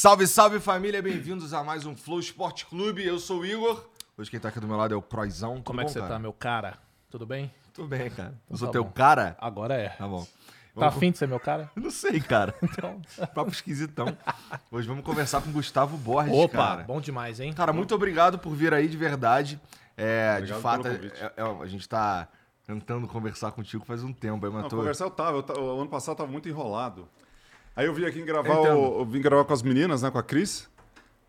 Salve, salve família, bem-vindos a mais um Flow Esporte Clube. Eu sou o Igor. Hoje quem tá aqui do meu lado é o Croizão. Tudo Como é bom, que você cara? tá, meu cara? Tudo bem? Tudo bem, cara. Eu Então sou tá teu bom. cara? Agora é. Tá bom. Tá Vamos- afim de ser meu cara? Não sei, cara. Então. Papo esquisitão. Hoje vamos conversar com o Gustavo Borges, Opa, cara. bom demais, hein? Cara, muito obrigado por vir aí de verdade. É, Obrigado de fato, pelo é- é- é- a gente tá tentando conversar contigo faz um tempo. Aí, Não, mas tô- conversar eu tava, eu o ano passado eu tava muito enrolado. Aí eu vim aqui gravar, o, eu vim gravar com as meninas, né, com a Cris.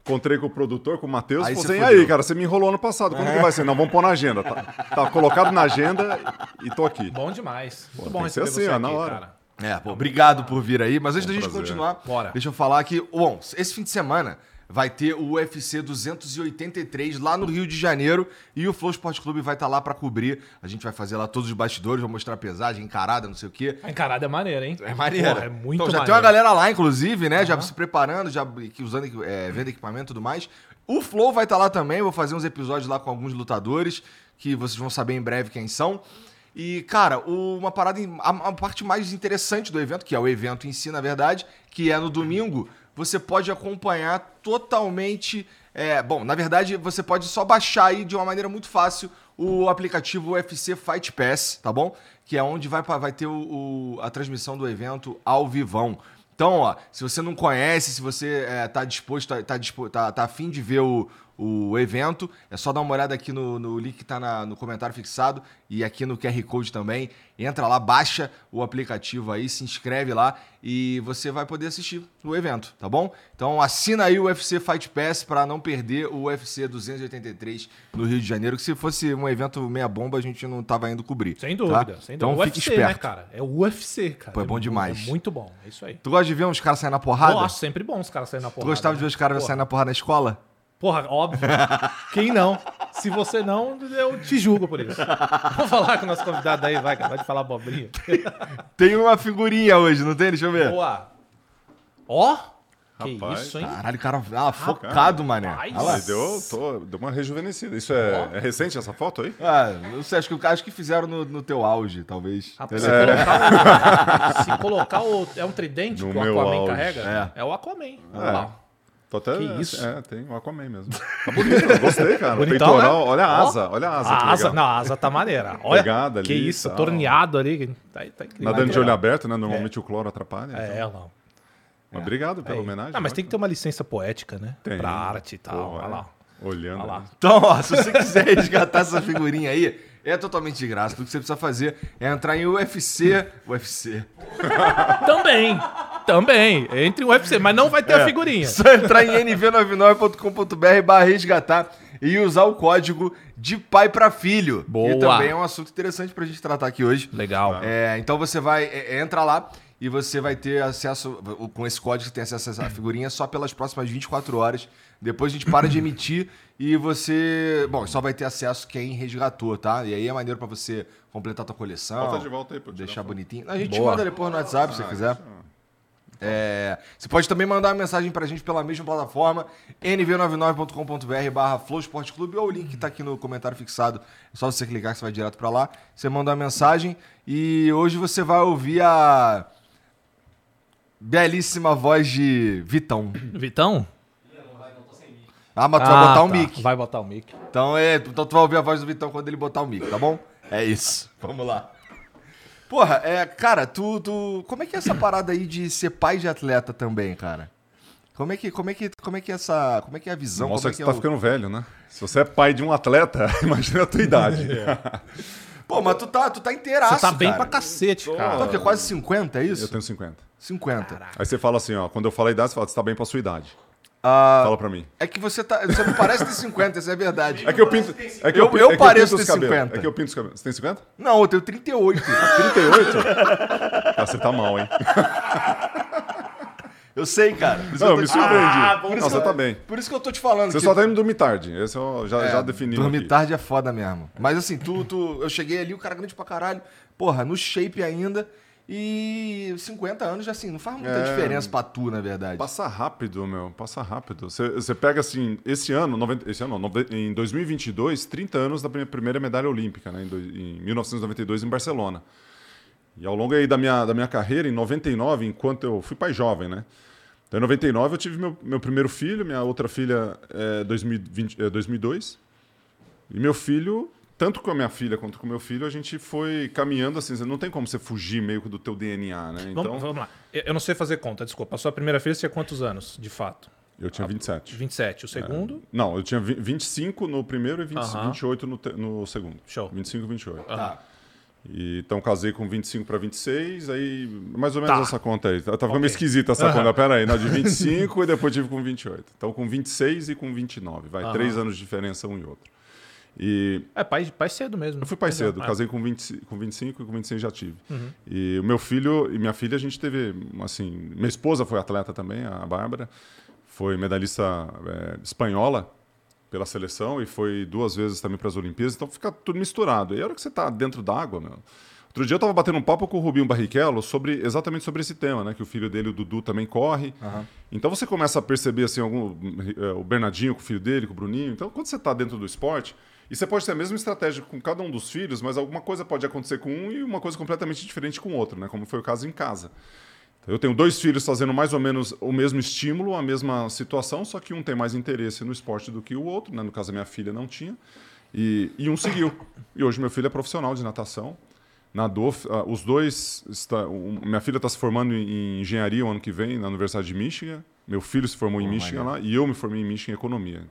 Encontrei com o produtor, com o Matheus. Aí você assim, e aí, cara, você me enrolou ano passado. Quando que vai ser? Não, vamos pôr na agenda. Tá, tá colocado na agenda e tô aqui. Bom demais. Muito Pô, bom que ser receber assim, você ó, na aqui, hora. cara. É, pô, obrigado por vir aí. Mas antes da Foi um gente prazer. continuar, Bora. deixa eu falar que, bom, esse fim de semana vai ter o UFC 283 lá no Rio de Janeiro e o Flow Esporte Clube vai estar lá pra cobrir. A gente vai fazer lá todos os bastidores, vai mostrar a pesagem, encarada, não sei o quê. A encarada é maneira, hein? É maneiro. Porra, é muito então já tem uma galera lá, inclusive, né? Já Aham. se preparando, já usando, é, vendo equipamento e tudo mais. O Flow vai estar lá também. Vou fazer uns episódios lá com alguns lutadores, que vocês vão saber em breve quem são. E, cara, uma parada. a parte mais interessante do evento, que é o evento em si, na verdade, que é no domingo, você pode acompanhar totalmente. é, bom, na verdade, você pode só baixar aí de uma maneira muito fácil o aplicativo UFC Fight Pass, tá bom? Que é onde vai, vai ter o- o- a transmissão do evento ao vivão. Então, ó, se você não conhece, se você é, tá disposto, tá, dispo, tá, tá afim de ver o, o evento, é só dar uma olhada aqui no, no link que tá na- no comentário fixado e aqui no QR Code também. Entra lá, baixa o aplicativo aí, se inscreve lá e você vai poder assistir o evento, tá bom? Então assina aí o UFC Fight Pass para não perder o UFC 283 no Rio de Janeiro, que se fosse um evento meia bomba a gente não tava indo cobrir. Sem tá? dúvida, sem Então dúvida. fique UFC, esperto. né, cara? É o UFC, cara. Pô, é bom mu- demais. É muito bom, é isso aí. Tu gosta de ver uns caras saindo na porrada? Eu acho sempre bom os caras saindo na Tu porrada. gostava de ver né? os caras saindo na porrada na escola? Porra, óbvio. Quem não? Se você não, eu te julgo por isso. Vamos falar com o nosso convidado aí, vai, cara. Pode falar abobrinha. Tem uma figurinha hoje, não tem? Deixa eu ver. Boa. Ó. Que Rapaz, isso, hein? Caralho, o cara ah, focado, mané. Olha lá. Aí deu, tô- deu uma rejuvenescida. Isso é, é recente essa foto aí? Ah, não sei, acho que, acho que fizeram no, no teu auge, talvez. Rapaz, Ele- se, colocar o, se colocar o. É um tridente No que o Aquaman auge. carrega? É, o Aquaman. Olha lá. Tô até, Que isso? É, tem o Aquaman mesmo. Tá bonito, gostei, cara. Bonitão, Peitoral, né? olha a Ó. asa, olha a asa. que A asa, legal. não, a asa tá maneira. Olha. Pegada que ali e isso, tal. torneado ali. Tá, tá incrível. Nadando de olho aberto, né? Normalmente o cloro atrapalha. É, então. não. Mas obrigado pela Aí. homenagem. Não, mas tem que ter uma licença poética, né? Tem. Pra arte e tal. Pô, Olha lá. Olhando. Olha lá. ali. Então, ó, se você quiser resgatar essa figurinha aí, é totalmente de graça. Tudo que você precisa fazer é entrar em UFC. UFC. Também. Também. Entre o UFC, mas não vai ter a figurinha. Só entrar em nv99.com.br barra resgatar e usar o código de pai pra filho. Boa. Que também é um assunto interessante pra gente tratar aqui hoje. Legal. É, então você vai, é, é, entra lá e você vai ter acesso, com esse código você tem acesso a essa figurinha só pelas próximas 24 horas. Depois a gente para de emitir e você, bom, só vai ter acesso quem resgatou, tá? E aí é maneiro pra você completar a tua coleção. Volta de volta aí tirar Deixar bonitinho. A gente Boa. manda depois no WhatsApp se você quiser. É, você pode também mandar uma mensagem pra gente pela mesma plataforma, nv99.com.br barra Flow Esporte Clube, ou o link que tá aqui no comentário fixado. É só você clicar que você vai direto pra lá. Você manda uma mensagem e hoje você vai ouvir a belíssima voz de Vitão. Vitão? Ah, mas tu vai botar Ah, o tá. mic. Vai botar o mic. Então, é, então tu vai ouvir a voz do Vitão quando ele botar o mic, tá bom? É isso. Vamos lá. Porra, é, cara, tu, tu. Como é que é essa parada aí de ser pai de atleta também, cara? Como é que, como é que, como é que é essa, como é que é a visão? Mostra como que é você é tá o- ficando velho, né? Se você é pai de um atleta, imagina a tua idade. Pô, mas tu tá, tu tá inteiraço, Você tá bem cara. pra cacete, Tu cara. tá o quê? quase 50, é isso? Eu tenho 50. 50. Aí você fala assim, ó, quando eu falo a idade, você fala, você tá bem pra sua idade. Ah, Fala pra mim. é que você tá, você não parece ter 50, isso é verdade. É que eu pinto. É que Eu- pi- eu é que pareço ter cabelos. 50. É que eu pinto os cabelos. Você tem 50? Não, eu tenho 38. 38? Cara, você tá mal, hein? Eu sei, cara. Por isso Não, eu eu me tô- surpreendi. Ah, bom Não, você tá bem. Por isso que eu tô te falando. Você que- só tá indo dormir tarde. Esse eu já, É, já defini. Dormir aqui. tarde é foda mesmo. Mas assim, tu, tu, eu cheguei ali, o cara grande pra caralho. Porra, no shape ainda. E 50 anos, já assim, não faz muita É. diferença pra tu, na verdade. Passa rápido, meu. Passa rápido. Você, pega assim, esse ano, 90 esse ano não, em 2022, 30 anos da minha primeira medalha olímpica, né? Em, dois- em 1992, em Barcelona. E ao longo aí da minha, da minha carreira, em 99, enquanto eu fui pai jovem, né? Então, em 99 eu tive meu, meu primeiro filho, minha outra filha é 2020, é 2002. E meu filho, tanto com a minha filha quanto com o meu filho, a gente foi caminhando assim. Não tem como você fugir meio que do teu DNA, né? Então, Vamos, vamos lá. Eu não sei fazer conta, desculpa. A sua primeira filha tinha quantos anos, de fato? eu tinha 27. 27. O segundo? Não, eu tinha vi- 25 no primeiro e 20, Aham. 28 no, te- no segundo. Show. 25 e 28. Tá. E, então casei com 25 para 26, aí mais ou menos Tá. essa conta aí. Tava meio Ok. esquisita essa conta. Pera aí, não, de 25 e depois tive com 28. Então com 26 e com 29. Vai, Aham. três anos de diferença um e outro. E É, pai, pai cedo mesmo. eu fui pai cedo, Ah, casei com, 20, com 25 e com 26 já tive. Uhum. E o meu filho e minha filha, a gente teve, assim, minha esposa foi atleta também, a Bárbara, foi medalhista é, espanhola pela seleção e foi duas vezes também para as Olimpíadas, então fica tudo misturado. E a hora que você está dentro d'água, meu. Outro dia eu estava batendo um papo com o Rubinho Barrichello sobre exatamente sobre esse tema, né? Que o filho dele, o Dudu, também corre. Então você começa a perceber assim, algum, eh, o Bernardinho com o filho dele, com o Bruninho. Então, quando você está dentro do esporte, e você pode ter a mesma estratégia com cada um dos filhos, mas alguma coisa pode acontecer com um e uma coisa completamente diferente com o outro, né? Como foi o caso em casa. Então, eu tenho dois filhos fazendo mais ou menos o mesmo estímulo, a mesma situação, só que um tem mais interesse no esporte do que o outro, né? No caso, a minha filha não tinha. E, e um seguiu. E hoje meu filho é profissional de natação. Nadou, ah, os dois. Está, um- minha filha está se formando em, em engenharia o ano que vem na Universidade de Michigan. Meu filho se formou em Pô, Michigan lá e eu me formei em Michigan em economia.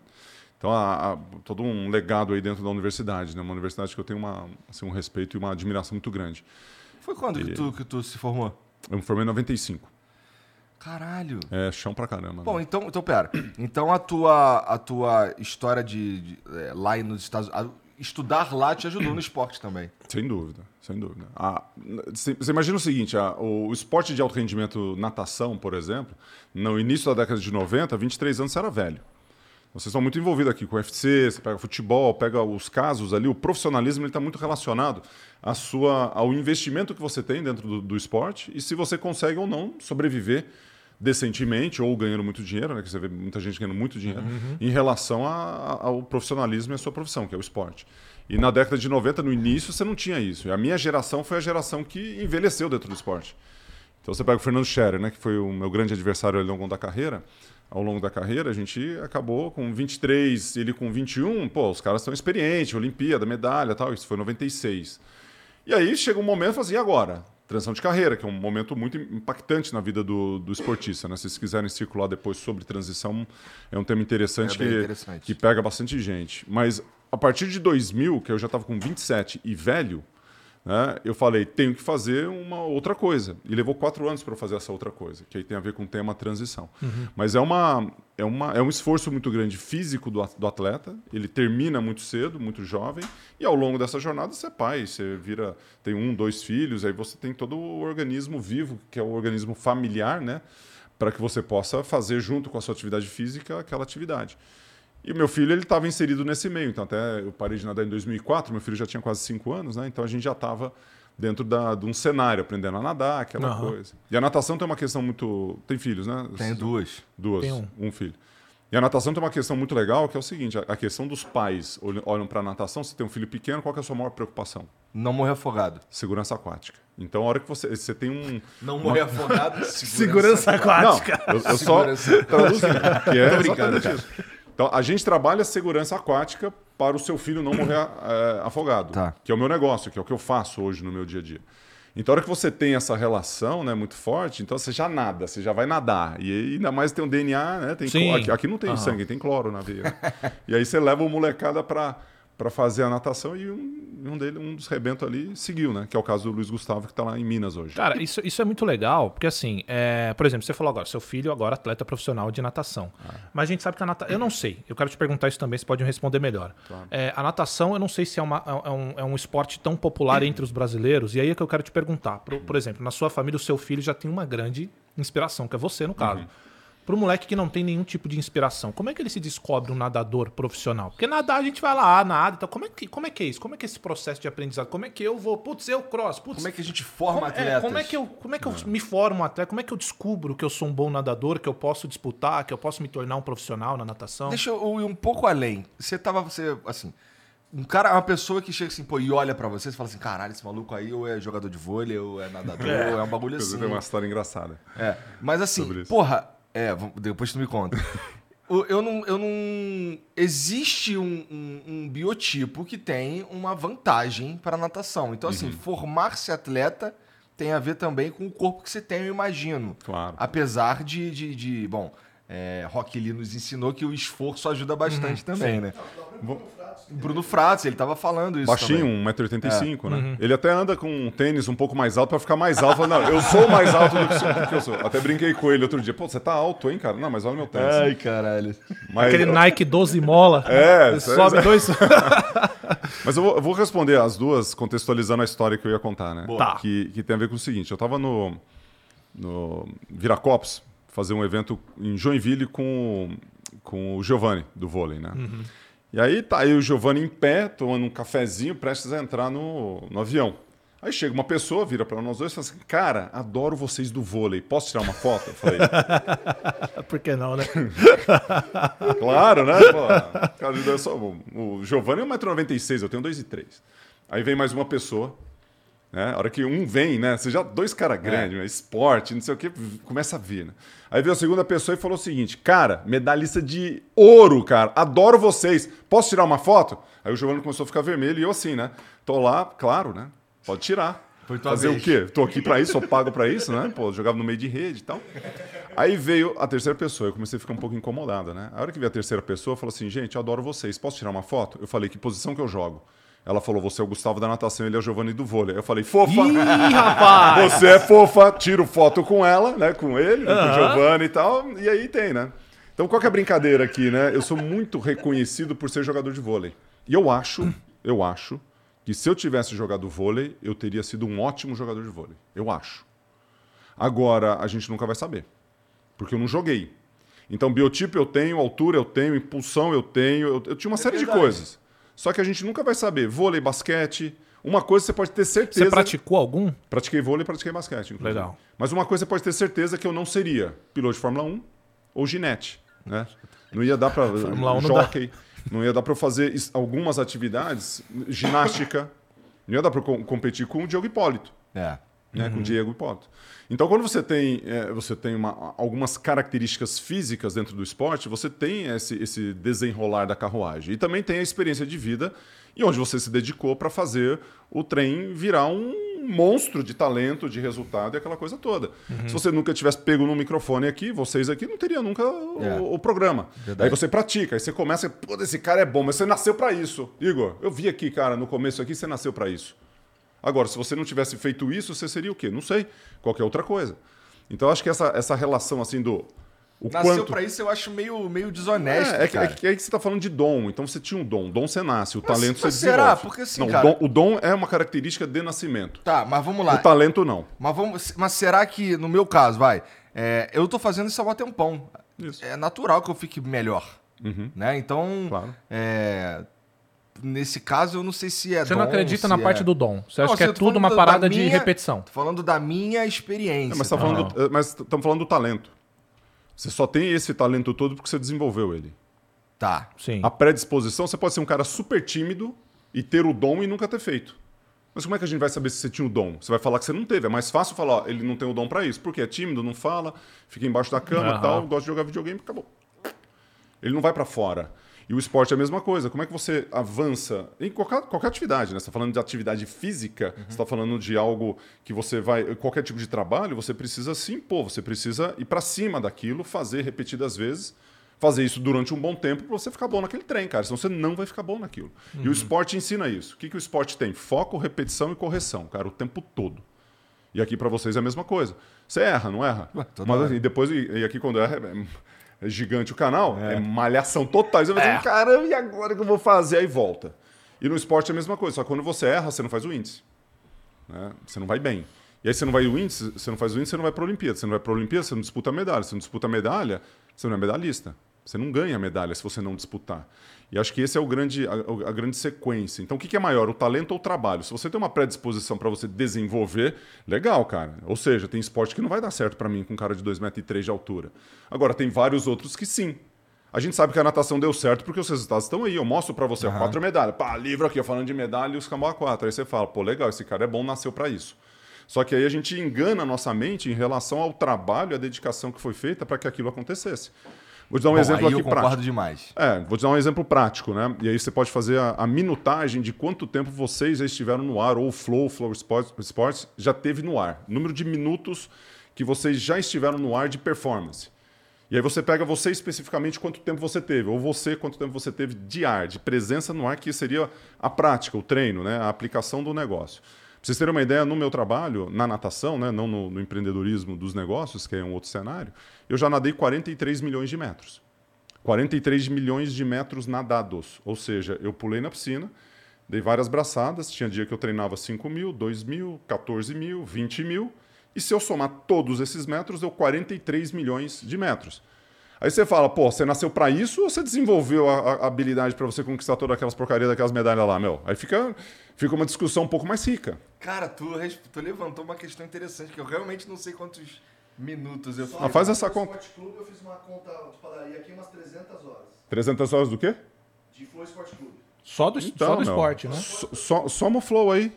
Então, há, há todo um legado aí dentro da universidade, né? Uma universidade que eu tenho uma, assim, um respeito e uma admiração muito grande. Foi quando que, E- tu, que tu se formou? Eu me formei em 95. Caralho. É chão pra caramba. Bom, né? então, então pera. Então a tua, a tua história de, de, é, lá nos Estados Unidos. Estudar lá te ajudou no esporte também. Sem dúvida, sem dúvida. Você imagina o seguinte, ah, o esporte de alto rendimento, natação, por exemplo, no início da década de 90, 23 anos você era velho. Vocês estão muito envolvidos aqui com o UFC, você pega futebol, pega os casos ali, o profissionalismo está muito relacionado à sua, ao investimento que você tem dentro do, do esporte e se você consegue ou não sobreviver decentemente ou ganhando muito dinheiro, né, que você vê muita gente ganhando muito dinheiro, em relação a- a- ao profissionalismo e à sua profissão, que é o esporte. E na década de 90, no início, você não tinha isso. E a minha geração foi a geração que envelheceu dentro do esporte. Então você pega o Fernando Scherer, né, que foi o meu grande adversário ao longo da carreira. Ao longo da carreira, a gente acabou com 23, ele com 21. Pô, os caras estão experientes, Olimpíada, medalha tal. Isso foi em 96. E aí chega um momento e fala assim, e agora? Transição de carreira, que é um momento muito impactante na vida do, do esportista. Né? Se vocês quiserem circular depois sobre transição, é um tema interessante, É que, interessante. que pega bastante gente. Mas a partir de 2000, que eu já estava com 27 e velho, né, eu falei, tenho que fazer uma outra coisa. E levou quatro anos para fazer essa outra coisa, que aí tem a ver com o tema transição. Mas é, uma, é, uma, é um esforço muito grande físico do, do atleta, ele termina muito cedo, muito jovem, e ao longo dessa jornada você é pai, você vira, tem um, dois filhos, aí você tem todo o organismo vivo, que é o organismo familiar, né? Para que você possa fazer junto com a sua atividade física aquela atividade. E o meu filho, ele estava inserido nesse meio. Então, até eu parei de nadar em 2004, meu filho já tinha quase cinco anos, né? Então, a gente já estava dentro da, de um cenário, aprendendo a nadar, aquela Aham. coisa. E a natação tem uma questão muito... Tem filhos, né? Tem duas. Duas. Tem um. filho. E a natação tem uma questão muito legal, que é o seguinte, a, questão dos pais olham, para a natação, você tem um filho pequeno, qual que é a sua maior preocupação? Não morrer afogado. Segurança aquática. Então, a hora que você, você tem um... Não morrer afogado. Segurança aquática. Não, eu, eu só Segurança. traduzi, que é Tô brincando, exatamente isso. Então, a gente trabalha segurança aquática para o seu filho não morrer eh, afogado, Tá. que é o meu negócio, que é o que eu faço hoje no meu dia a dia. Então, a hora que você tem essa relação né, muito forte, então você já nada, você já vai nadar. E ainda mais tem um DNA, né? Tem aqui, aqui não tem Aham. sangue, tem cloro na veia. e aí você leva o molecada para para fazer a natação e um, um, dele, um dos rebentos ali seguiu, né? Que é o caso do Luiz Gustavo, que está lá em Minas hoje. Cara, isso, isso é muito legal, porque assim, é, por exemplo, você falou agora, seu filho agora é atleta profissional de natação. Mas a gente sabe que a natação. Eu não sei, eu quero te perguntar isso também, você pode me responder melhor. É, a natação, eu não sei se é, uma- é um, é um esporte tão popular entre os brasileiros, e aí é que eu quero te perguntar. Por, por exemplo, na sua família, o seu filho já tem uma grande inspiração, que é você, no caso. Para o moleque que não tem nenhum tipo de inspiração, como é que ele se descobre um nadador profissional? Porque nadar a gente vai lá, nada, então como é que, como é, que é isso? Como é que é esse processo de aprendizado? Como é que eu vou, putz, eu cross, putz, Como é que a gente forma como, é, atletas? como é que eu, como é que eu me formo um atleta? Como é que eu descubro que eu sou um bom nadador, que eu posso disputar, que eu posso me tornar um profissional na natação? Deixa eu ir um pouco além. Você tava, você, assim, um cara, uma pessoa que chega assim, pô, e olha pra você, você fala assim, caralho, esse maluco aí ou é jogador de vôlei, ou é nadador, ou é um bagulho assim. Tem uma história engraçada. É, mas assim, porra, É, depois tu me conta. Eu, não, eu não. Existe um, um- um biotipo que tem uma vantagem para natação. Então, assim, formar-se atleta tem a ver também com o corpo que você tem, eu imagino. Claro. Apesar de. de, de- bom, é, Rock Lee nos ensinou que o esforço ajuda bastante também, né? Bruno Fratos, ele tava falando isso. Baixinho, também. 1,85m, né? Ele até anda com um tênis um pouco mais alto pra ficar mais alto. Fala, não, eu sou mais alto do que, sou- do que eu sou. Até brinquei com ele outro dia. Pô, você tá alto, hein, cara? Não, mas olha meu tênis. Ai, caralho. Mas, Aquele Nike 12 mola. É, Ele isso é- sobe dois. mas eu vou, eu vou responder as duas contextualizando a história que eu ia contar, né? Tá. Que, que tem a ver com o seguinte. Eu tava no, no Viracopos, fazer um evento em Joinville com, com o Giovanni, do vôlei, né? E aí tá aí o Giovanni em pé, tomando um cafezinho, prestes a entrar no, no avião. Aí chega uma pessoa, vira para nós dois e fala assim: Cara, adoro vocês do vôlei, posso tirar uma foto? Eu falei: Por que não, né? Claro, né? Pô, eu o Giovanni é 1,96m, eu tenho 2,3m. Aí vem mais uma pessoa. Né? A hora que um vem, né? Você já dois caras grandes, né? esporte, não sei o que, começa a vir, né? Aí veio a segunda pessoa e falou o seguinte: Cara, medalhista de ouro, cara, adoro vocês. Posso tirar uma foto? Aí o Giovanni começou a ficar vermelho e eu assim, né? Tô lá, claro, né? Pode tirar. Fazer vez. o quê? Tô aqui pra isso, sou pago pra isso, né? Pô, jogava no meio de rede e tal. Aí veio a terceira pessoa, eu comecei a ficar um pouco incomodada, né? A hora que veio a terceira pessoa, falou assim: gente, eu adoro vocês, posso tirar uma foto? Eu falei: que posição que eu jogo? Ela falou: você é o Gustavo da natação, ele é o Giovanni do vôlei. Eu falei: fofa! Ih, rapaz! Você é fofa, tiro foto com ela, né? Com ele, com o Giovanni e tal. E aí tem, né? Então qual que é a brincadeira aqui, né? Eu sou muito reconhecido por ser jogador de vôlei. E eu acho, eu acho, que se eu tivesse jogado vôlei, eu teria sido um ótimo jogador de vôlei. Eu acho. Agora, a gente nunca vai saber. Porque eu não joguei. Então, biotipo eu tenho, altura eu tenho, impulsão eu tenho, eu, eu tinha uma série de verdade. coisas. Só que a gente nunca vai saber. Vôlei, basquete. Uma coisa você pode ter certeza. Você praticou algum? Pratiquei vôlei e pratiquei basquete. inclusive. Legal. Mas uma coisa você pode ter certeza que eu não seria piloto de Fórmula 1 ou ginete. Né? Não ia dar para Fórmula 1 não dá. jockey, não ia dar para fazer algumas atividades, ginástica. Não ia dar para competir com o Diogo Hipólito É. né, com o Diego Hipólito. Então, quando você tem, é, você tem uma- algumas características físicas dentro do esporte, você tem esse, esse desenrolar da carruagem. E também tem a experiência de vida e onde você se dedicou para fazer o trem virar um monstro de talento, de resultado e aquela coisa toda. Se você nunca tivesse pego no microfone aqui, vocês aqui, não teria nunca o, É. o programa. Verdade. Aí você pratica, aí você começa, pô, esse cara é bom, mas você nasceu para isso. Igor, eu vi aqui, cara, no começo aqui, você nasceu para isso. Agora, se você não tivesse feito isso, você seria o quê? Não sei. Qualquer outra coisa. Então, acho que essa, essa relação, assim, do. O Nasceu quanto... pra isso, eu acho meio, meio desonesto. É, é, que, é cara. que aí que você está falando de dom. Então, você tinha um dom. Dom você nasce, o Mas- talento mas você será? desenvolve. Porque assim, não, o cara- dom- o dom é uma característica de nascimento. Tá, mas vamos lá. O talento, não. Mas, vamos, mas será que, no meu caso, vai, é, eu tô fazendo isso há um tempão. Isso. É natural que eu fique melhor. Uhum. Né? Então, Claro. é, nesse caso, eu não sei se é Você não dom, acredita se na é- parte do dom. Você Não, acha que assim, é tudo uma da parada de minha- repetição. Tô falando da minha experiência. É, mas tá falando, do- é, mas estamos falando do talento. Você só tem esse talento todo porque você desenvolveu ele. Tá. Sim. A predisposição, você pode ser um cara super tímido e ter o dom e nunca ter feito. Mas como é que a gente vai saber se você tinha o dom? Você vai falar que você não teve. É mais fácil falar, ó, ele não tem o dom pra isso. Porque é tímido, não fala, fica embaixo da cama e tal, gosta de jogar videogame, acabou. Ele não vai pra fora. E o esporte é a mesma coisa. Como é que você avança em qualquer, qualquer atividade, né? Você está falando de atividade física, você está falando de algo que você vai. Qualquer tipo de trabalho, você precisa se impor, você precisa ir para cima daquilo, fazer repetidas vezes, fazer isso durante um bom tempo para você ficar bom naquele trem, cara. Senão você não vai ficar bom naquilo. E o esporte ensina isso. O que, que o esporte tem? Foco, repetição e correção, cara, o tempo todo. E aqui para vocês é a mesma coisa. Você erra, não erra? Ué, Mas hora. e depois, e e aqui quando erra, é, é gigante o canal, é, malhação total. Você vai dizer, caramba, e agora que eu vou fazer? Aí volta. E no esporte é a mesma coisa, só que quando você erra, você não faz o índice. né? Você não vai bem. E aí você não vai o índice, você não faz o índice, você não vai para a Olimpíada. Você não vai para a Olimpíada, você não disputa a medalha. Você não disputa a medalha, você não é medalhista. Você não ganha a medalha se você não disputar. E acho que esse é o grande, a, a grande sequência. Então, o que que é maior, o talento ou o trabalho? Se você tem uma predisposição para você desenvolver, legal, cara. Ou seja, tem esporte que não vai dar certo para mim com um cara de 2,3 metros de altura. Agora, tem vários outros que sim. A gente sabe que a natação deu certo porque os resultados estão aí. Eu mostro para você quatro medalhas. Pá, livro aqui, eu falando de medalha e os Camboa quatro. Aí você fala, pô, legal, esse cara é bom, nasceu para isso. Só que aí a gente engana a nossa mente em relação ao trabalho e à dedicação que foi feita para que aquilo acontecesse. Vou te dar um Bom, exemplo aí aqui eu concordo prático. demais. É, vou te dar um exemplo prático, né? E aí você pode fazer a, a minutagem de quanto tempo vocês já estiveram no ar, ou o Flow, o Flow Sports, Sports já teve no ar. Número de minutos que vocês já estiveram no ar de performance. E aí você pega você especificamente quanto tempo você teve, ou você quanto tempo você teve de ar, de presença no ar, que seria a prática, o treino, né? a aplicação do negócio. Pra vocês terem uma ideia, no meu trabalho, na natação, né? não no, no empreendedorismo dos negócios, que é um outro cenário, eu já nadei 43 milhões de metros. 43 milhões de metros nadados. Ou seja, eu pulei na piscina, dei várias braçadas. Tinha dia que eu treinava 5 mil, 2 mil, 14 mil, 20 mil. E se eu somar todos esses metros, deu 43 milhões de metros. Aí você fala, pô, você nasceu para isso ou você desenvolveu a, a habilidade para você conquistar todas aquelas porcarias daquelas medalhas lá, meu? Aí fica, fica uma discussão um pouco mais rica. Cara, tu, tu levantou uma questão interessante, que eu realmente não sei quantos minutos eu Só Ah, faz essa conta. Sport Clube eu fiz uma conta de padaria aqui umas 300 horas. 300 horas do quê? De Flow Sport Clube. Só do, só do meu, esporte, né? so- so- soma o flow aí.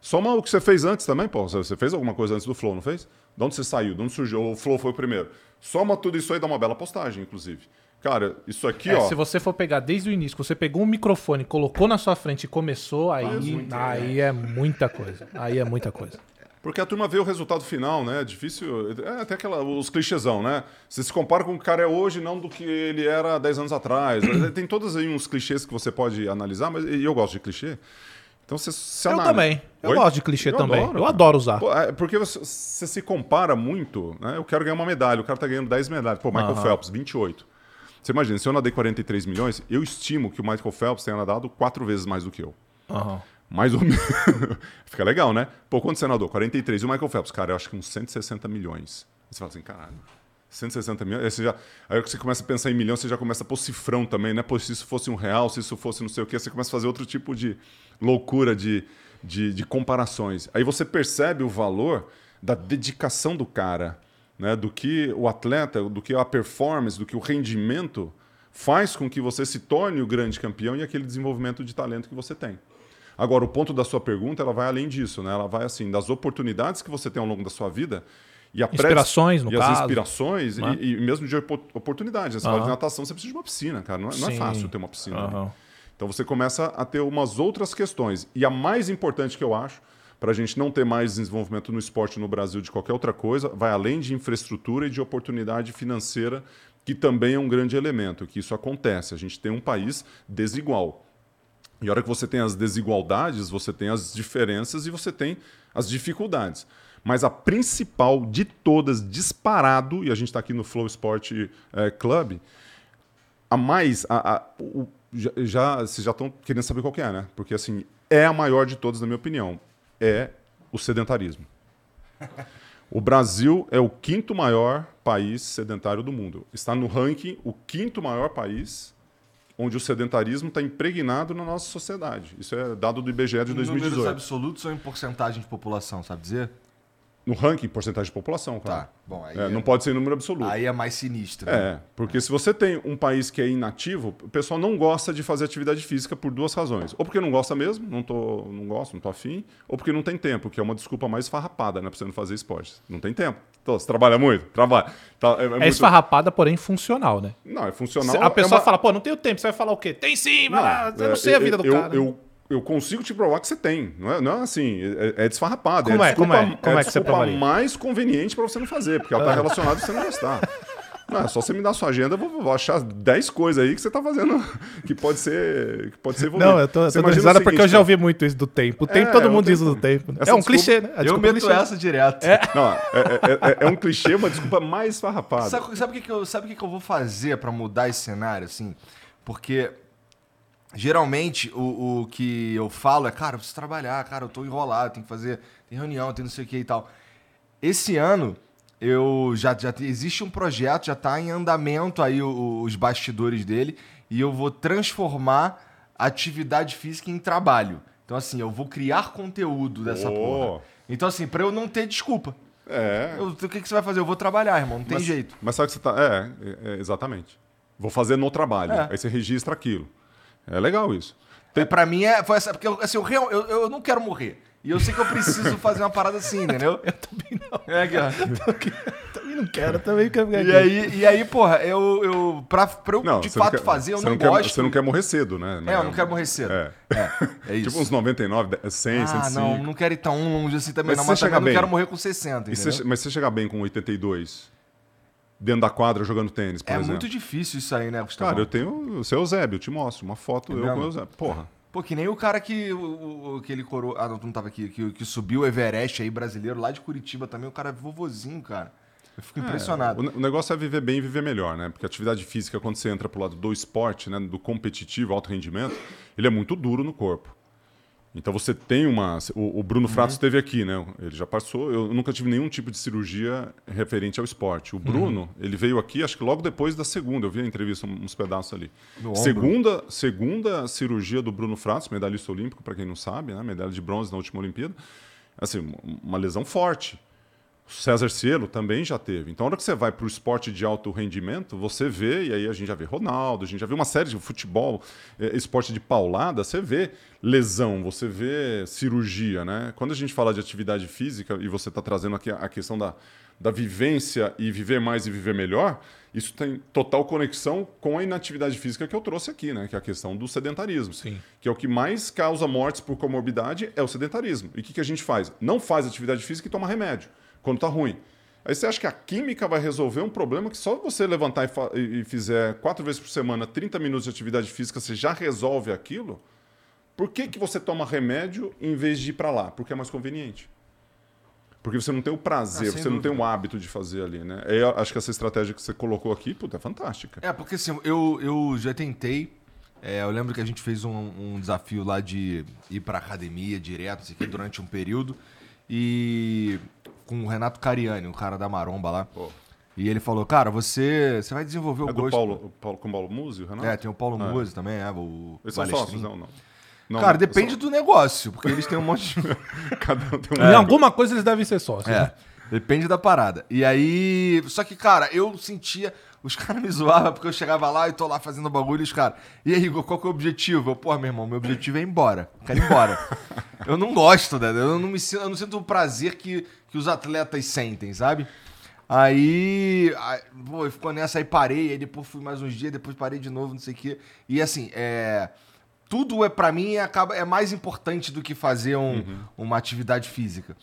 Soma o que você fez antes também, pô. Você você fez alguma coisa antes do flow, não fez? De onde você saiu? De onde surgiu? O flow foi o primeiro. Soma tudo isso aí, dá uma bela postagem, inclusive. Cara, isso aqui, É, ó. se você for pegar desde o início, você pegou um microfone, colocou na sua frente e começou, aí, aí é muita coisa. Aí é muita coisa. Porque a turma vê o resultado final, né? É difícil. É até aquela, os clichêsão, né? Você se compara com o que o cara é hoje, não do que ele era 10 anos atrás. Tem todos aí uns clichês que você pode analisar, mas e eu gosto de clichê. Então você se Eu analisa. também. Eu Oi? gosto de clichê Eu também. adoro, eu cara. adoro usar. Pô, é, porque você, você se compara muito, né? Eu quero ganhar uma medalha, o cara tá ganhando 10 medalhas. Pô, Michael Aham. Phelps, 28. Você imagina, se eu nadei 43 milhões, eu estimo que o Michael Phelps tenha nadado quatro vezes mais do que eu. Aham. Mais ou menos. Fica legal, né? Pô, quanto você nadou? 43. E o Michael Phelps? Cara, eu acho que uns 160 milhões. Você fala assim, caralho. 160 milhões. Aí, você já, aí você começa a pensar em milhão, você já começa a pôr cifrão também, né? Pô, se isso fosse um real, se isso fosse não sei o quê, você começa a fazer outro tipo de loucura de, de, de comparações. Aí você percebe o valor da dedicação do cara, né? Do que o atleta, do que a performance, do que o rendimento faz com que você se torne o grande campeão e aquele desenvolvimento de talento que você tem. Agora, o ponto da sua pergunta, ela vai além disso, né? Ela vai assim, das oportunidades que você tem ao longo da sua vida e a Inspirações, no e as caso. inspirações né? e, e mesmo de opo- oportunidades. né? Você fala de natação, você precisa de uma piscina, cara. Não é, não é fácil ter uma piscina. Aham. Então você começa a ter umas outras questões. E a mais importante que eu acho, para a gente não ter mais desenvolvimento no esporte no Brasil de qualquer outra coisa, vai além de infraestrutura e de oportunidade financeira, que também é um grande elemento, que isso acontece. A gente tem um país desigual. E a hora que você tem as desigualdades, você tem as diferenças e você tem as dificuldades. Mas a principal de todas, disparado, e a gente está aqui no Flow Sport eh, Club, a mais. A, a- o- já- vocês já estão querendo saber qual que é, né? Porque assim, é a maior de todas, na minha opinião. É o sedentarismo. O Brasil é o quinto maior país sedentário do mundo. Está no ranking o quinto maior país onde o sedentarismo está impregnado na nossa sociedade. Isso é dado do IBGE de Em números 2018. absolutos ou em porcentagem de população, sabe dizer? No ranking, porcentagem de população, claro. Tá. Bom, aí É, é, não pode ser em número absoluto. aí é mais sinistro. né? É, porque se você tem um país que é inativo, o pessoal não gosta de fazer atividade física por duas razões. Ou porque não gosta mesmo, não, tô, não gosto, não tô afim, ou porque não tem tempo, que é uma desculpa mais farrapada, né, pra você não fazer esporte. Não tem tempo. Então, você trabalha muito? Trabalha. Tá, é, é É muito- esfarrapada, porém funcional, né? Não, é funcional. a é pessoa uma- fala, pô, não tenho tempo. Você vai falar o quê? Tem sim, Não, mas eu é, não sei a vida do eu, cara. Eu, eu consigo te provar que você tem. Não é, não é assim, é, é desfarrapado. Como é, a é? Como desculpa, é? Como a é que você desculpa provaria? mais conveniente para você não fazer, porque ela está relacionada a você não gostar. Não, é só você me dar sua agenda, eu vou, vou achar 10 coisas aí que você tá fazendo que pode ser, que pode ser envolvido. Não, eu tô, eu tô risada porque eu já ouvi muito isso do tempo. O tempo, É, todo o mundo diz do tempo. Essa é um desculpa- clichê, né? A Eu meto clichê. essa direto. Não, é, é- é- é um clichê, uma desculpa mais farrapada. Sabe, sabe o que, que eu, sabe o que, que eu vou fazer pra mudar esse cenário, assim? Porque geralmente o, o que eu falo é, cara, eu preciso trabalhar, cara, eu tô enrolado, tem que fazer, tem reunião, tem não sei o que e tal. Esse ano, eu já, já te- existe um projeto, já tá em andamento aí o- os bastidores dele, e eu vou transformar atividade física em trabalho. Então, assim, eu vou criar conteúdo dessa Oh. porra. Então, assim, pra eu não ter desculpa. É. Eu- o que, que você vai fazer? Eu vou trabalhar, irmão, não tem mas, jeito. Mas sabe que você tá. É, é, é, exatamente. Vou fazer no trabalho. É. Aí você registra aquilo. É legal isso. É, pra mim é. Foi essa, porque eu, assim, eu, eu, eu não quero morrer. E eu sei que eu preciso fazer uma parada assim, entendeu? Eu também não. É, aqui, ó. Também não quero, também quero ficar E aí, e aí porra, eu, eu pra, pra eu Não, de não fato quer- fazer, eu você não, quer- gosto. Você não quer morrer cedo, né? É, eu não quero morrer cedo. É. É, é isso. Tipo uns 99, 100, ah, 105. não, não quero ir tão longe assim também, Mas não. você Mas também chega não bem. quero morrer com 60, E entendeu? você- mas você chegar bem com 82, dentro da quadra jogando tênis, por É exemplo. muito difícil isso aí, né, Gustavo? Cara, eu tenho o seu Eusébio, eu te mostro. Uma foto É eu mesmo? com o Eusébio. Porra. Pô, que nem o cara que. O, o- aquele coroa. Ah, não, tu não tava aqui. Que, que subiu o Everest aí, brasileiro, lá de Curitiba também. O cara é vovozinho, cara. Eu fico impressionado. O, o negócio é viver bem e viver melhor, né? Porque a atividade física, quando você entra pro lado do esporte, né, do competitivo, alto rendimento, ele é muito duro no corpo. Então você tem uma. O, o Bruno Fratos esteve aqui, né? Ele já passou. Eu nunca tive nenhum tipo de cirurgia referente ao esporte. O Bruno, ele veio aqui, acho que logo depois da segunda. Eu vi a entrevista, uns pedaços ali. Segunda, segunda cirurgia do Bruno Fratos, medalhista olímpico, para quem não sabe, né? Medalha de bronze na última Olimpíada. Assim, uma lesão forte. O César Cielo também já teve. Então, a hora que você vai para o esporte de alto rendimento, você vê, e aí a gente já vê Ronaldo, a gente já vê uma série de futebol, eh, esporte de paulada, você vê lesão, você vê cirurgia, né? Quando a gente fala de atividade física, e você está trazendo aqui a a questão da, da vivência e viver mais e viver melhor, isso tem total conexão com a inatividade física que eu trouxe aqui, né? Que é a questão do sedentarismo. Sim. Que é o que mais causa mortes por comorbidade, é o sedentarismo. E o que, que a gente faz? Não faz atividade física e toma remédio quando tá ruim. Aí você acha que a química vai resolver um problema que só você levantar e, e- fizer quatro vezes por semana 30 minutos de atividade física, você já resolve aquilo? Por que, que você toma remédio em vez de ir para lá? Porque é mais conveniente. Porque você não tem o prazer, Ah, você não tem dúvida. o hábito de fazer ali, né? Eu acho que essa estratégia que você colocou aqui, puta, é fantástica. É, porque assim, eu, eu já tentei. é, eu lembro que a gente fez um, um desafio lá de ir pra academia direto, assim, durante um período. E com o Renato Cariani, o cara da Maromba lá. Pô. E ele falou, cara, você, você vai desenvolver o É do gosto. Paulo, o Paulo, com o Paulo Musi, o Renato? É, tem o Paulo É. Musi também, é, o Eles são sócios, não, não. Não, Cara, não, depende são- do negócio, porque eles têm um monte de... Cada um tem um Em alguma coisa eles devem ser sócios. É, né? depende da parada. E aí. Só que, cara, eu sentia. Os caras me zoavam porque eu chegava lá e tô lá fazendo bagulho e os caras. E aí, Igor, qual que é o objetivo? Eu, pô, meu irmão, meu objetivo é ir embora. Quero ir embora. eu não gosto, né? Eu não, me sinto, eu não sinto o prazer que, que os atletas sentem, sabe? Aí, aí, pô, ficou nessa, aí parei, aí depois fui mais uns dias, depois parei de novo, não sei o quê. E assim, é. Tudo é para mim acaba, é mais importante do que fazer um- uma atividade física.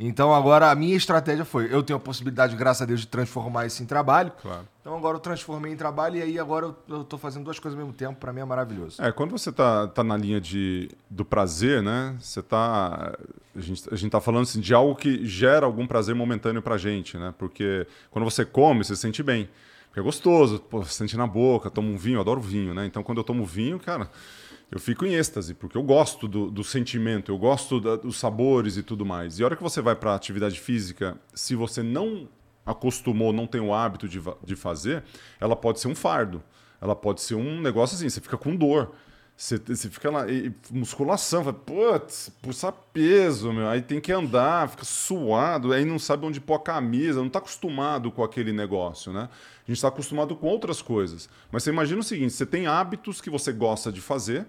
Então agora a minha estratégia foi, eu tenho a possibilidade, graças a Deus, de transformar isso em trabalho. Claro. Então agora eu transformei em trabalho e aí agora eu, tô fazendo duas coisas ao mesmo tempo, para mim é maravilhoso. É, quando você tá, tá na linha de, do prazer, né? Você tá. A gente, a gente tá falando assim, de algo que gera algum prazer momentâneo pra gente, né? Porque quando você come, você se sente bem. Porque é gostoso, pô, sente na boca, toma um vinho, adoro vinho, né? Então quando eu tomo vinho, cara, eu fico em êxtase, porque eu gosto do, do sentimento, eu gosto da- dos sabores e tudo mais. E a hora que você vai pra atividade física, se você não acostumou, não tem o hábito de, de fazer, ela pode ser um fardo. Ela pode ser um negócio assim, você fica com dor. Você, fica lá, e, musculação, fala, putz, puxa peso, meu. Aí tem que andar, fica suado, aí não sabe onde pôr a camisa, não está acostumado com aquele negócio, né? A gente está acostumado com outras coisas. Mas você imagina o seguinte: você tem hábitos que você gosta de fazer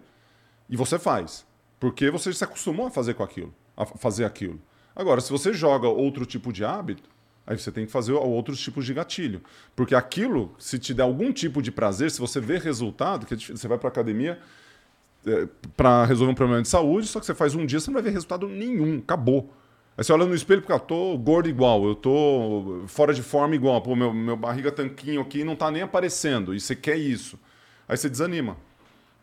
e você faz. Porque você se acostumou a fazer com aquilo, a fazer aquilo. Agora, se você joga outro tipo de hábito, aí você tem que fazer outros tipos de gatilho. Porque aquilo, se te der algum tipo de prazer, se você vê resultado, que é você vai para academia para resolver um problema de saúde, só que você faz um dia, você não vai ver resultado nenhum, acabou. Aí você olha no espelho e fica, ah, tô gordo igual, eu tô fora de forma igual, pô, meu, meu barriga tanquinho aqui não tá nem aparecendo, e você quer isso. Aí você desanima.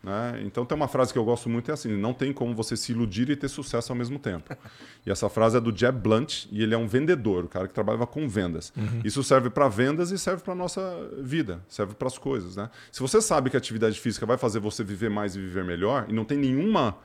Né? Então tem uma frase que eu gosto muito, é assim, não tem como você se iludir e ter sucesso ao mesmo tempo. E essa frase é do Jeb Blunt, e ele é um vendedor, o cara que trabalhava com vendas. Isso serve para vendas e serve para nossa vida, serve para as coisas. Né? Se você sabe que a atividade física vai fazer você viver mais e viver melhor, e não tem nenhuma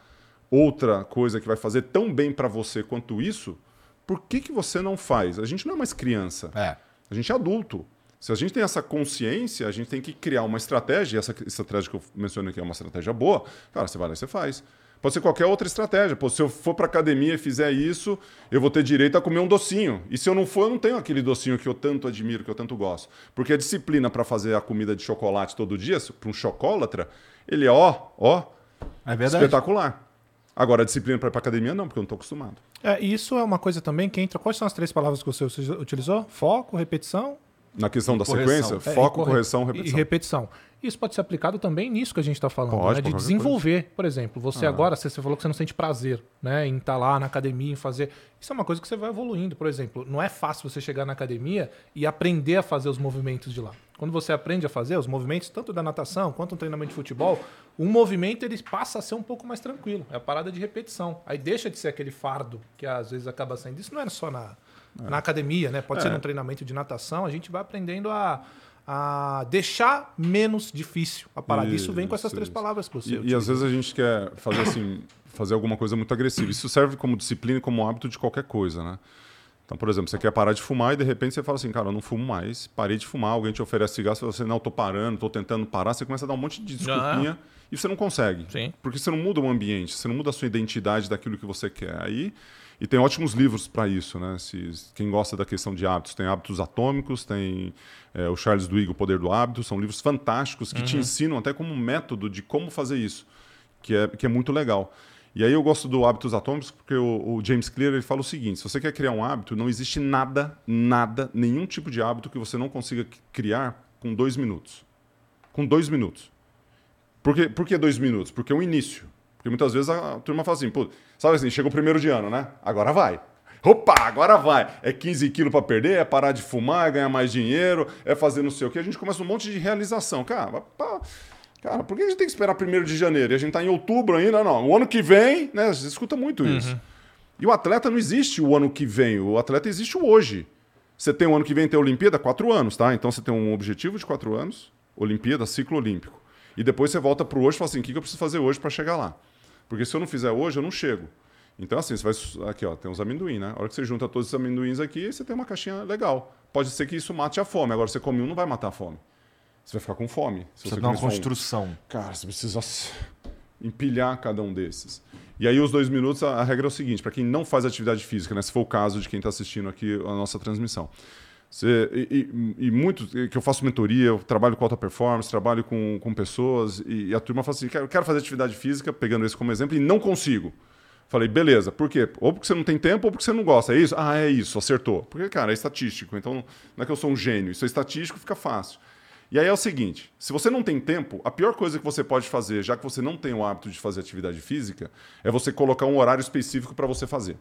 outra coisa que vai fazer tão bem para você quanto isso, por que, que você não faz? A gente não é mais criança. É. A gente é adulto. Se a gente tem essa consciência, a gente tem que criar uma estratégia, e essa estratégia que eu mencionei aqui é uma estratégia boa, cara, você vai lá e você faz. Pode ser qualquer outra estratégia. Pô, se eu for para academia e fizer isso, eu vou ter direito a comer um docinho. E se eu não for, eu não tenho aquele docinho que eu tanto admiro, que eu tanto gosto. Porque a disciplina para fazer a comida de chocolate todo dia, para um chocólatra, ele é ó, ó, É verdade. espetacular. Agora, a disciplina para ir para academia, não, porque eu não estou acostumado. É, isso é uma coisa também que entra. Quais são as três palavras que você utilizou? Foco, repetição Na questão da sequência, É, foco, corre- correção, repetição. E repetição. Isso pode ser aplicado também nisso que a gente está falando, Pode, né? de desenvolver. Por exemplo, você Ah. agora, você, falou que você não sente prazer né? em estar lá na academia, em fazer. Isso é uma coisa que você vai evoluindo. Por exemplo, não é fácil você chegar na academia e aprender a fazer os movimentos de lá. Quando você aprende a fazer os movimentos, tanto da natação quanto no treinamento de futebol, o movimento ele passa a ser um pouco mais tranquilo. É a parada de repetição. Aí deixa de ser aquele fardo que às vezes acaba sendo. Isso não é só na, na academia, né? Pode ser É. num treinamento de natação. A gente vai aprendendo a, a deixar menos difícil a parada. Isso, vem com essas Isso, três isso. palavras que você E, e às vezes a gente quer fazer assim, fazer alguma coisa muito agressiva. Isso serve como disciplina e como hábito de qualquer coisa, né? Então, por exemplo, você quer parar de fumar e de repente você fala assim, cara, eu não fumo mais, parei de fumar, alguém te oferece cigarro, você fala assim, não, eu tô parando, tô tentando parar, você começa a dar um monte de desculpinha e você não consegue. Sim. Porque você não muda o ambiente, você não muda a sua identidade daquilo que você quer. Aí, e tem ótimos livros para isso, né? Se, quem gosta da questão de hábitos, tem Hábitos Atômicos, tem é, o Charles Duhigg, O Poder do Hábito, são livros fantásticos que te ensinam até como um método de como fazer isso, que é, que é muito legal. E aí eu gosto do Hábitos Atômicos porque o, o James Clear ele fala o seguinte, se você quer criar um hábito, não existe nada, nada, nenhum tipo de hábito que você não consiga criar com dois minutos. Com dois minutos. Por que, por que dois minutos? Porque é um início. Porque muitas vezes a turma fala assim, pô, sabe assim, chega o primeiro de ano, né? Agora vai. Opa, agora vai. É 15 quilos para perder, é parar de fumar, é ganhar mais dinheiro, é fazer não sei o quê. A gente começa um monte de realização. Cara, pá, cara por que a gente tem que esperar primeiro de janeiro? E a gente tá em outubro ainda? Não, o ano que vem, né? Você escuta muito isso. E o atleta não existe o ano que vem, o atleta existe o hoje. Você tem o ano que vem tem a Olimpíada, quatro anos, tá? Então você tem um objetivo de quatro anos, Olimpíada, ciclo olímpico. E depois você volta pro hoje e fala assim: o que eu preciso fazer hoje para chegar lá? Porque se eu não fizer hoje, eu não chego. Então, assim, você vai. Aqui, ó, tem os amendoim, né? A hora que você junta todos os amendoins aqui, você tem uma caixinha legal. Pode ser que isso mate a fome. Agora, você come um, não vai matar a fome. Você vai ficar com fome. Se Precisa você dar uma só um. construção. Cara, você precisa empilhar cada um desses. E aí, os dois minutos, a, a regra é o seguinte: para quem não faz atividade física, né, se for o caso de quem está assistindo aqui a nossa transmissão. E, e, e muito que eu faço mentoria, eu trabalho com alta performance, trabalho com, com pessoas, e, e a turma fala assim: quero, quero fazer atividade física, pegando esse como exemplo, e não consigo. Falei, beleza, por quê? Ou porque você não tem tempo ou porque você não gosta. É isso? Ah, é isso, acertou. Porque, cara, é estatístico. Então, não é que eu sou um gênio. Isso é estatístico, fica fácil. E aí é o seguinte: se você não tem tempo, a pior coisa que você pode fazer, já que você não tem o hábito de fazer atividade física, é você colocar um horário específico para você fazer.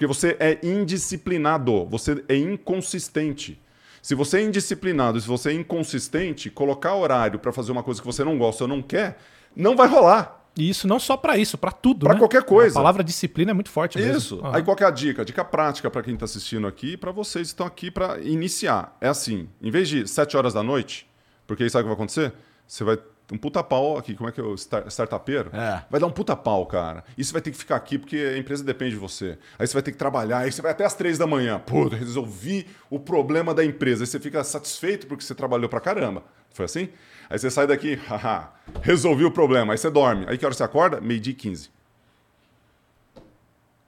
Porque você é indisciplinado, você é inconsistente. Se você é indisciplinado, se você é inconsistente, colocar horário para fazer uma coisa que você não gosta ou não quer, não vai rolar. E isso não só pra isso, pra tudo, Pra né? qualquer coisa. A palavra disciplina é muito forte mesmo. Isso. Aham. Aí qual que é a dica? Dica prática para quem está assistindo aqui e para vocês que estão aqui para iniciar. É assim, em vez de 7 horas da noite, porque aí sabe o que vai acontecer? Você vai um puta pau aqui, como é que é o star- startupeiro? É. Vai dar um puta pau, cara. E você vai ter que ficar aqui porque a empresa depende de você. Aí você vai ter que trabalhar, aí você vai até as três da manhã. Pô, resolvi o problema da empresa. Aí você fica satisfeito porque você trabalhou pra caramba. Foi assim? Aí você sai daqui, haha, resolvi o problema. Aí você dorme. Aí que hora você acorda? Meio-dia e 15.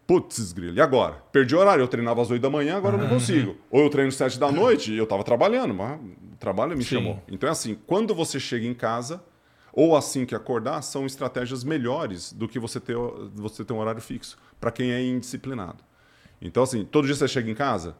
Putz, grilo, e agora? Perdi o horário, eu treinava às 8 da manhã, agora eu não consigo. Ou eu treino às 7 da noite e eu tava trabalhando, mas o trabalho me Sim. chamou. Então é assim, quando você chega em casa, ou assim que acordar, são estratégias melhores do que você ter, você ter um horário fixo, para quem é indisciplinado. Então, assim, todo dia você chega em casa?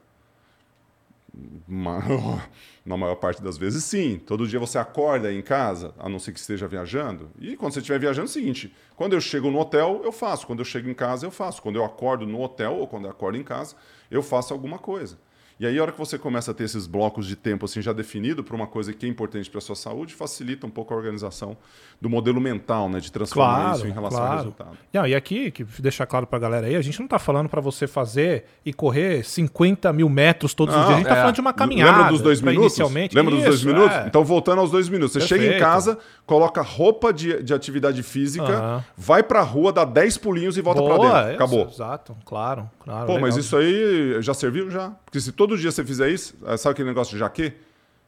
Na maior parte das vezes, sim. Todo dia você acorda em casa, a não ser que esteja viajando. E quando você estiver viajando, é o seguinte: quando eu chego no hotel, eu faço. Quando eu chego em casa, eu faço. Quando eu acordo no hotel ou quando eu acordo em casa, eu faço alguma coisa. E aí, a hora que você começa a ter esses blocos de tempo assim já definido para uma coisa que é importante para a sua saúde, facilita um pouco a organização do modelo mental, né? De transformar Claro, isso em relação ao claro. resultado. Não, e aqui, que deixar claro pra galera aí, a gente não tá falando pra você fazer e correr 50 mil metros todos os Não, dias. A gente tá é. falando de uma caminhada. Lembra dos dois minutos? Inicialmente. Lembra dos dois Isso, minutos? é. Então, voltando aos dois minutos. Você chega em Perfeito. casa, coloca roupa de, de atividade física, vai pra rua, dá 10 pulinhos e volta Boa, pra dentro. isso, Acabou. Exato, claro, claro. Pô, mas legal. isso aí já serviu já. Porque se todo dia você fizer isso, eh, sabe aquele negócio de jaque?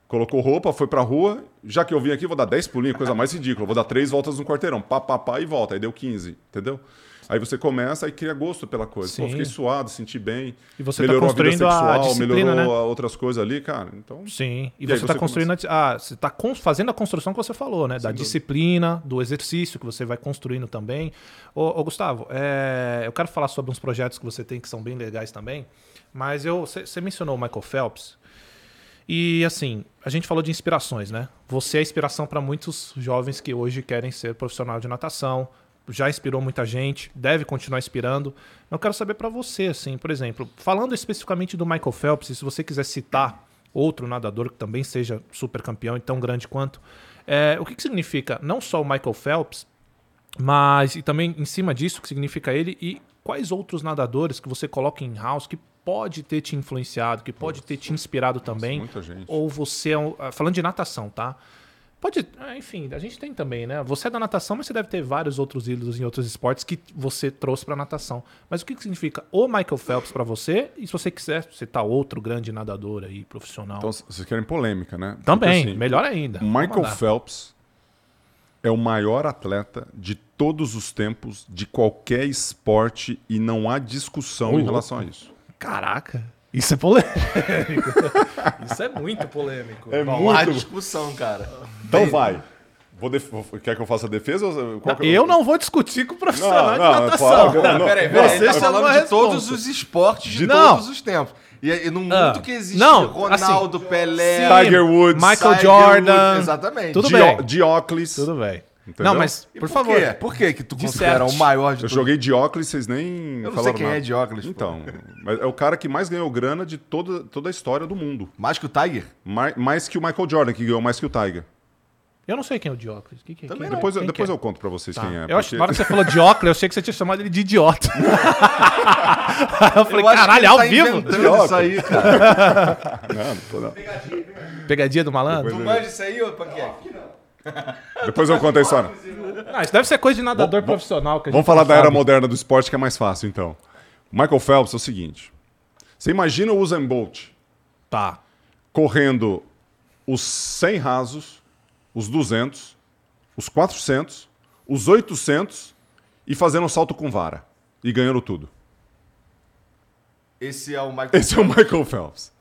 Colocou roupa, foi pra rua, já que eu vim aqui, vou dar 10 pulinhos, coisa mais ridícula. Vou dar três voltas no quarteirão, pá, pá, pá e volta. Aí deu 15, entendeu? Aí você começa e cria gosto pela coisa. Pô, Sim. fiquei suado, senti bem. E você tá melhorou construindo a a- vida a sexual, disciplina, melhorou né? a outras coisas ali, cara. Então, Sim. E, E você está construindo a, ah, você está fazendo a construção que você falou, né? da disciplina, do exercício que você vai construindo também. Ô, ô, Gustavo, é, eu quero falar sobre uns projetos que você tem que são bem legais também. Mas eu, você mencionou o Michael Phelps. E assim, a gente falou de inspirações, né? Você é inspiração para muitos jovens que hoje querem ser profissional de natação. Já inspirou muita gente, deve continuar inspirando. Eu quero saber para você, assim, por exemplo, falando especificamente do Michael Phelps, se você quiser citar outro nadador que também seja super campeão e tão grande quanto, é, o que, que significa não só o Michael Phelps, mas e também em cima disso, o que significa ele e quais outros nadadores que você coloca em house que pode ter te influenciado, que pode ter te inspirado também, muita gente. ou você é um, ah, falando de natação, tá? Pode, ah, enfim, a gente tem também, né? Você é da natação, mas você deve ter vários outros ídolos em outros esportes que você trouxe pra natação. Mas o que, que significa o Michael Phelps pra você? E se você quiser citar outro grande nadador aí, profissional. então vocês querem polêmica, né? também, Porque, assim, melhor ainda. Michael. Phelps é o maior atleta de todos os tempos, de qualquer esporte, e não há discussão Ô, em relação a isso. Caraca, isso é polêmico. isso é muito polêmico. É Não há discussão, cara. Então vai. Vou def- Quer que eu faça a defesa? ou- qual que Eu não vou discutir com o profissional Não, de não, natação. fala, não, Não, peraí, peraí. Você tá só falando não de todos os esportes de Não. todos os tempos. E, e num Ah, mundo que existe não, Ronaldo, Pelé, Sim, Tiger Woods, Michael Tiger Jordan. Woods, exatamente. Tudo Dio- bem. Dióclis. Tudo bem. Entendeu? Não, mas, E por, favor. Quê? Por que que tu De considera certo. o maior de Eu todos? joguei Dióclis, vocês nem Eu não sei quem nada. é Dióclis. pô. Então, mas é o cara que mais ganhou grana de toda, toda a história do mundo. Mais que o Tiger? Mais, mais que o Michael Jordan, que ganhou mais que o Tiger. Eu não sei quem é o Dióclis. Que, que, Também quem, não. Depois, eu- quem depois que é? eu conto pra vocês Tá. quem é. Eu acho, porque- na hora que você falou Dióclis, eu achei que você tinha chamado ele de idiota. Aí eu falei, Eu acho que caralho, ao tá vivo? isso aí, cara. Não, não tô não. Pegadinha do malandro? tu manja isso aí, ô Panqueque? Depois eu conto a história. Ah, isso deve ser coisa de nadador profissional. Que a Vamos gente falar não da era moderna do esporte, que é mais fácil, então. Michael Phelps é o seguinte. Você imagina o Usain Bolt Tá. correndo os 100 rasos, os 200, os 400, os 800 e fazendo um salto com vara. E ganhando tudo. Esse é o Michael. Esse é o Michael Phelps.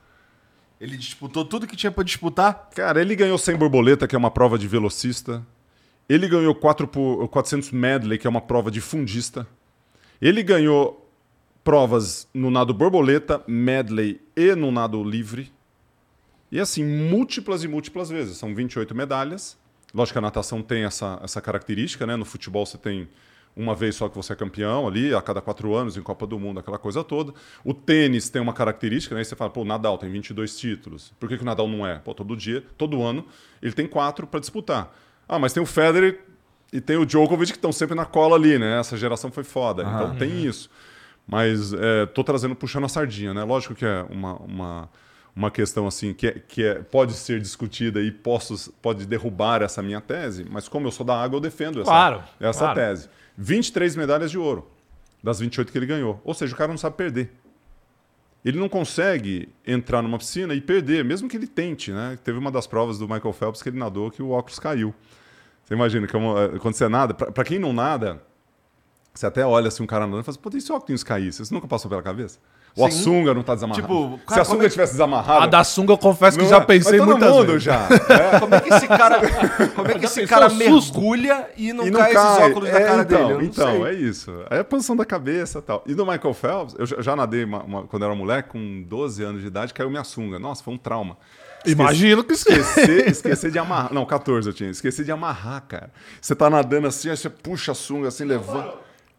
Ele disputou tudo que tinha pra disputar. Cara, ele ganhou 100 borboleta, que é uma prova de velocista. Ele ganhou 4 por 400 medley, que é uma prova de fundista. Ele ganhou provas no nado borboleta, medley e no nado livre. E assim, múltiplas e múltiplas vezes. São 28 medalhas. Lógico que a natação tem essa, essa característica, né? No futebol você tem uma vez só que você é campeão ali, a cada quatro anos, em Copa do Mundo, aquela coisa toda. O tênis tem uma característica, né? Aí você fala, pô, o Nadal tem 22 títulos. Por que, que o Nadal não é? Pô, todo dia, todo ano, ele tem quatro para disputar. Ah, mas tem o Federer e tem o Djokovic que estão sempre na cola ali, né? Essa geração foi foda. Então tem isso. Mas é, tô trazendo, puxando a sardinha, né? Lógico que é uma, uma, uma questão assim que, é, que é, pode ser discutida e posso, pode derrubar essa minha tese, mas como eu sou da água, eu defendo essa, Claro, essa claro. tese. 23 medalhas de ouro das 28 que ele ganhou. Ou seja, o cara não sabe perder. Ele não consegue entrar numa piscina e perder, mesmo que ele tente, né? Teve uma das provas do Michael Phelps que ele nadou que o óculos caiu. Você imagina, como, eh, quando você nada, pra quem não nada, você até olha assim um cara nadando e fala assim, pô, e se o óculos caísse? Isso nunca passou pela cabeça? Ou a Sim. sunga não tá desamarrada? Tipo, se cara, a sunga é- tivesse desamarrada... A da sunga eu confesso que já é? pensei Mas todo muitas mundo vezes. já. é. Como é que esse cara, como é que esse cara o mergulha e não, e não cai, cai. esses óculos na É, cara então, dele? Então, sei. é isso. Aí a posição da cabeça e tal. E no Michael Phelps, eu já- nadei uma- uma- quando era moleque, com 12 anos de idade, caiu minha sunga. Nossa, foi um trauma. Imagino que. Esquecer, esquecer de amarrar. Não, 14 eu tinha. Esqueci de amarrar, cara. Você tá nadando assim, aí você puxa a sunga assim, levanta.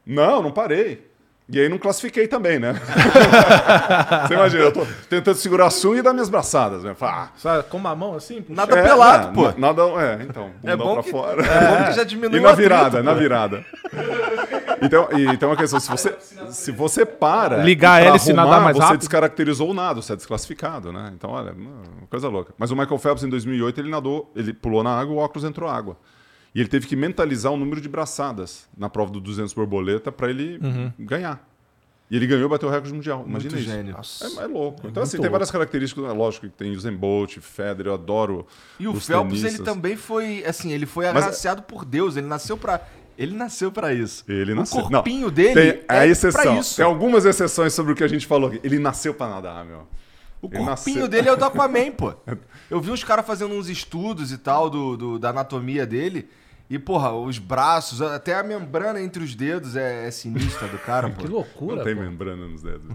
Não, não parei. E aí não classifiquei também, né? você imagina, eu tô tentando segurar a sunga e dar minhas braçadas, né? Fala, ah, Sabe, com uma mão assim? puxa. Nada é, pelado, é, pô. na- Nada, é, então. É bom pra que- fora. É bom que já diminuiu E na atrito, virada, pô. na virada. Então, e, então é uma questão, se você, se você para... Ligar a hélice e nadar mais você rápido? descaracterizou o nado, você é desclassificado, né? Então, olha, coisa louca. Mas o Michael Phelps, em 2008, ele nadou, ele pulou na água, o óculos entrou água. E ele teve que mentalizar o número de braçadas na prova do 200 borboleta para ele Uhum. ganhar. E ele ganhou e bateu o recorde mundial. Imagina Muito isso. gênio. É, é louco. Então, assim, tem várias características, é lógico que tem Usain Bolt, Federer, eu adoro E o os Phelps, ele tenistas. também foi, assim, ele foi Mas- agraciado por Deus. Ele nasceu pra Ele nasceu pra isso. Ele nasceu. O corpinho Não, dele tem, é a é exceção. pra isso. Tem algumas exceções sobre o que a gente falou aqui. Ele nasceu pra nadar, meu. O Ele corpinho nasceu- dele é o do Aquaman, pô. Eu vi uns caras fazendo uns estudos e tal do, do- da anatomia dele. E, porra, os braços, até a membrana entre os dedos é, é sinistra do cara, pô. Que loucura, Não tem pô. membrana nos dedos.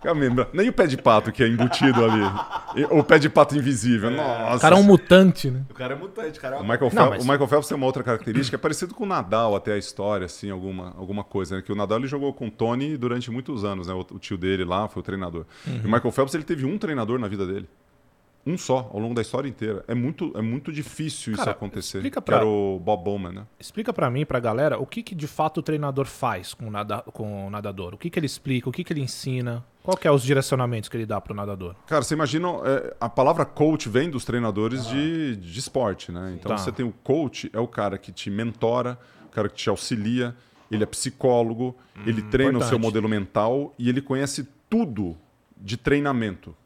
Que a membrana. Nem o pé de pato que é embutido ali. O pé de pato invisível. Nossa. O cara é um mutante, né? O cara é mutante, o cara é O. Michael, Não, Phelps, mas- o Michael Phelps tem uma outra característica, é parecido com o Nadal até a história, assim, alguma, alguma coisa, né? Que o Nadal ele jogou com o Tony durante muitos anos, né? O, o tio dele lá foi o treinador. Uhum. E o Michael Phelps ele teve um treinador na vida dele. Um só, ao longo da história inteira. É muito, é muito difícil isso Cara, acontecer. explica Que pra- era o Bob Bowman, né? Explica pra mim, pra galera, o que, que de fato o treinador faz com o, nada, com o nadador. O que, que ele explica, o que, que ele ensina. Qual que é os direcionamentos que ele dá pro nadador? Cara, você imagina, é, a palavra coach vem dos treinadores de, de esporte, né? Então Tá. você tem o coach, é o cara que te mentora, o cara que te auxilia, ele é psicólogo, ele treina o seu importante. modelo mental e ele conhece tudo de treinamento.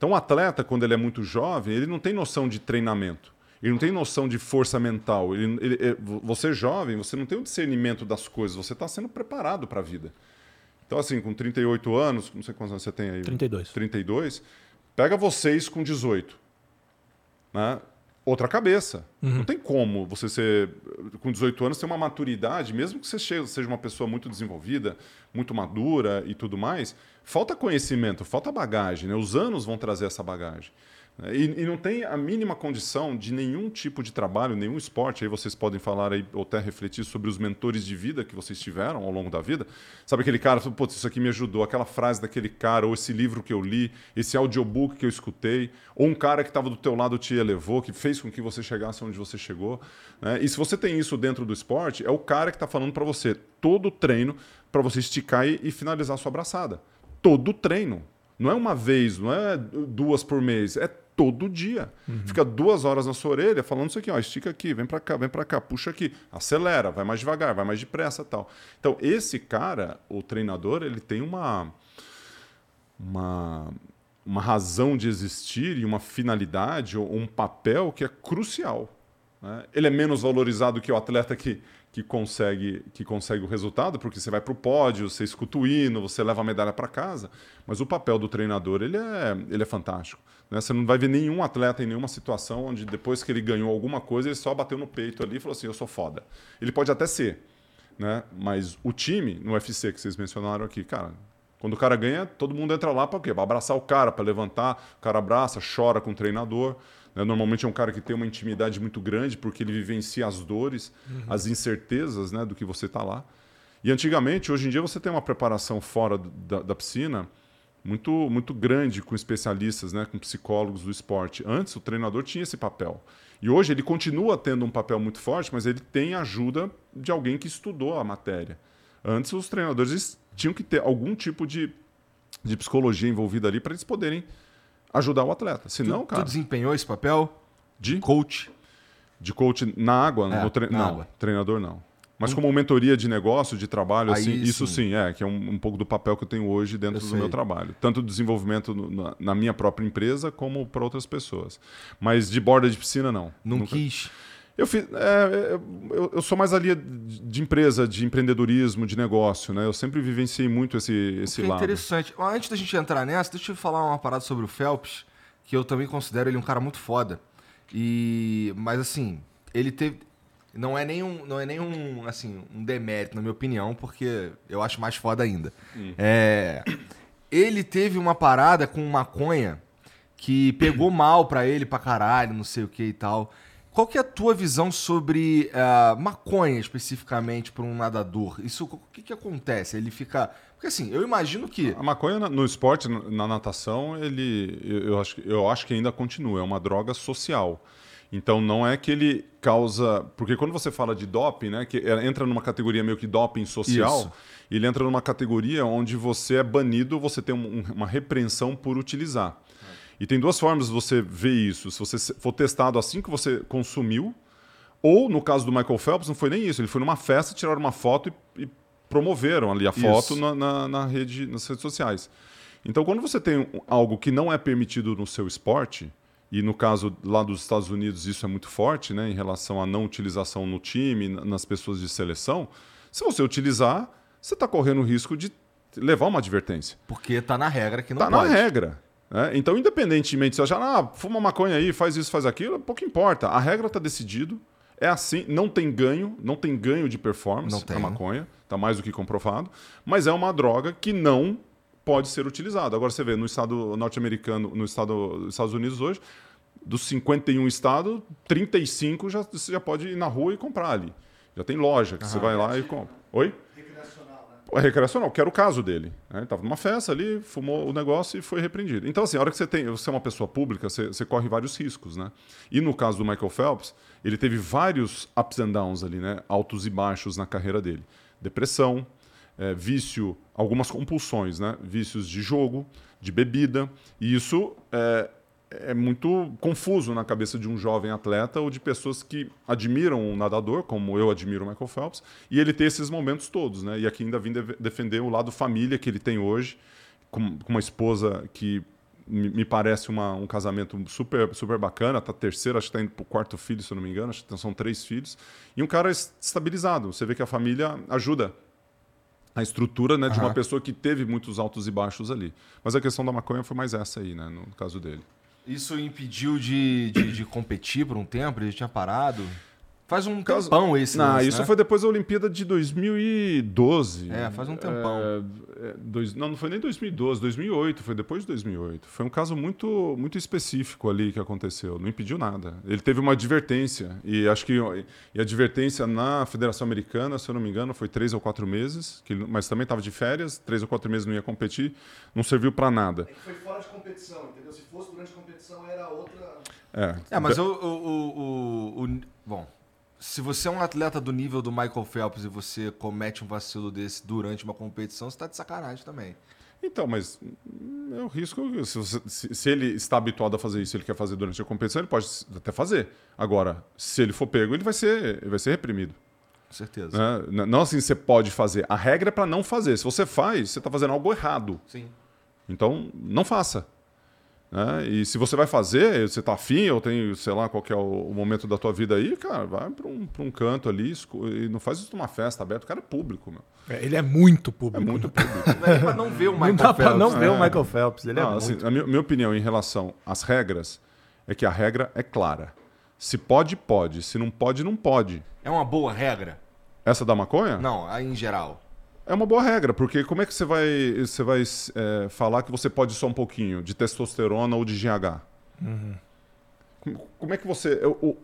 Então o atleta, quando ele é muito jovem, ele não tem noção de treinamento. Ele não tem noção de força mental. Ele- ele- é, você é jovem, você não tem o discernimento das coisas, você está sendo preparado para a vida. Então, assim, com 38 anos, não sei quantos anos você tem aí. 32. 32, pega vocês com 18. Né? Outra cabeça. Não tem como você ser, com 18 anos, ter uma maturidade, mesmo que você seja uma pessoa muito desenvolvida, muito madura e tudo mais, falta conhecimento, falta bagagem. Né? Os anos vão trazer essa bagagem. E, e não tem a mínima condição de nenhum tipo de trabalho, nenhum esporte. Aí vocês podem falar aí, ou até refletir sobre os mentores de vida que vocês tiveram ao longo da vida. Sabe aquele cara, pô, isso aqui me ajudou, aquela frase daquele cara, ou esse livro que eu li, esse audiobook que eu escutei, ou um cara que estava do teu lado te elevou, que fez com que você chegasse onde você chegou. né? E se você tem isso dentro do esporte, é o cara que está falando para você todo treino para você esticar e, e finalizar a sua abraçada. Todo treino. Não é uma vez, não é duas por mês, é todo dia. Fica duas horas na sua orelha falando isso aqui, ó, estica aqui, vem para cá, vem para cá, puxa aqui, acelera, vai mais devagar, vai mais depressa, tal. Então esse cara, o treinador, ele tem uma uma uma razão de existir e uma finalidade ou um papel que é crucial. né? Ele é menos valorizado que o atleta que, que, consegue, que consegue o resultado, porque você vai para o pódio, você escuta o hino, você leva a medalha para casa. Mas o papel do treinador ele é, ele é fantástico. né? Você não vai ver nenhum atleta em nenhuma situação onde depois que ele ganhou alguma coisa, ele só bateu no peito ali e falou assim: Eu sou foda. Ele pode até ser, né? mas o time, no UFC que vocês mencionaram aqui, cara, quando o cara ganha, todo mundo entra lá para quê? Para abraçar o cara, para levantar. O cara abraça, chora com o treinador. Né? Normalmente é um cara que tem uma intimidade muito grande porque ele vivencia as dores, as incertezas né, do que você está lá. E antigamente, hoje em dia, você tem uma preparação fora da, da piscina muito, muito grande com especialistas, né, com psicólogos do esporte. Antes, o treinador tinha esse papel. E hoje ele continua tendo um papel muito forte, mas ele tem a ajuda de alguém que estudou a matéria. Antes, os treinadores tinham que ter algum tipo de, de psicologia envolvida ali para eles poderem ajudar o atleta. Tu, Senão, tu cara, desempenhou esse papel? de, Coach. de coach na água, É, no tre- na não, água. treinador não. Mas como mentoria de negócio, de trabalho, Aí assim, isso sim. sim, é, que é um, um pouco do papel que eu tenho hoje dentro Eu do sei. meu trabalho. Tanto desenvolvimento no- na, na minha própria empresa, como para outras pessoas. Mas de borda de piscina, não. Não Nunca- quis. Eu, fiz, é, eu, eu sou mais ali de empresa, de empreendedorismo, de negócio, né? Eu sempre vivenciei muito esse, esse Que é lado. interessante. Antes da gente entrar nessa, deixa eu falar uma parada sobre o Phelps, que eu também considero ele um cara muito foda. E mas assim, ele teve não é nenhum, não é nenhum assim, um demérito na minha opinião, porque eu acho mais foda ainda. É, ele teve uma parada com maconha que pegou mal pra ele pra caralho, não sei o que e tal. Qual que é a tua visão sobre ah, maconha especificamente para um nadador? Isso, o que que acontece? Ele fica, porque assim, eu imagino que A maconha no esporte, na na natação, ele, eu, acho, que- eu acho que ainda continua, é uma droga social. Então não é que ele causa. Porque quando você fala de doping, né? Que é- entra numa categoria meio que doping social, Isso. ele entra numa categoria onde você é banido, você tem um- uma repreensão por utilizar. E tem duas formas de você ver isso. Se você for testado assim que você consumiu, ou no caso do Michael Phelps, não foi nem isso. Ele foi numa festa, tiraram uma foto e, e promoveram ali a foto na, na, na rede, nas redes sociais. Então, quando você tem algo que não é permitido no seu esporte, E no caso lá dos Estados Unidos, isso é muito forte, né, em relação à não utilização no time, nas pessoas de seleção. Se você utilizar, você está correndo o risco de levar uma advertência. Porque tá na regra que não Tá pode. na regra. Né? Então, independentemente se eu achar, ah, fuma maconha aí, faz isso, faz aquilo, pouco importa. A regra está decidido. É assim, não tem ganho, não tem ganho de performance a maconha, tá mais do que comprovado, mas é uma droga que não pode ser utilizada. Agora você vê no estado norte-americano, no estado dos Estados Unidos hoje, dos 51 estados, 35 já você já pode ir na rua e comprar ali. Já tem loja que você vai lá e compra. Oi? Recreacional? É que era o caso dele. Né? Ele estava numa festa ali, fumou o negócio e foi repreendido. Então, assim, a hora que você tem, você é uma pessoa pública, você, você corre vários riscos, né? E no caso do Michael Phelps, ele teve vários ups and downs ali, né? Altos e baixos na carreira dele. Depressão, eh, vício, algumas compulsões, né? Vícios de jogo, de bebida. E isso é, é muito confuso na cabeça de um jovem atleta ou de pessoas que admiram um nadador, como eu admiro o Michael Phelps, e ele ter esses momentos todos, né? E aqui ainda vim de- defender o lado família que ele tem hoje, com, com uma esposa que me, parece uma- um casamento super, super bacana, tá terceiro, acho que está indo pro quarto filho, se eu não me engano, acho que são três filhos, e um cara es- estabilizado. Você vê que a família ajuda a estrutura né, de uma pessoa que teve muitos altos e baixos ali. Mas a questão da maconha foi mais essa aí, né, no caso dele. Isso impediu de, de, de competir por um tempo? Ele tinha parado? Faz um Caso- tempão esse Não, lance, isso né? foi depois da Olimpíada de 2012. É, faz um tempão. É, é, dois- não, não foi nem 2012, 2008, foi depois de 2008. Foi um caso muito, muito específico ali que aconteceu, não impediu nada. Ele teve uma advertência, e acho que e a advertência na Federação Americana, se eu não me engano, foi três ou quatro meses, que mas também estava de férias, três ou quatro meses não ia competir, não serviu para nada. É que foi fora de competição, entendeu? Se fosse durante a competição, era outra. É, É, mas o, o, o, o- o- Bom, se você é um atleta do nível do Michael Phelps e você comete um vacilo desse durante uma competição, você tá de sacanagem também. Então, mas hum, é o risco. Se, você- se- se ele está habituado a fazer isso, ele quer fazer durante a competição, ele pode até fazer. Agora, se ele for pego, ele vai ser, ele vai ser reprimido. Com certeza. né? Não assim você pode fazer. A regra é para não fazer. Se você faz, você está fazendo algo errado. Sim. Então, não faça. Né? E se você vai fazer, você está afim, ou tem, sei lá, qual que é o, o momento da tua vida aí, cara, vai para um, pra um canto ali e não faz isso numa festa aberta. O cara é público, meu. É, Ele é muito É público. muito público. Não é pra não ver o Michael Não dá pra Phelps. não ver É. o Michael Phelps. Ele Não, é assim, muito. a minha, minha opinião em relação às regras é que a regra é clara. Se pode, pode. Se não pode, não pode. É uma boa regra? Essa da maconha? Não, em geral. É uma boa regra, porque como é que você vai, você vai é, falar que você pode só um pouquinho de testosterona ou de GH? Como, como é que você.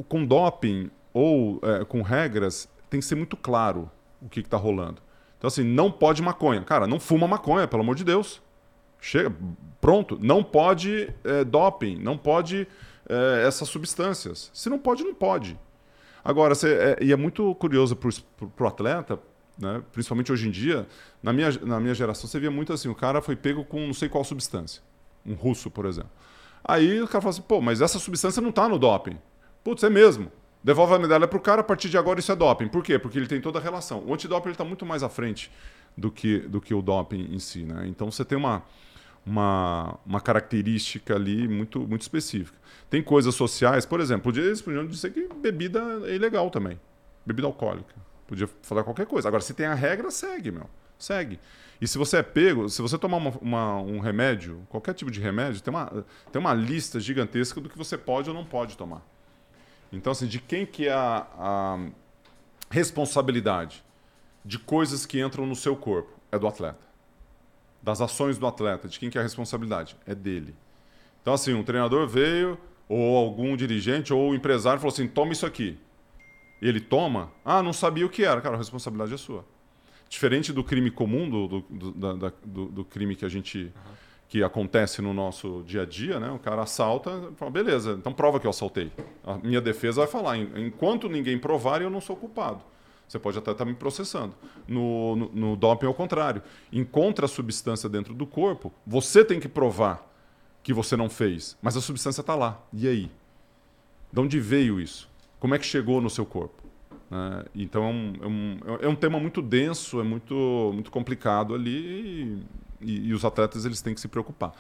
com doping ou é, com regras, tem que ser muito claro o que está rolando. Então, assim, não pode maconha. Cara, não fuma maconha, pelo amor de Deus. Chega, pronto. Não pode é, doping, não pode é, essas substâncias. Se não pode, não pode. Agora, você, é, e é muito curioso para o atleta, né, principalmente hoje em dia, na minha, na minha geração, você via muito assim: o cara foi pego com não sei qual substância. Um russo, por exemplo. Aí o cara fala assim: pô, mas essa substância não está no doping. Putz, é mesmo. Devolve a medalha pro cara, a partir de agora isso é doping. Por quê? Porque ele tem toda a relação. O antidoping está muito mais à frente do que, do que o doping em si. Né? Então você tem uma, uma, uma característica ali muito, muito específica. Tem coisas sociais, por exemplo, eles podiam dizer que bebida é ilegal também. Bebida alcoólica. Podia falar qualquer coisa. Agora, se tem a regra, segue, meu. Segue. E se você é pego, se você tomar uma- uma- um remédio, qualquer tipo de remédio, tem uma, tem uma lista gigantesca do que você pode ou não pode tomar. Então, assim, de quem que é a, a responsabilidade de coisas que entram no seu corpo? É do atleta. Das ações do atleta, de quem que é a responsabilidade? É dele. Então, assim, um treinador veio, ou algum dirigente, ou empresário falou assim: toma isso aqui. Ele toma, ah, não sabia o que era. Cara, a responsabilidade é sua. Diferente do crime comum, do, do, do, da- do- do crime que a gente. que acontece no nosso dia a dia, né? O cara assalta, fala, beleza, então prova que eu assaltei. A minha defesa vai falar, "En- enquanto ninguém provar, eu não sou culpado. Você pode até estar me processando. No, no, no doping é o contrário. Encontra a substância dentro do corpo, você tem que provar que você não fez, mas a substância está lá. E aí? De onde veio isso? Como é que chegou no seu corpo? né? então é um, é, um, é um tema muito denso, é muito, muito complicado ali e, e- os atletas eles têm que se preocupar.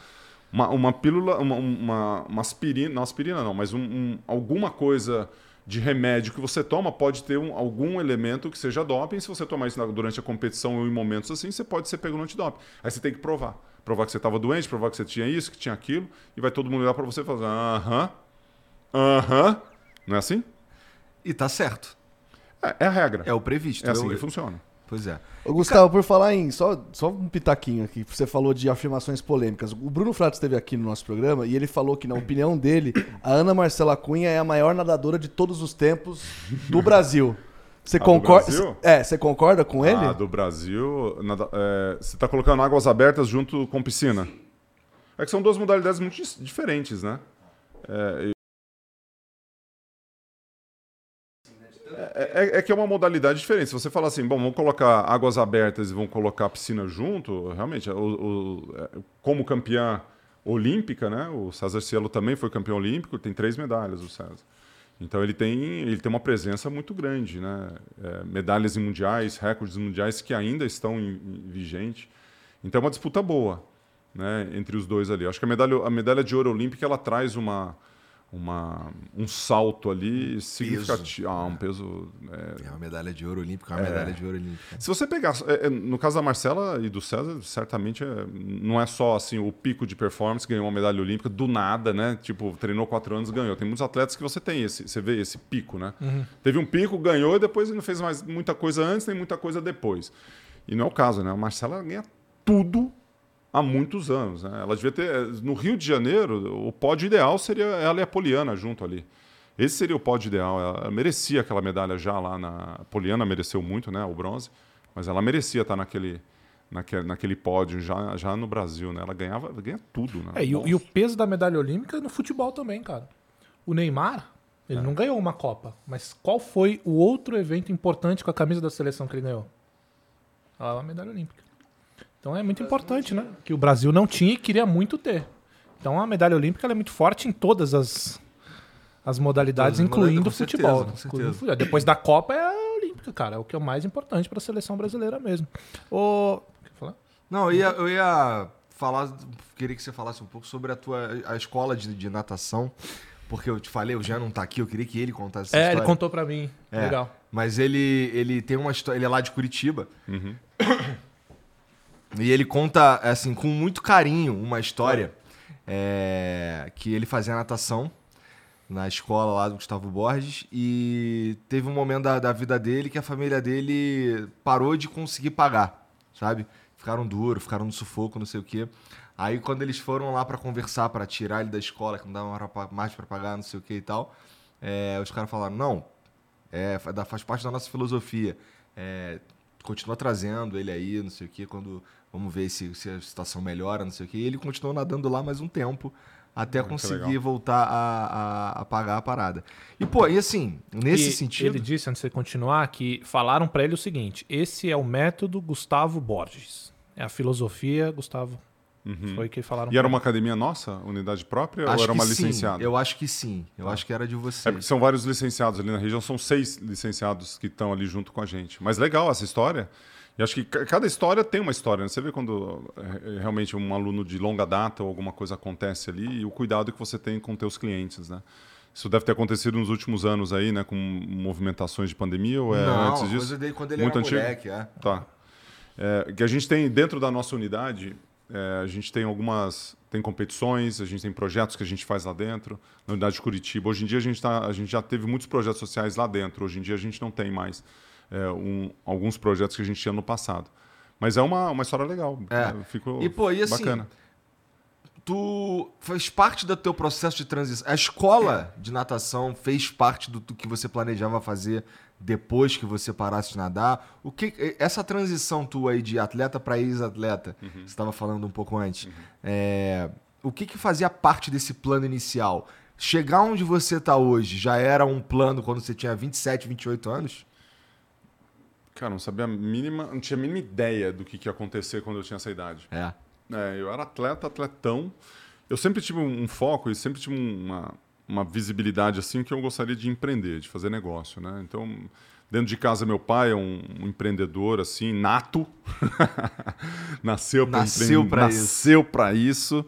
Uma, uma pílula, uma, uma, uma aspirina, não aspirina não, mas um, um- alguma coisa de remédio que você toma pode ter um- algum elemento que seja doping. Se você tomar isso durante a competição ou em momentos assim, você pode ser pego no antidoping. Aí você tem que provar. Provar que você estava doente, provar que você tinha isso, que tinha aquilo, e vai todo mundo olhar para você e falar, aham, aham. Não é assim? E tá certo. É, é a regra. É o previsto. É assim Eu- que funciona. Pois é. Ô, Gustavo, por falar em. Só, só um pitaquinho aqui. Você falou de afirmações polêmicas. O Bruno Fratos esteve aqui no nosso programa e ele falou que, na opinião dele, a Ana Marcela Cunha é a maior nadadora de todos os tempos do Brasil. Você concorda? Brasil? É, você concorda com ele? Ah, do Brasil. nada- é, você está colocando águas abertas junto com piscina. É que são duas modalidades muito diferentes, né? É, É, é- é que é uma modalidade diferente. Se você falar assim, bom, vamos colocar águas abertas e vamos colocar piscina junto, realmente, o- o- é, como campeã olímpica, né? O César Cielo também foi campeão olímpico, tem três medalhas, o César. Então ele tem, ele tem uma presença muito grande, né? É, medalhas em mundiais, recordes mundiais que ainda estão em, em vigente. Então é uma disputa boa, né? Entre os dois ali. Acho que a medalha, a medalha de ouro olímpica ela traz uma, uma um salto ali significativo. Ah, um peso. é, É uma medalha de ouro olímpica, é uma medalha de ouro olímpica. se você pegar, é, é, no caso da Marcela e do César, certamente é, não é só assim o pico de performance, ganhou uma medalha olímpica do nada, né? Tipo, treinou quatro anos, ganhou. Tem muitos atletas que você tem esse, você vê esse pico, né? Teve um pico, ganhou e depois não fez mais muita coisa antes nem muita coisa depois. E não é o caso, né? A Marcela ganha tudo há muitos anos, né? Ela devia ter no Rio de Janeiro, o pódio ideal seria ela e a Poliana junto ali. Esse seria o pódio ideal. Ela merecia aquela medalha já lá na. A Poliana mereceu muito, né? O bronze. Mas ela merecia estar naquele, naquele, naquele pódio já, já no Brasil, né? Ela ganhava, ganha tudo, né? É, e, o- e o peso da medalha olímpica é no futebol também, cara. O Neymar, É. ele não ganhou uma Copa, mas qual foi o outro evento importante com a camisa da seleção que ele ganhou? A medalha olímpica. Então é muito importante, né? Que o Brasil não tinha e queria muito ter. Então a medalha olímpica ela é muito forte em todas as, as modalidades, Todas as incluindo o futebol. certeza, com Incluindo o certeza. futebol. Depois da Copa é a olímpica, cara. É o que é o mais importante para a seleção brasileira mesmo. O... Quer falar? Não, eu ia, eu ia falar, queria que você falasse um pouco sobre a tua a escola de, de natação, porque eu te falei, o Jean não tá aqui, eu queria que ele contasse essa É, história. ele contou para mim. É, Legal. Mas ele, ele tem uma história, ele é lá de Curitiba. Uhum. E ele conta, assim, com muito carinho uma história é, que ele fazia natação na escola lá do Gustavo Borges e teve um momento da, da vida dele que a família dele parou de conseguir pagar, sabe? Ficaram duros, ficaram no sufoco, não sei o quê. Aí quando eles foram lá pra conversar, pra tirar ele da escola, que não dava mais pra pagar, não sei o que e tal, é, os caras falaram, não, é, faz parte da nossa filosofia. É, continua trazendo ele aí, não sei o que, quando vamos ver se, se a situação melhora, não sei o que. E ele continuou nadando lá mais um tempo até Muito conseguir legal. voltar a, a, a pagar a parada. E, pô, e assim, nesse E sentido. Ele disse, antes de você continuar, que falaram pra ele o seguinte: esse é o método Gustavo Borges. É a filosofia, Gustavo. Foi o que falaram. Uhum. E era uma academia nossa, unidade própria, ou acho era uma sim, licenciada? Eu acho que sim. Eu acho que era de você. É porque são vários licenciados ali na região, são seis licenciados que estão ali junto com a gente. Mas legal essa história. E acho que ca- cada história tem uma história. Né? Você vê quando é, realmente um aluno de longa data ou alguma coisa acontece ali e o cuidado que você tem com teus clientes, né? Isso deve ter acontecido nos últimos anos aí, né? Com movimentações de pandemia ou é não, antes disso? dele quando ele Muito era antigo? moleque, é. Tá. É, que a gente tem dentro da nossa unidade, é, a gente tem algumas tem competições, a gente tem projetos que a gente faz lá dentro, na unidade de Curitiba. Hoje em dia a gente, tá, a gente já teve muitos projetos sociais lá dentro. Hoje em dia a gente não tem mais é, um- alguns projetos que a gente tinha no passado. Mas é uma, uma história legal. É. Ficou E, pô, e assim, bacana. tu fez parte do teu processo de transição. A escola de natação fez parte do, do que você planejava fazer depois que você parasse de nadar. O que essa transição tua aí de atleta para ex-atleta, Uhum. que você estava falando um pouco antes, é, o que que fazia parte desse plano inicial? Chegar onde você está hoje já era um plano quando você tinha 27, 28 anos? Cara, não sabia a mínima, não tinha a mínima ideia do que, que ia acontecer quando eu tinha essa idade. É. É, eu era atleta, atletão. Eu sempre tive um foco e sempre tive uma, uma visibilidade assim que eu gostaria de empreender, de fazer negócio, né? Então, dentro de casa meu pai é um, um empreendedor assim, nato. Nasceu para Nasceu pra isso. Nasceu para isso.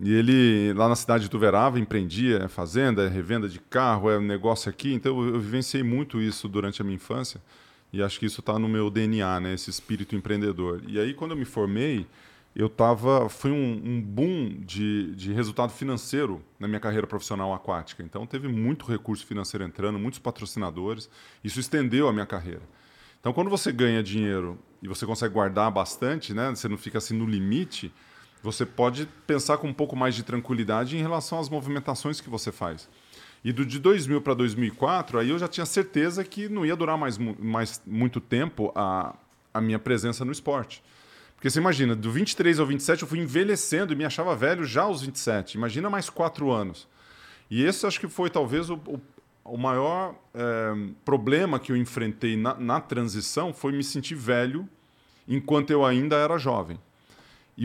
E ele, lá na cidade de Tuverava, empreendia, é fazenda, é revenda de carro, é um negócio aqui. Então eu, eu vivenciei muito isso durante a minha infância. E acho que isso está no meu DNA, né? Esse espírito empreendedor. E aí, quando eu me formei, eu tava foi um, um boom de, de resultado financeiro na minha carreira profissional aquática então teve muito recurso financeiro entrando muitos patrocinadores isso estendeu a minha carreira então quando você ganha dinheiro e você consegue guardar bastante né você não fica assim no limite você pode pensar com um pouco mais de tranquilidade em relação às movimentações que você faz e do de 2000 para 2004 aí eu já tinha certeza que não ia durar mais, mais muito tempo a, a minha presença no esporte porque você imagina, do 23 ao 27 eu fui envelhecendo e me achava velho já aos 27. Imagina mais quatro anos. E esse acho que foi talvez o, o, o maior é, problema que eu enfrentei na, na transição foi me sentir velho enquanto eu ainda era jovem.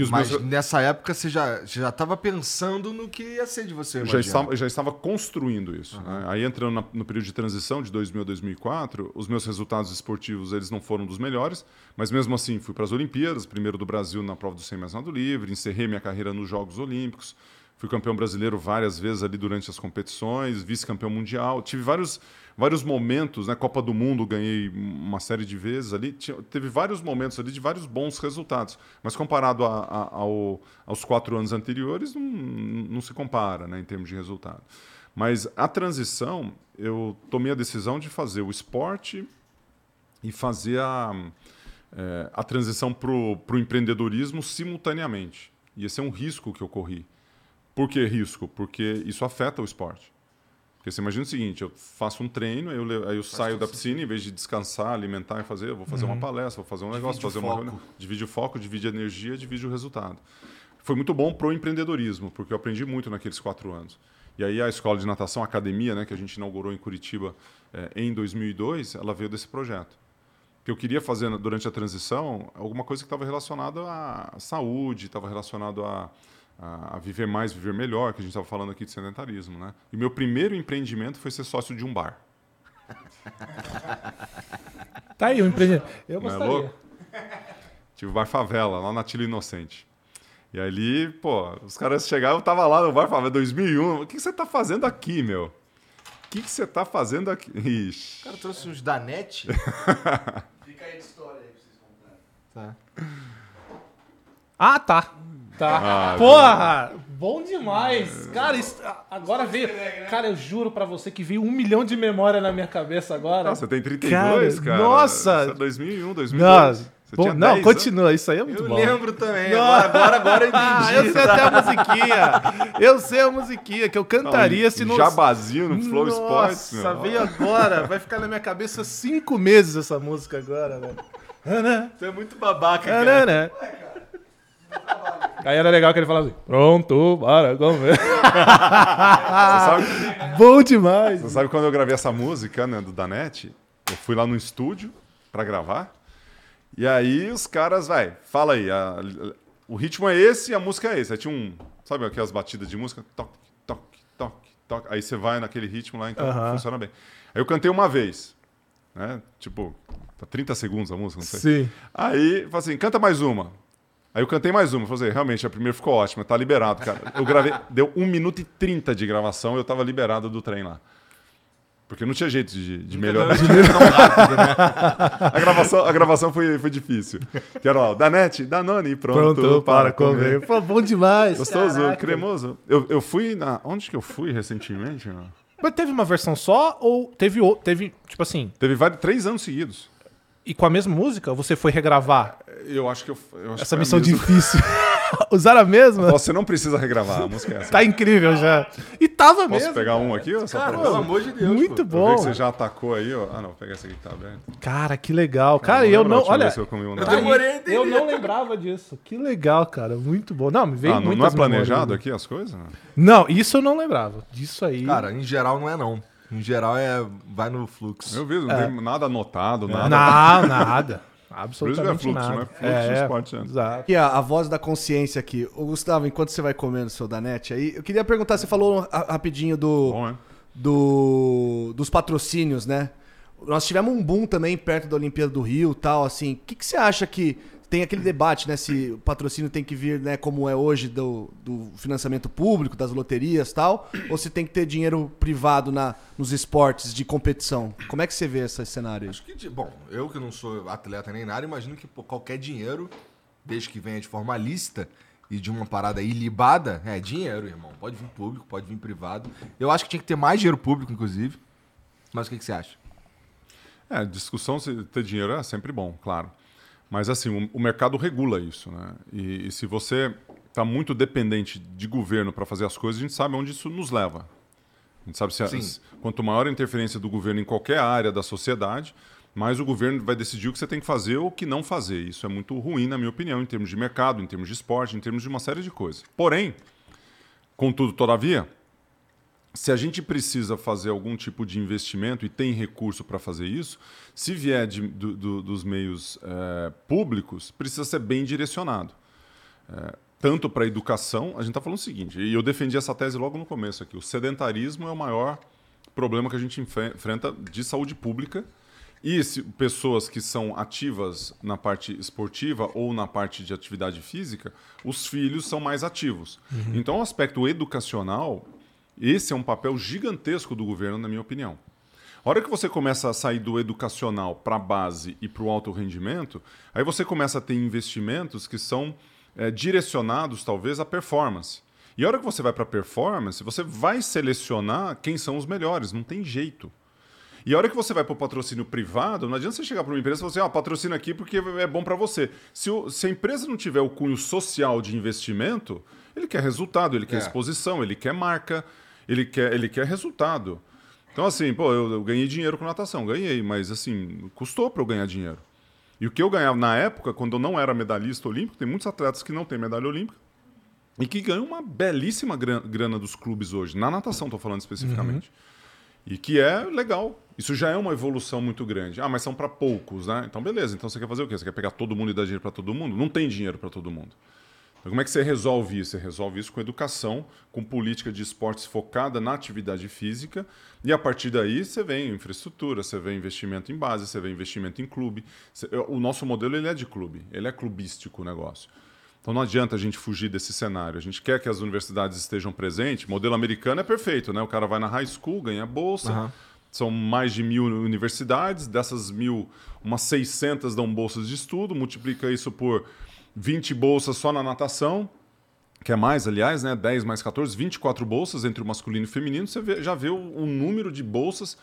Mas meus... nessa época você já estava pensando no que ia ser de você, já estava, já estava construindo isso. Uhum. Né? Aí entrando na, no período de transição de 2000 a 2004, os meus resultados esportivos eles não foram dos melhores, mas mesmo assim fui para as Olimpíadas, primeiro do Brasil na prova do 100 metros livre, encerrei minha carreira nos Jogos Olímpicos, fui campeão brasileiro várias vezes ali durante as competições, vice-campeão mundial, tive vários vários momentos, né? Copa do Mundo ganhei uma série de vezes ali. Teve vários momentos ali de vários bons resultados. Mas comparado a, a, ao, aos quatro anos anteriores, não, não se compara né, em termos de resultado. Mas a transição, eu tomei a decisão de fazer o esporte e fazer a, é, a transição para o empreendedorismo simultaneamente. E esse é um risco que eu corri. Por que risco? Porque isso afeta o esporte. Porque você imagina o seguinte, eu faço um treino, eu, aí eu saio da piscina, em vez de descansar, alimentar e fazer, eu vou fazer uhum. uma palestra, vou fazer um negócio, divide fazer uma reunião. Divide o foco, divide a energia, divide o resultado. Foi muito bom pro empreendedorismo, porque eu aprendi muito naqueles quatro anos. E aí a escola de natação, a academia, né, que a gente inaugurou em Curitiba é, em 2002, ela veio desse projeto. Que eu queria fazer durante a transição alguma coisa que estava relacionada à saúde, estava relacionado a a, viver mais, viver melhor, que a gente estava falando aqui de sedentarismo, né? E meu primeiro empreendimento foi ser sócio de um bar. tá aí o empreendimento. Eu Não gostaria. É louco? Tive o bar Favela, lá na Tila Inocente. E ali, pô, os caras chegaram, eu tava lá no bar Favela, 2001. O que, você tá fazendo aqui, meu? O que, você tá fazendo aqui? Ixi. O cara trouxe uns Danete. Fica aí de história aí pra vocês contarem. Tá. Ah, tá. Tá. Ah, Porra! Bom demais! Cara, isso, agora veio. Cara, eu juro pra você que veio um milhão de memória na minha cabeça agora. Nossa, você tem 32, cara. cara. Nossa! Isso é 2001, 2002. Nossa. Bom, não, continua, isso aí é muito eu bom. Eu lembro também, agora, agora, agora eu entendi. eu sei até a musiquinha. Eu sei a musiquinha que eu cantaria não, se não. Jabazinho no Flow Nossa, Sports. Nossa, veio agora. Vai ficar na minha cabeça cinco meses essa música agora, velho. Você é muito babaca, cara. Ué, cara. Aí era legal que ele falava assim: Pronto, para comer. Bom demais. Você sabe quando eu gravei essa música, né, do Danete? Eu fui lá no estúdio para gravar. E aí os caras, vai, fala aí. A, o ritmo é esse e a música é esse. Aí tinha um. Sabe aquelas batidas de música? Toque, toque, toque, toque. Aí você vai naquele ritmo lá, então funciona bem. Aí eu cantei uma vez. Né? Tipo, tá 30 segundos a música, não sei. Sim. Aí, falei assim, canta mais uma. Aí eu cantei mais uma, falei, assim, realmente, a primeira ficou ótima, tá liberado, cara. Eu gravei, deu 1 minuto e 30 de gravação e eu tava liberado do trem lá. Porque não tinha jeito de, de melhorar. De rápido, né? a, gravação, a gravação foi, foi difícil. Que era, ó, Danete, Danone, pronto, pronto para, para comer. comer. Pô, bom demais. Gostoso, Caraca. cremoso. Eu, eu fui na... Onde que eu fui recentemente? Mas teve uma versão só ou teve, teve tipo assim... Teve vários, três anos seguidos. E com a mesma música, você foi regravar? Eu acho que eu. eu acho Essa missão difícil. Usaram a mesma? Você não precisa regravar, a música é essa. Tá incrível já. E tava Posso mesmo. Posso pegar um aqui? Só cara, pelo amor de Deus. Muito pô. bom. Eu vi que você já atacou aí, ó. Ah, não, pega esse aqui que tá aberto. Cara, que legal. Cara, cara eu não. Olha, eu, comi um eu, demorei eu não lembrava disso. Que legal, cara. Muito bom. Não, me veio ah, muito. Não é planejado aqui as coisas? Não, isso eu não lembrava. Disso aí. Cara, em geral não é não. Em geral é vai no fluxo. Eu vi, não é. tem nada anotado, nada. Não, nada. Absolutamente Por isso é fluxo, nada. né? Fluxo é, esporte, né? Exato. E a, a, voz da consciência aqui. O Gustavo, enquanto você vai comendo o seu Danete aí, eu queria perguntar, você falou rapidinho do, Bom, do dos patrocínios, né? Nós tivemos um boom também perto da Olimpíada do Rio tal, assim. O que, que você acha que tem aquele debate, né? Se o patrocínio tem que vir, né, como é hoje, do, do financiamento público, das loterias e tal, ou se tem que ter dinheiro privado na, nos esportes de competição. Como é que você vê esse cenário? Acho que, bom, eu que não sou atleta nem nada, imagino que pô, qualquer dinheiro, desde que venha de forma lícita e de uma parada ilibada, é dinheiro, irmão. Pode vir público, pode vir privado. Eu acho que tinha que ter mais dinheiro público, inclusive. Mas o que, que você acha? É, discussão se ter dinheiro é sempre bom, claro. Mas assim, o, o mercado regula isso, né? E, e se você está muito dependente de governo para fazer as coisas, a gente sabe onde isso nos leva. A gente sabe se, se- quanto maior a interferência do governo em qualquer área da sociedade, mais o governo vai decidir o que você tem que fazer ou o que não fazer. Isso é muito ruim, na minha opinião, em termos de mercado, em termos de esporte, em termos de uma série de coisas. Porém, contudo, todavia, se a gente precisa fazer algum tipo de investimento e tem recurso para fazer isso, se vier de- do- do- dos meios eh, públicos, precisa ser bem direcionado. Eh, tanto para a educação, a gente está falando o seguinte, e eu defendi essa tese logo no começo aqui: o sedentarismo é o maior problema que a gente enfre- enfrenta de saúde pública. E se pessoas que são ativas na parte esportiva ou na parte de atividade física, os filhos são mais ativos. Então, o aspecto educacional, esse é um papel gigantesco do governo, na minha opinião. A hora que você começa a sair do educacional para a base e para o alto rendimento, aí você começa a ter investimentos que são eh, direcionados, talvez, à performance. E a hora que você vai para a performance, você vai selecionar quem são os melhores, não tem jeito. E a hora que você vai para o patrocínio privado, não adianta você chegar para uma empresa e falar assim, ah, patrocina aqui porque é bom para você. Se, o- se a empresa não tiver o cunho social de investimento, ele quer resultado, ele quer É. exposição, ele quer marca, ele quer, ele quer resultado. Então, assim, pô, eu, eu ganhei dinheiro com natação, ganhei, mas assim, custou para eu ganhar dinheiro. E o que eu ganhava na época, quando eu não era medalhista olímpico, tem muitos atletas que não têm medalha olímpica e que ganham uma belíssima gran- grana dos clubes hoje, na natação, estou falando especificamente. E que é legal. Isso já é uma evolução muito grande. Ah, mas são para poucos, né? Então, beleza. Então você quer fazer o quê? Você quer pegar todo mundo e dar dinheiro para todo mundo? Não tem dinheiro para todo mundo. Então, como é que você resolve isso? Você resolve isso com educação, com política de esportes focada na atividade física, e a partir daí você vê infraestrutura, você vê investimento em base, você vê investimento em clube. O nosso modelo ele é de clube, ele é clubístico o negócio. Então não adianta a gente fugir desse cenário. A gente quer que as universidades estejam presentes. O modelo americano é perfeito, né? O cara vai na high school, ganha bolsa. Aham. São mais de mil universidades. Dessas mil, umas 600 dão bolsas de estudo. Multiplica isso por 20 bolsas só na natação, que é mais, aliás, né? 10 mais 14, 24 bolsas entre o masculino e o feminino. Você vê- já vê o, o número de bolsas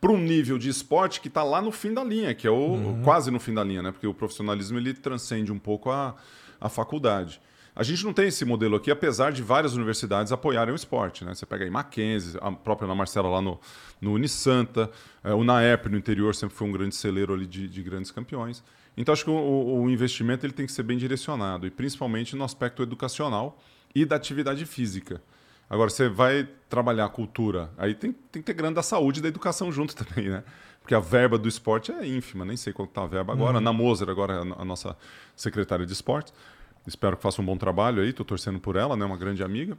para um nível de esporte que está lá no fim da linha, que é o quase no fim da linha, né? Porque o profissionalismo ele transcende um pouco a, a faculdade. A gente não tem esse modelo aqui, apesar de várias universidades apoiarem o esporte. Né? Você pega aí Mackenzie, a própria Ana Marcela lá no, no Unisanta, eh, o NAEP no interior sempre foi um grande celeiro ali de, de grandes campeões. Então acho que o, o- investimento ele tem que ser bem direcionado, e principalmente no aspecto educacional e da atividade física. Agora, você vai trabalhar a cultura, aí tem, tem que ter grana da saúde e da educação junto também, né? Porque a verba do esporte é ínfima, nem sei quanto está a verba agora. Na Moser, agora a nossa secretária de esportes. Espero que faça um bom trabalho aí, estou torcendo por ela, né? Uma grande amiga.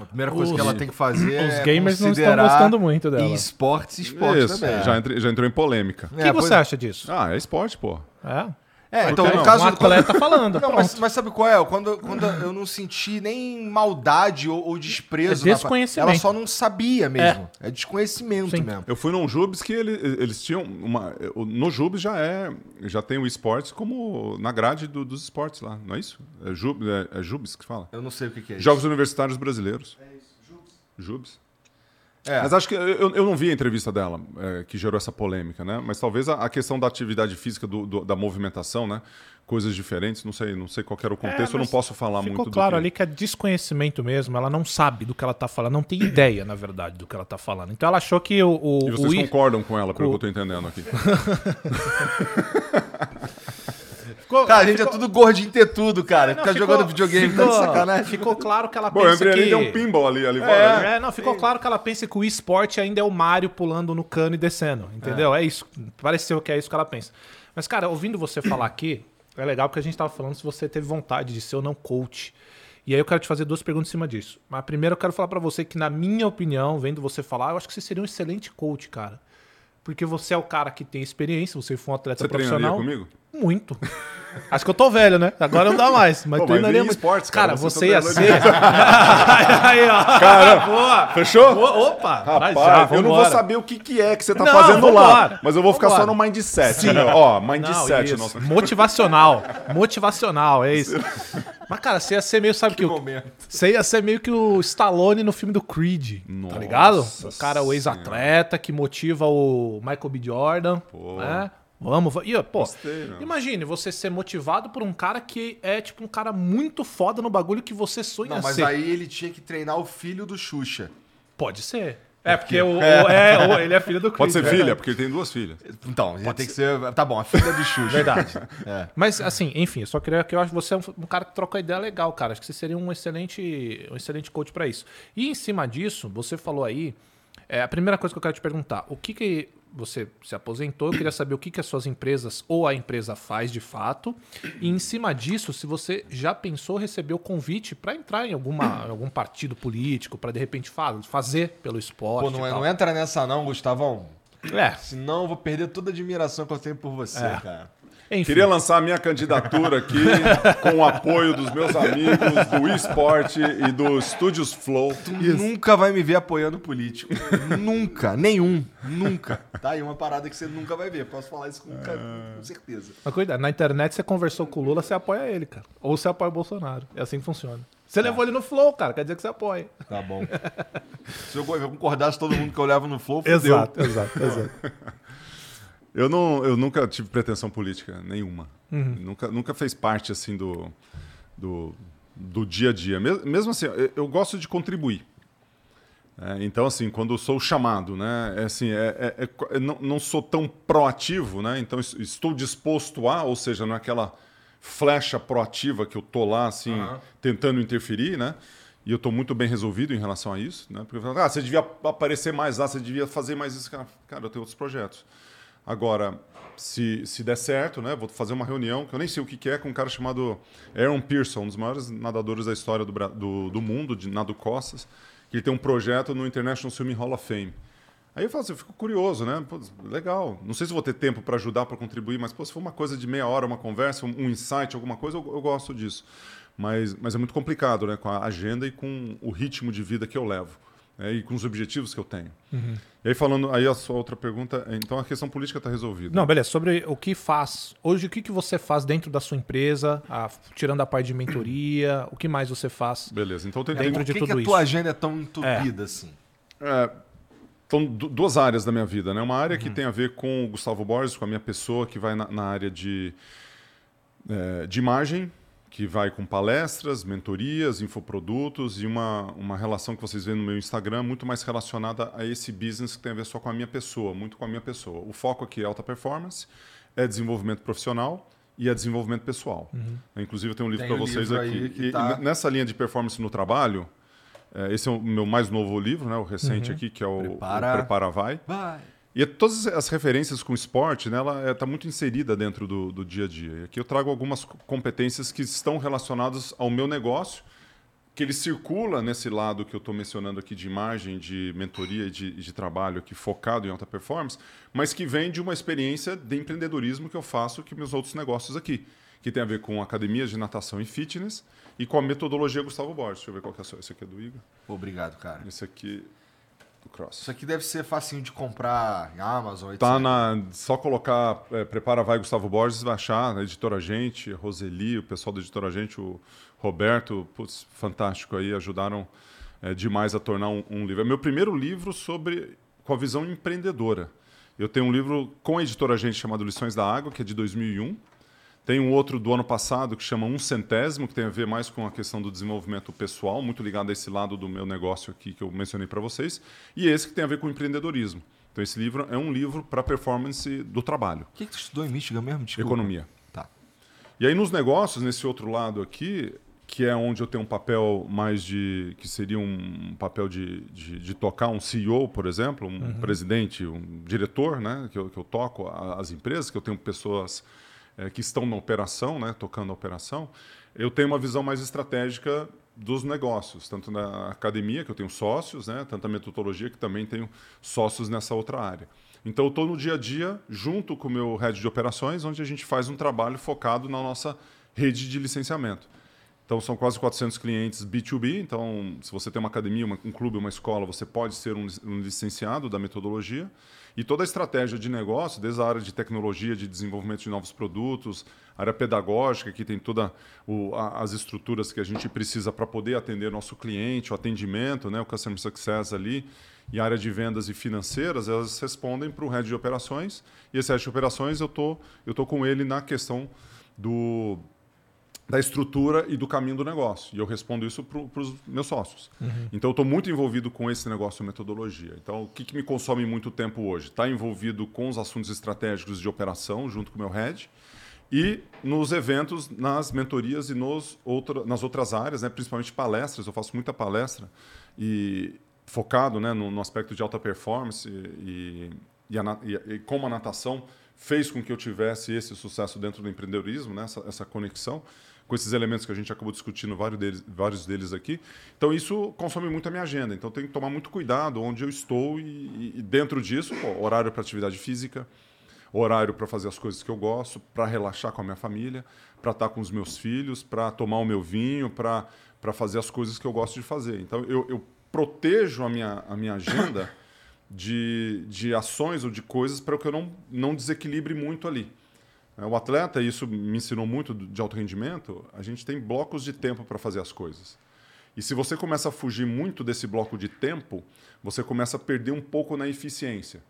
A primeira coisa Os- que ela tem que fazer os é gamers não estão gostando muito dela. E esportes, esportes Isso, também. já, entre- já entrou em polêmica. O que É, você pois- acha disso? Ah, é esporte, pô. É? É, então, que no não? caso... um atleta falando. Não, mas, mas sabe qual é? Quando, quando eu não senti nem maldade ou, ou desprezo. É na- desconhecimento. Ela só não sabia mesmo. É, desconhecimento Sim. mesmo. Eu fui num Jubes que ele- eles tinham uma. No Jubes já é. Já tem o esportes como na grade do- dos esportes lá, não é isso? É, Jub, é, é Jubes que fala? Eu não sei o que, que é isso. Jogos Universitários Brasileiros. É isso, Jubes. É. Mas acho que eu, eu não vi a entrevista dela é, que gerou essa polêmica, né? Mas talvez a, a questão da atividade física, do- do- da movimentação, né? Coisas diferentes, não sei, não sei qual era o contexto, eu não posso falar Ficou muito do claro que... ali que é desconhecimento mesmo. Ela não sabe do que ela tá falando, não tem ideia, na verdade, do que ela tá falando. Então ela achou que o. o, E vocês o concordam com ela, pelo com- que eu tô entendendo aqui. Ficou- Cara, a gente é tudo gordinho ter tudo, cara. Não, Ficar ficou- jogando videogame, tá de ficou- sacanagem. Ficou claro que ela Bom, pensa que... deu um pinball ali, ali fora, né? É, não, ficou claro que ela pensa que o esporte ainda é o Mario pulando no cano e descendo, entendeu? É. isso. Pareceu que é isso que ela pensa. Mas, cara, ouvindo você falar aqui, é legal porque a gente tava falando se você teve vontade de ser ou não coach. E aí eu quero te fazer duas perguntas em cima disso. Mas primeiro eu quero falar pra você que, na minha opinião, vendo você falar, eu acho que você seria um excelente coach, cara. Porque você é o cara que tem experiência, você foi um atleta Você profissional. comigo? Muito. Acho que eu tô velho, né? Agora não dá mais. Mas Pô, mas treinaria em muito. esportes, cara, cara, você você ia tá ser. Aí, ó. Cara, Boa. Fechou? Boa, Opa, Rapaz, já, eu não vou saber o que, que é que você tá Não, fazendo lá. Mas eu vou ficar só Vambora. no mindset. Né? Ó, Não, mindset. nossa. Motivacional. Motivacional, é isso. Mas, cara, você ia ser meio, sabe que, o momento. Você ia ser meio que o Stallone no filme do Creed, tá Nossa ligado? O cara, o ex-atleta que motiva o Michael B. Jordan, Pô. né? Vamos, va- e, pô, Gostei, imagine você ser motivado por um cara que é tipo um cara muito foda no bagulho que você sonha Não, mas ser. aí ele tinha que treinar o filho do Xuxa. Pode ser. É, porque o, o- é, o- ele é filho do Creed. Pode ser filha, porque ele tem duas filhas. Então, ia ter que ser. Tá bom, a filha do Xuxa. Verdade. É. Mas, assim, enfim, eu só queria que eu acho que você é um, um cara que troca ideia legal, cara. Acho que você seria um excelente, um excelente coach pra isso. E em cima disso, você falou aí, é, a primeira coisa que eu quero te perguntar, o que que você se aposentou, eu queria saber o que que as suas empresas ou a empresa faz de fato. E em cima disso, se você já pensou receber o convite pra entrar em alguma, algum partido político, pra de repente fa- fazer pelo esporte. Pô, não, é- não entra nessa não, Gustavão. É, Senão eu vou perder toda a admiração que eu tenho por você, É. cara. Enfim. Queria lançar a minha candidatura aqui com o apoio dos meus amigos do eSport e do Studios Flow. Tu nunca vai me ver apoiando político. nunca. Nenhum. Nunca. Tá aí uma parada que você nunca vai ver. Posso falar isso com, com certeza. Mas cuidado, na internet você conversou com o Lula, você apoia ele, cara. Ou você apoia o Bolsonaro. É assim que funciona. Você levou ele no flow, cara, quer dizer que você apoia. Tá bom. Se eu concordasse todo mundo que eu levo no flow, fudeu. exato, exato. Eu, não, eu nunca tive pretensão política nenhuma. Uhum. Nunca, nunca fez parte assim do, do, do dia a dia. Mes- Mesmo assim, eu, eu gosto de contribuir. É, então, assim, quando eu sou chamado, né, é assim, é, é- é eu não, não sou tão proativo, né, então es- estou disposto a, ou seja, não é aquela flecha proativa que eu tô lá, assim, tentando interferir, né, e eu estou muito bem resolvido em relação a isso, né, porque eu falo, ah, você devia aparecer mais lá, você devia fazer mais isso, cara, cara eu tenho outros projetos. Agora, se, se der certo, né, vou fazer uma reunião, que eu nem sei o que, que é, com um cara chamado Aaron Pearson, um dos maiores nadadores da história do, do, do mundo, de nado costas, que ele tem um projeto no International Swimming Hall of Fame. Aí eu falo assim, eu fico curioso, né? Pô, legal. Não sei se vou ter tempo para ajudar, para contribuir, mas pô, se for uma coisa de meia hora, uma conversa, um insight, alguma coisa, eu, eu gosto disso. Mas, mas é muito complicado, né? Com a agenda e com o ritmo de vida que eu levo. Né, e com os objetivos que eu tenho. E aí falando, aí a sua outra pergunta, é, então a questão política está resolvida. Não, beleza. Sobre o que faz. Hoje, o que, que você faz dentro da sua empresa, a- tirando a parte de mentoria, o que mais você faz? Beleza, então tem, Dentro Por de que, tudo que a isso. tua agenda é tão entupida assim? É, são du- duas áreas da minha vida, né? Uma área que tem a ver com o Gustavo Borges, com a minha pessoa, que vai na, na área de, é, de imagem, que vai com palestras, mentorias, infoprodutos e uma, uma relação que vocês veem no meu Instagram muito mais relacionada a esse business que tem a ver só com a minha pessoa, muito com a minha pessoa. O foco aqui é alta performance, é desenvolvimento profissional e é desenvolvimento pessoal. Inclusive, eu tenho um livro para um vocês livro aqui. que E tá- nessa linha de performance no trabalho, é, esse é o meu mais novo livro, né, o recente Uhum. aqui, que é o Prepara. o Prepara Vai. Vai. E é todas as referências com esporte, né, ela está muito inserida dentro do, do dia a dia. E aqui eu trago algumas co- competências que estão relacionadas ao meu negócio, que ele circula nesse lado que eu estou mencionando aqui de imagem, de mentoria e de, de trabalho aqui focado em alta performance, mas que vem de uma experiência de empreendedorismo que eu faço que meus outros negócios aqui, que tem a ver com academias de natação e fitness e com a metodologia Gustavo Borges. Deixa eu ver qual que é a sua. Esse aqui é do Igor, Obrigado, cara. esse aqui do Cross. Isso aqui deve ser facinho de comprar em Amazon, etc. Tá na. Só colocar é, Prepara Vai Gustavo Borges, vai achar, na editora Gente, Roseli, o pessoal da editora Gente, o Roberto, putz, fantástico aí, ajudaram é, demais a tornar um, um livro. É meu primeiro livro sobre com a visão empreendedora. Eu tenho um livro com a editora Gente chamado Lições da Água, que é de 2001. Tem um outro do ano passado que chama Um Centésimo, que tem a ver mais com a questão do desenvolvimento pessoal, muito ligado a esse lado do meu negócio aqui que eu mencionei para vocês. E esse que tem a ver com empreendedorismo. Então, esse livro é um livro para performance do trabalho, O que, que tu estudou em Michigan mesmo? Desculpa. economia. Tá. E aí, nos negócios, nesse outro lado aqui, que é onde eu tenho um papel mais de. que seria um papel de, de, de tocar um CEO, por exemplo, um presidente, um diretor, né? Que eu, que eu toco as empresas, que eu tenho pessoas eh, que estão na operação, né? Tocando a operação. Eu tenho uma visão mais estratégica dos negócios, tanto na academia, que eu tenho sócios, né, tanto a metodologia, que também tenho sócios nessa outra área. Então, eu estou no dia a dia, junto com o meu head de operações, onde a gente faz um trabalho focado na nossa rede de licenciamento. Então, são quase 400 clientes B2B. Então, se você tem uma academia, uma, um clube, uma escola, você pode ser um, um licenciado da metodologia. E toda a estratégia de negócio, desde a área de tecnologia, de desenvolvimento de novos produtos, área pedagógica, que tem todas as estruturas que a gente precisa para poder atender nosso cliente, o atendimento, né, o Customer Success ali, e área de vendas e financeiras, elas respondem para o head de operações. E esse head de operações, eu tô, estou tô com ele na questão do da estrutura e do caminho do negócio. E eu respondo isso para os meus sócios. Uhum. Então, eu estou muito envolvido com esse negócio de metodologia. Então, o que, que me consome muito tempo hoje? Está envolvido com os assuntos estratégicos de operação, junto com o meu head, e nos eventos, nas mentorias e nos outra, nas outras áreas, né? principalmente palestras. Eu faço muita palestra e focado né, no, no aspecto de alta performance e, e, a, e, e como a natação fez com que eu tivesse esse sucesso dentro do empreendedorismo, né? essa, essa conexão com esses elementos que a gente acabou discutindo, vários deles, vários deles aqui. Então, isso consome muito a minha agenda. Então, tenho que tomar muito cuidado onde eu estou e, e dentro disso, pô, horário para atividade física, horário para fazer as coisas que eu gosto, para relaxar com a minha família, para estar tá com os meus filhos, para tomar o meu vinho, para fazer as coisas que eu gosto de fazer. Então, eu, eu protejo a minha, a minha agenda de, de ações ou de coisas para que eu não, não desequilibre muito ali. É, o atleta, e isso me ensinou muito de alto rendimento, a gente tem blocos de tempo para fazer as coisas. E se você começa a fugir muito desse bloco de tempo, você começa a perder um pouco na eficiência.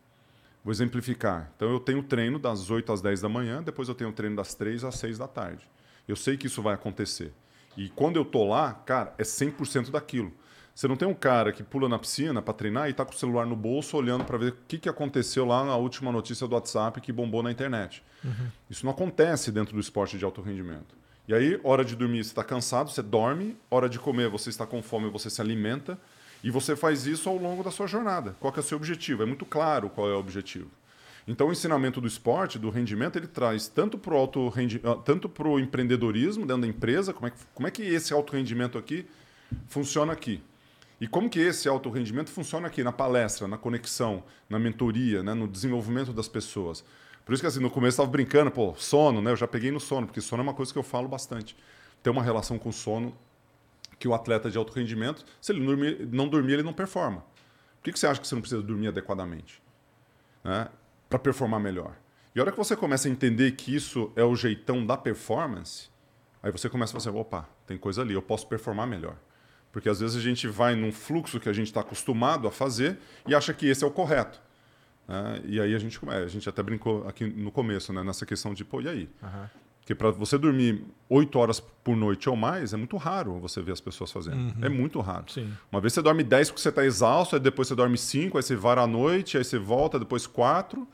Vou exemplificar. Então eu tenho treino das 8 às 10 da manhã, depois eu tenho treino das 3 às 6 da tarde. Eu sei que isso vai acontecer. E quando eu tô lá, cara, é 100% daquilo. Você não tem um cara que pula na piscina para treinar e está com o celular no bolso olhando para ver o que, que aconteceu lá na última notícia do WhatsApp que bombou na internet. Uhum. Isso não acontece dentro do esporte de alto rendimento. E aí, hora de dormir, você está cansado, você dorme. Hora de comer, você está com fome, você se alimenta. E você faz isso ao longo da sua jornada. Qual é o seu objetivo? É muito claro qual é o objetivo. Então, o ensinamento do esporte, do rendimento, ele traz tanto para o alto ah, tanto para o empreendedorismo dentro da empresa, como é, que, como é que esse alto rendimento aqui funciona aqui. E como que esse alto rendimento funciona aqui na palestra, na conexão, na mentoria, né, no desenvolvimento das pessoas. Por isso que assim, no começo eu estava brincando, pô, sono, né? Eu já peguei no sono, porque sono é uma coisa que eu falo bastante. Tem uma relação com sono que o atleta de alto rendimento, se ele não dormir, não dormir ele não performa. Por que, que você acha que você não precisa dormir adequadamente? Né? Para performar melhor. E a hora que você começa a entender que isso é o jeitão da performance, aí você começa a fazer, opa, tem coisa ali, eu posso performar melhor. Porque às vezes a gente vai num fluxo que a gente está acostumado a fazer e acha que esse é o correto. Né? E aí a gente, a gente até brincou aqui no começo, né? nessa questão de, pô, e aí? Uhum. Porque para você dormir oito horas por noite ou mais, é muito raro você ver as pessoas fazendo. Uhum. É muito raro. Sim. Uma vez você dorme 10 porque você está exausto, aí depois você dorme 5, aí você vara à noite, aí você volta, depois 4.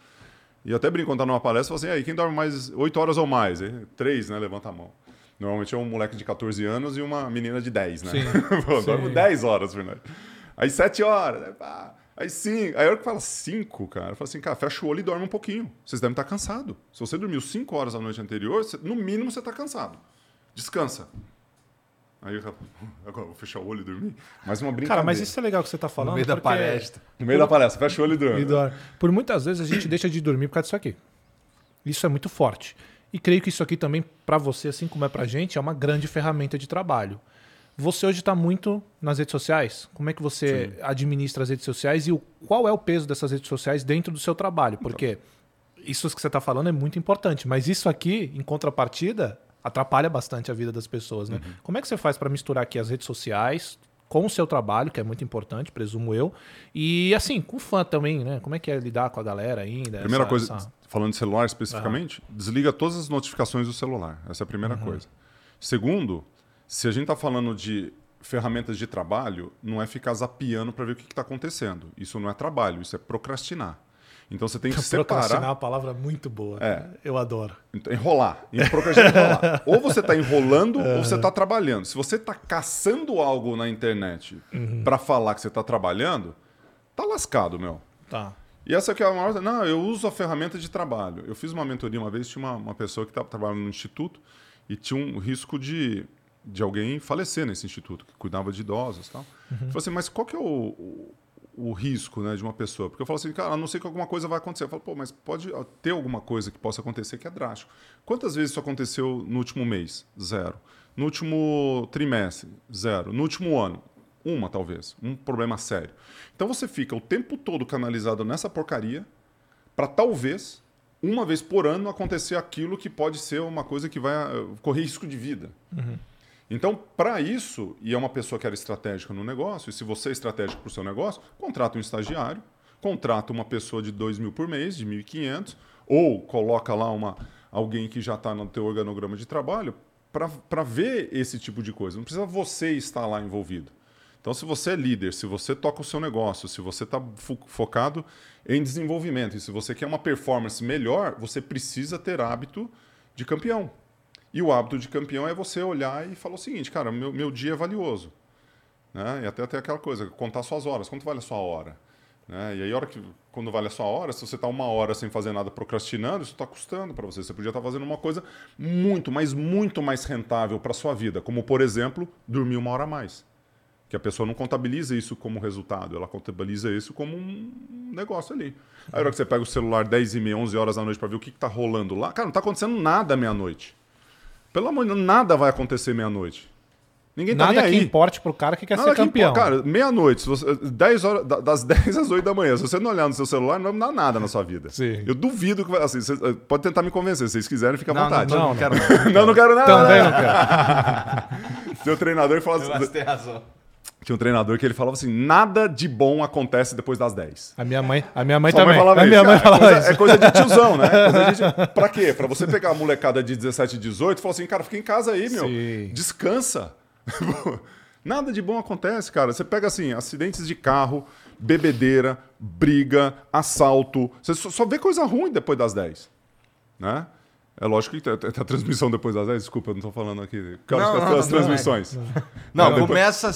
E até brinco quando tá numa palestra, eu falo assim, aí, quem dorme mais 8 horas ou mais? Três, né? Levanta a mão. Normalmente é um moleque de 14 anos e uma menina de 10, né? Sim. Pô, dormo 10 horas, Fernando. Aí 7 horas, né? Aí 5. Aí a hora que fala 5, cara, eu falo assim, cara, fecha o olho e dorme um pouquinho. Vocês devem estar cansados. Se você dormiu 5 horas a noite anterior, no mínimo você está cansado. Descansa. Aí eu agora vou fechar o olho e dormir. Mais uma brincadeira. Cara, mas isso é legal que você está falando. No meio da palestra. No meio da palestra, fecha o olho e dorme. Por muitas vezes a gente deixa de dormir por causa disso aqui. Isso é muito forte. E creio que isso aqui também, para você, assim como é para a gente, é uma grande ferramenta de trabalho. Você hoje está muito nas redes sociais. Como é que você Sim. administra as redes sociais e o, qual é o peso dessas redes sociais dentro do seu trabalho? Porque isso que você está falando é muito importante, mas isso aqui, em contrapartida, atrapalha bastante a vida das pessoas. Né? Uhum. Como é que você faz para misturar aqui as redes sociais com o seu trabalho, que é muito importante, presumo eu, e assim, com fã também, né? Como é que é lidar com a galera ainda? Primeira essa, coisa, essa... falando de celular especificamente, uhum. desliga todas as notificações do celular. Essa é a primeira uhum. coisa. Segundo, se a gente está falando de ferramentas de trabalho, não é ficar zapiando para ver o que está acontecendo. Isso não é trabalho, isso é procrastinar. Então você tem que separar. Procrastinar é uma palavra muito boa. É. Eu adoro. Então, enrolar. enrolar. ou você está enrolando ou você está trabalhando. Se você está caçando algo na internet uhum. para falar que você está trabalhando, tá lascado, meu. Tá. E essa aqui é a maior. Não, eu uso a ferramenta de trabalho. Eu fiz uma mentoria uma vez, tinha uma, uma pessoa que estava trabalhando no instituto e tinha um risco de de alguém falecer nesse instituto, que cuidava de idosos e tal. Ele falou assim, mas qual que é o, o, o risco né, de uma pessoa? Porque eu falo assim, cara, a não ser que alguma coisa vai acontecer. Eu falo, pô, mas pode ter alguma coisa que possa acontecer que é drástico. Quantas vezes isso aconteceu no último mês? Zero. No último trimestre? Zero. No último ano? Uma, talvez. Um problema sério. Então você fica o tempo todo canalizado nessa porcaria para talvez, uma vez por ano, acontecer aquilo que pode ser uma coisa que vai eh, correr risco de vida. Então, para isso, e é uma pessoa que era estratégica no negócio, e se você é estratégico para o seu negócio, contrata um estagiário, contrata uma pessoa de 2 mil por mês, de 1.500, ou coloca lá uma, alguém que já está no teu organograma de trabalho para ver esse tipo de coisa. Não precisa você estar lá envolvido. Então, se você é líder, se você toca o seu negócio, se você está fo focado em desenvolvimento e se você quer uma performance melhor, você precisa ter hábito de campeão. E o hábito de campeão é você olhar e falar o seguinte, cara, meu, meu dia é valioso. Né? E até, até aquela coisa, contar suas horas. Quanto vale a sua hora? Né? E aí, hora que, quando vale a sua hora, se você está uma hora sem fazer nada procrastinando, isso está custando para você. Você podia estar fazendo uma coisa muito, mas muito mais rentável para a sua vida. Como, por exemplo, dormir uma hora a mais. Que a pessoa não contabiliza isso como resultado, ela contabiliza isso como um negócio ali. Aí, a hora que você pega o celular 10 e meia, 11 horas da noite para ver o que está rolando lá, cara, não está acontecendo nada meia-noite. Pelo amor de Deus, nada vai acontecer meia-noite. Ninguém tá Nada nem que aí. importe pro cara que quer Nada ser que campeão. importa. Cara, meia-noite, se você- 10 horas, da- das 10 às 8 da manhã, se você não olhar no seu celular, não vai mudar nada na sua vida. Sim. Eu duvido que vai. Assim, você, eh, pode tentar me convencer, se vocês quiserem, fica à Não, não, vontade. não, Não, não quero. Não, não quero nada. Também não quero. Seu treinador fala Você assim, tem razão. Tinha um treinador que ele falava assim: nada de bom acontece depois das 10. A minha mãe, a minha mãe Sua mãe também. falava a isso. minha mãe Cara, falava é, coisa, isso. é coisa de tiozão, né? De... Pra quê? Pra você pegar a molecada de 17, 18 e falar assim, cara, fica em casa aí, meu. Sim. Descansa. Nada de bom acontece, cara. Você pega assim, acidentes de carro, bebedeira, briga, assalto. Você só, só vê coisa ruim depois das 10. Né? É lógico que tem, tem a transmissão depois das 10. Desculpa, eu não tô falando aqui. Que horas Não, que não, as não, transmissões? Não, Não, depois- começa.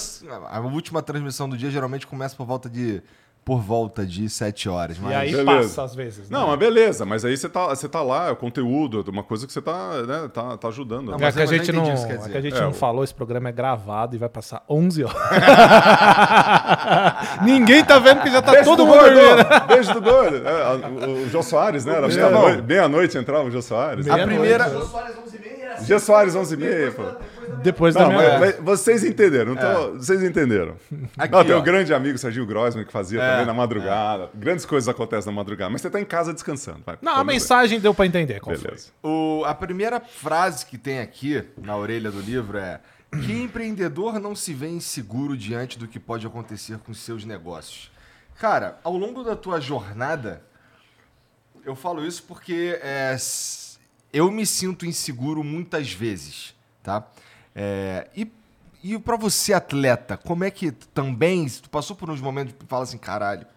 A última transmissão do dia geralmente começa por volta de. Por volta de 7 horas. Mas... E aí Beleza. passa às vezes. né? Não, mas beleza, mas aí você tá, você tá lá, é o conteúdo, é uma coisa que você tá, né, tá, tá ajudando. Não, É mas que a já gente, não, é que a gente É, não o- falou, esse programa é gravado e vai passar 11 horas. Ninguém tá vendo que já tá Beijo todo do mundo dormindo. Beijo do gordo! É, a- o, o Jô Soares, né? Era meia-noite meia-noite entrava o Jô Soares. A primeira. Jô Soares 11h30 era assim. Jô Soares, 11h30, pô. Depois da Não, minha mas, mas vocês entenderam, não tô- vocês entenderam. Aqui, não, tem ó. o grande amigo Serginho Grossman que fazia É, também na madrugada. Grandes coisas acontecem na madrugada, mas você tá em casa descansando. vai. Não, a Vamos ver. mensagem deu pra entender qual foi. Beleza. O- a primeira frase que tem aqui na orelha do livro é: Que empreendedor não se vê inseguro diante do que pode acontecer com seus negócios? Cara, ao longo da tua jornada, eu falo isso porque é, eu me sinto inseguro muitas vezes, tá? É, e e para você, atleta, como é que também, tu passou por uns momentos que fala assim, caralho,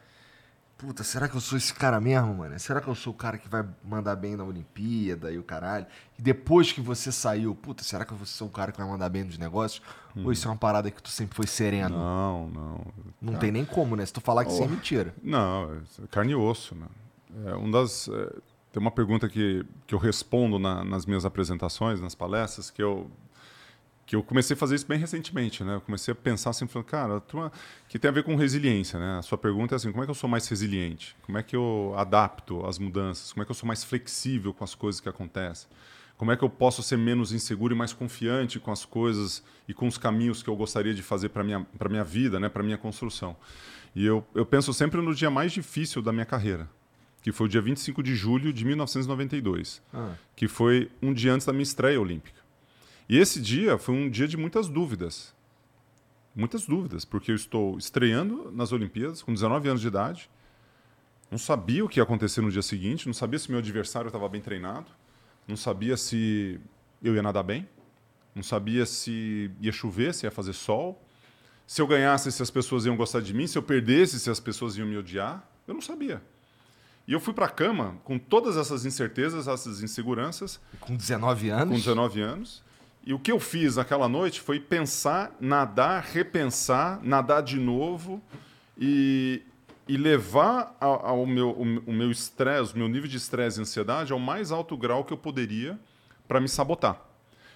Puta, será que eu sou esse cara mesmo, mano? Será que eu sou o cara que vai mandar bem na Olimpíada e o caralho? E depois que você saiu, puta, será que eu ser o cara que vai mandar bem nos negócios? Ou isso é uma parada que tu sempre foi sereno? Não, não. Não, tem nem como, né? Se tu falar que isso é Oh. mentira. Não, é carne e osso. Né? É um das, é, tem uma pergunta que, que eu respondo na- nas minhas apresentações, nas palestras, que eu, que eu comecei a fazer isso bem recentemente. Né? Eu comecei a pensar assim, falando, cara, a turma- que tem a ver com resiliência. Né? A sua pergunta é assim, como é que eu sou mais resiliente? Como é que eu adapto às mudanças? Como é que eu sou mais flexível com as coisas que acontecem? Como é que eu posso ser menos inseguro e mais confiante com as coisas e com os caminhos que eu gostaria de fazer para minha para minha vida, né, para minha construção? E eu, eu penso sempre no dia mais difícil da minha carreira, que foi o dia 25 de julho de 1992, que foi um dia antes da minha estreia olímpica. E esse dia foi um dia de muitas dúvidas. Muitas dúvidas, porque eu estou estreando nas Olimpíadas com 19 anos de idade, não sabia o que ia acontecer no dia seguinte, não sabia se meu adversário estava bem treinado, não sabia se eu ia nadar bem, não sabia se ia chover, se ia fazer sol, se eu ganhasse, se as pessoas iam gostar de mim, se eu perdesse, se as pessoas iam me odiar. Eu não sabia. E eu fui para a cama com todas essas incertezas, essas inseguranças, Com 19 com anos. 19 anos. E o que eu fiz naquela noite foi pensar, nadar, repensar, nadar de novo e, e levar ao, meu, o, o meu estresse, o meu nível de estresse e ansiedade ao mais alto grau que eu poderia para me sabotar.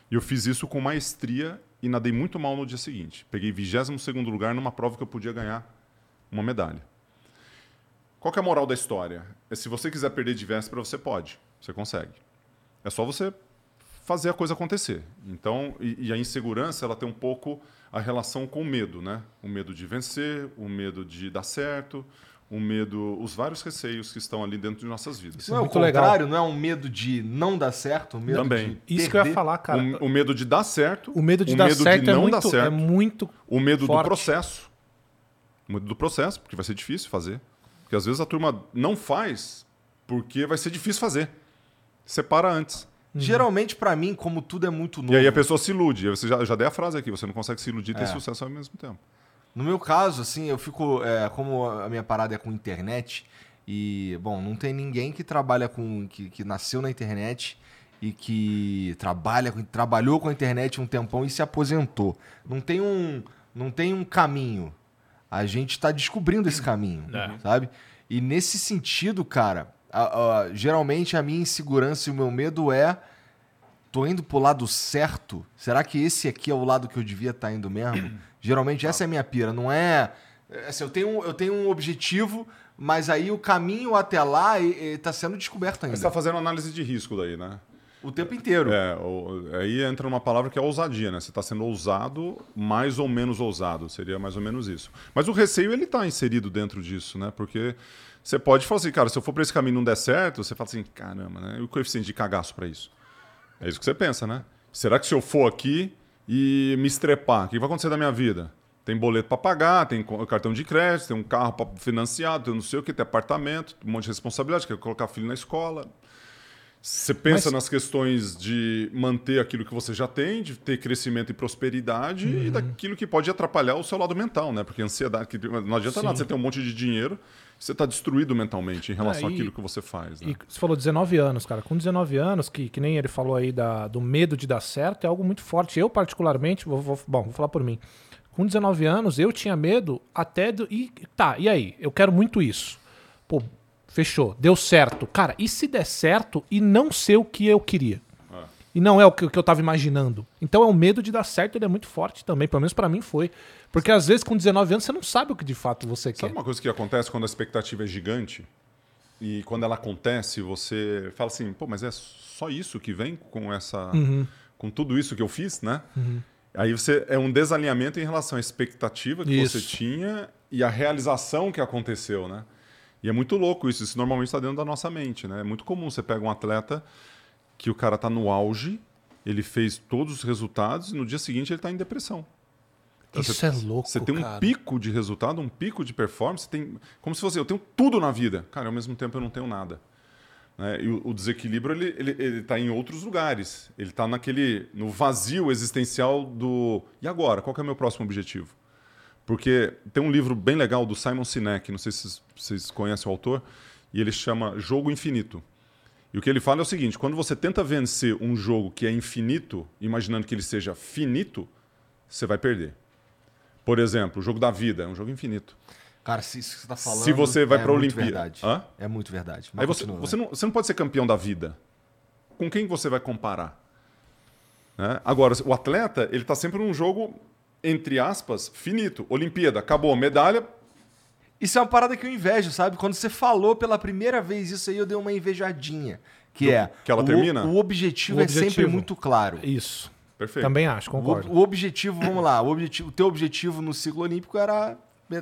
E eu fiz isso com maestria e nadei muito mal no dia seguinte. Peguei 22 lugar numa prova que eu podia ganhar uma medalha. Qual que é a moral da história? É se você quiser perder de véspera, você pode. Você consegue. É só você fazer a coisa acontecer. Então, e, e, a insegurança, ela tem um pouco a relação com o medo, né? O medo de vencer, o medo de dar certo, o medo, os vários receios que estão ali dentro de nossas vidas. Não é o contrário, não é um medo de não dar certo, um medo Também. de Isso que eu ia falar, cara. O, o, medo de dar certo, o medo de, dar, medo certo de é não é muito, dar certo, é muito o medo forte. do processo, o medo do processo, porque vai ser difícil fazer, porque às vezes a turma não faz porque vai ser difícil fazer. Separa antes. Uhum. Geralmente, para mim, como tudo é muito novo. E aí a pessoa se ilude. Você já, já dei a frase aqui: você não consegue se iludir e ter é. sucesso ao mesmo tempo. No meu caso, assim, eu fico. É, como a minha parada é com internet, e, bom, não tem ninguém que trabalha com. que, que nasceu na internet e que trabalha, trabalhou com a internet um tempão e se aposentou. Não tem um, não tem um caminho. A gente está descobrindo esse caminho, é. sabe? E nesse sentido, cara, a, a, geralmente a minha insegurança e o meu medo é tô indo pro lado certo? Será que esse aqui é o lado que eu devia estar tá indo mesmo? Geralmente essa é a minha pira, não é. é assim, eu, tenho, eu tenho um objetivo, mas aí o caminho até lá está sendo descoberto ainda. Você está fazendo análise de risco daí, né? O tempo inteiro. É, aí entra uma palavra que é ousadia, né? Você está sendo ousado, mais ou menos ousado, seria mais ou menos isso. Mas o receio ele está inserido dentro disso, né? Porque você pode falar assim, cara, se eu for para esse caminho e não der certo, você fala assim, caramba, né? E o coeficiente de cagaço para isso? É isso que você pensa, né? Será que se eu for aqui e me estrepar, o que vai acontecer da minha vida? Tem boleto para pagar, tem cartão de crédito, tem um carro para financiar, tem não sei o que, tem apartamento, um monte de responsabilidade, quer colocar filho na escola. Você pensa Mas... nas questões de manter aquilo que você já tem, de ter crescimento e prosperidade uhum. e daquilo que pode atrapalhar o seu lado mental, né? Porque ansiedade, que não adianta Sim. nada você ter um monte de dinheiro, você está destruído mentalmente em relação é, e, àquilo que você faz. Né? E você falou 19 anos, cara. Com 19 anos, que, que nem ele falou aí da, do medo de dar certo, é algo muito forte. Eu, particularmente, vou, vou, bom, vou falar por mim. Com 19 anos, eu tinha medo até do. E, tá, e aí? Eu quero muito isso. Pô, fechou, deu certo. Cara, e se der certo e não ser o que eu queria? É. E não é o que, o que eu tava imaginando. Então é o medo de dar certo, ele é muito forte também. Pelo menos para mim foi. Porque às vezes com 19 anos você não sabe o que de fato você sabe quer. Sabe uma coisa que acontece quando a expectativa é gigante? E quando ela acontece, você fala assim, pô, mas é só isso que vem com essa. Uhum. com tudo isso que eu fiz, né? Uhum. Aí você é um desalinhamento em relação à expectativa que isso. você tinha e a realização que aconteceu, né? E é muito louco isso. Isso normalmente está dentro da nossa mente, né? É muito comum. Você pega um atleta que o cara está no auge, ele fez todos os resultados e no dia seguinte ele está em depressão. Então, Isso você, é louco. Você tem um cara. pico de resultado, um pico de performance, tem como se fosse eu tenho tudo na vida, cara, ao mesmo tempo eu não tenho nada. Né? E o, o, desequilíbrio ele ele ele está em outros lugares. Ele está naquele no vazio existencial do e agora qual é o meu próximo objetivo? Porque tem um livro bem legal do Simon Sinek, não sei se vocês conhecem o autor, e ele chama Jogo Infinito. E o que ele fala é o seguinte: quando você tenta vencer um jogo que é infinito, imaginando que ele seja finito, você vai perder. Por exemplo, o jogo da vida é um jogo infinito. Cara, se isso que você está falando. Se você vai é para a Olimpíada. É muito verdade. Aí você, continua, você, não, você não pode ser campeão da vida. Com quem você vai comparar? Né? Agora, o atleta, ele está sempre num jogo, entre aspas, finito. Olimpíada, acabou, medalha. Isso é uma parada que eu invejo, sabe? Quando você falou pela primeira vez isso aí, eu dei uma invejadinha. Que Do, é. Que ela o, termina? O objetivo, o objetivo é sempre muito claro. Isso. Perfeito. Também acho, concordo. O, o objetivo, vamos lá, o, objetivo, o teu objetivo no ciclo olímpico era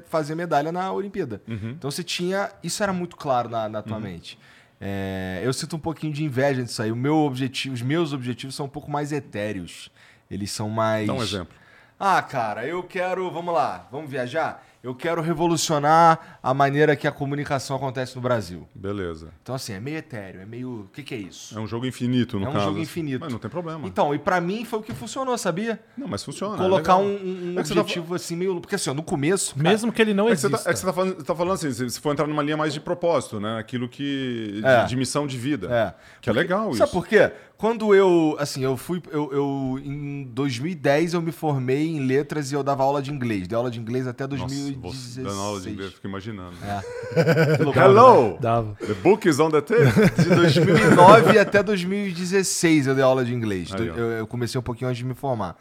fazer medalha na Olimpíada. Uhum. Então você tinha. Isso era muito claro na, na tua uhum. mente. É, eu sinto um pouquinho de inveja disso aí. O meu objetivo, os meus objetivos são um pouco mais etéreos. Eles são mais. Dá um exemplo. Ah, cara, eu quero. Vamos lá, vamos viajar? eu quero revolucionar a maneira que a comunicação acontece no Brasil. Beleza. Então, assim, é meio etéreo, é meio. O que, que é isso? É um jogo infinito, no caso. É um jogo infinito. Mas não tem problema. Então, e para mim foi o que funcionou, sabia? Não, mas funciona. É Colocar é um, um é objetivo tá... assim, meio. Porque assim, no começo. Cara... Mesmo que ele não é exista. Que você tá, é que você tá falando, tá falando assim, se for entrar numa linha mais de propósito, né? Aquilo que. De, é. de missão de vida. É. Que é legal sabe isso. Sabe por quê? Quando eu, assim, eu fui, eu, eu, em 2010 eu me formei em letras e eu dava aula de inglês. Dei aula de inglês até 2016. Nossa, dando aula de inglês, fico imaginando. É. Hello! Né? Dava. The book is on the table. De 2009 até 2016 eu dei aula de inglês. Aí, eu, eu, comecei um pouquinho antes de me formar.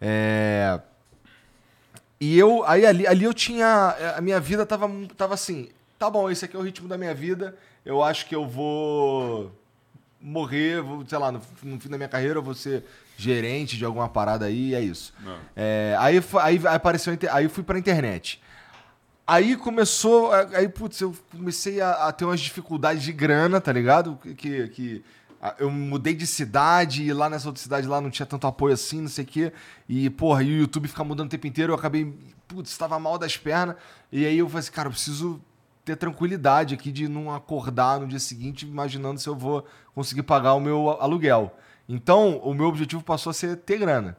É... E eu, aí ali, ali eu tinha, a minha vida tava, tava assim, tá bom, esse aqui é o ritmo da minha vida, eu acho que eu vou morrer, vou, sei lá, no, no fim da minha carreira eu vou ser gerente de alguma parada aí, é isso. É, aí, fa- aí apareceu, aí eu fui pra internet. Aí começou, aí, putz, eu comecei a, a ter umas dificuldades de grana, tá ligado? Que, que eu mudei de cidade e lá nessa outra cidade lá não tinha tanto apoio assim, não sei o quê. E, porra, e o YouTube fica mudando o tempo inteiro, eu acabei, putz, estava mal das pernas. E aí eu falei assim, cara, eu preciso ter tranquilidade aqui de não acordar no dia seguinte imaginando se eu vou conseguir pagar o meu aluguel. Então, o meu objetivo passou a ser ter grana.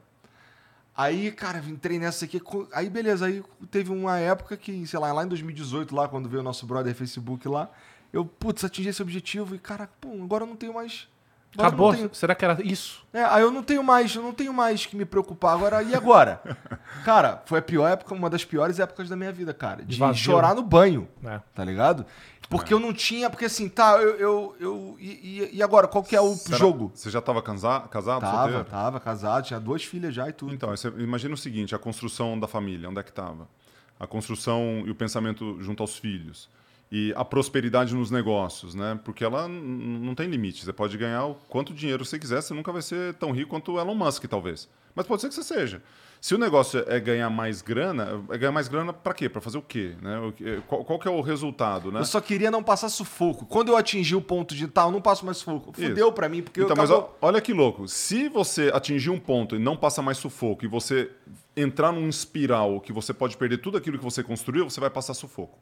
Aí, cara, entrei nessa aqui. Aí, beleza. Aí teve uma época que, sei lá, lá em 2018, lá, quando veio o nosso brother Facebook lá, eu, putz, atingi esse objetivo e, cara, pô, agora eu não tenho mais. Agora Acabou? tenho- Será que era isso? É, aí eu não tenho mais, eu não tenho mais que me preocupar agora. E agora? cara, foi a pior época, uma das piores épocas da minha vida, cara. De Vazio. chorar no banho, É. tá ligado? Porque eu não tinha, porque assim, tá, eu. eu, eu e, e- agora, qual que é o Será- jogo? Você já estava casado, casado Tava, solteiro? tava, casado, tinha duas filhas já e tudo. Então, imagina o seguinte, a construção da família, onde é que estava? A construção e o pensamento junto aos filhos. E a prosperidade nos negócios, né? Porque ela não tem limite. Você pode ganhar o quanto dinheiro você quiser, você nunca vai ser tão rico quanto o Elon Musk, talvez. Mas pode ser que você seja. Se o negócio é ganhar mais grana, é ganhar mais grana para quê? Para fazer o quê? Né? Que- Qual, qual que é o resultado, né? Eu só queria não passar sufoco. Quando eu atingi o ponto de tal, não passo mais sufoco. Fudeu pra mim, porque Então, eu mas acabou... olha que louco. Se você atingir um ponto e não passa mais sufoco e você entrar num espiral que você pode perder tudo aquilo que você construiu, você vai passar sufoco.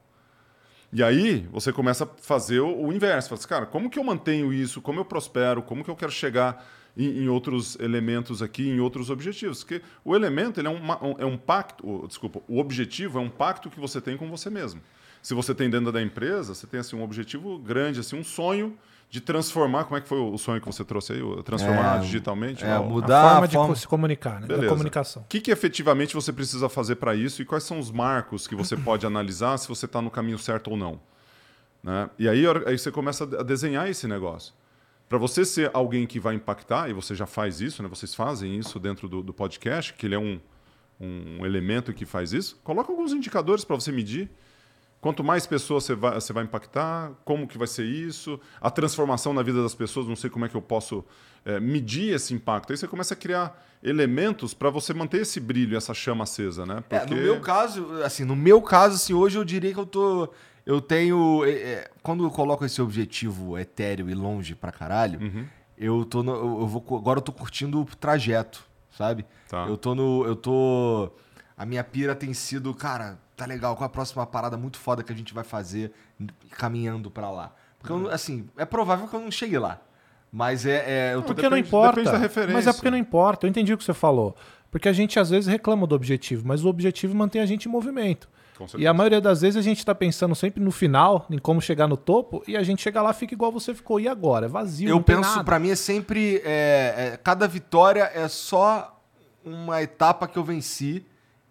E aí você começa a fazer o, inverso. Fala assim, cara, como que eu mantenho isso? Como eu prospero? Como que eu quero chegar em, em outros elementos aqui, em outros objetivos? Porque o elemento ele é, uma- um, é um pacto, desculpa, o objetivo é um pacto que você tem com você mesmo. Se você tem dentro da empresa, você tem assim, um objetivo grande, assim, um sonho de transformar. Como é que foi o sonho que você trouxe aí? Transformar É, digitalmente? é, mudar a forma a de forma- co- se comunicar, né? Da Beleza. comunicação. O que, que efetivamente você precisa fazer para isso e quais são os marcos que você pode analisar se você está no caminho certo ou não? Né? E aí, aí você começa a desenhar esse negócio. Para você ser alguém que vai impactar, e você já faz isso, né? vocês fazem isso dentro do, do podcast, que ele é um, um elemento que faz isso, coloca alguns indicadores para você medir. Quanto mais pessoas você vai, você vai impactar, como que vai ser isso, a transformação na vida das pessoas, não sei como é que eu posso eh, medir esse impacto. Aí você começa a criar elementos para você manter esse brilho, essa chama acesa, né? É, no meu caso, assim, no meu caso, assim, hoje eu diria que eu tô. Eu tenho. é, é, quando eu coloco esse objetivo etéreo e longe pra caralho, Uhum. eu tô. no- eu, eu vou, agora eu tô curtindo o trajeto, sabe? Tá. Eu tô no. Eu tô. A minha pira tem sido, cara, tá legal, qual a próxima parada muito foda que a gente vai fazer caminhando pra lá? Porque, eu, não- assim, é provável que eu não chegue lá. Mas é. é eu tô Porque não importa. depende da referência. Mas é porque não importa. Eu entendi o que você falou. Porque a gente às vezes reclama do objetivo, mas o objetivo mantém a gente em movimento. E a maioria das vezes a gente está pensando sempre no final, em como chegar no topo, e a gente chega lá e fica igual você ficou. E agora? É vazio. Eu penso, pra mim é sempre. é, é, cada vitória é só uma etapa que eu venci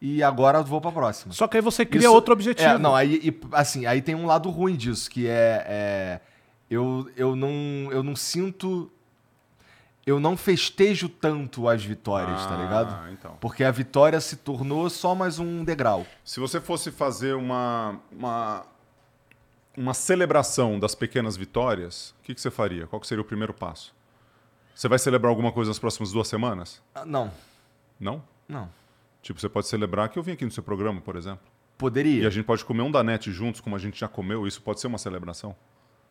e agora eu vou pra próxima. Só que aí você cria Isso- outro objetivo. É, não, aí, e, assim, aí tem um lado ruim disso, que é. é, eu, eu, não, eu não sinto. Eu não festejo tanto as vitórias, tá ligado? Ah, então. Porque a vitória se tornou só mais um degrau. Se você fosse fazer uma, uma, uma celebração das pequenas vitórias, o que, que você faria? Qual que seria o primeiro passo? Você vai celebrar alguma coisa nas próximas duas semanas? Ah, Não, Não? não. Tipo, você pode celebrar que eu vim aqui no seu programa, por exemplo. E Poderia. a gente pode comer um danete juntos, como a gente já comeu. Isso pode ser uma celebração.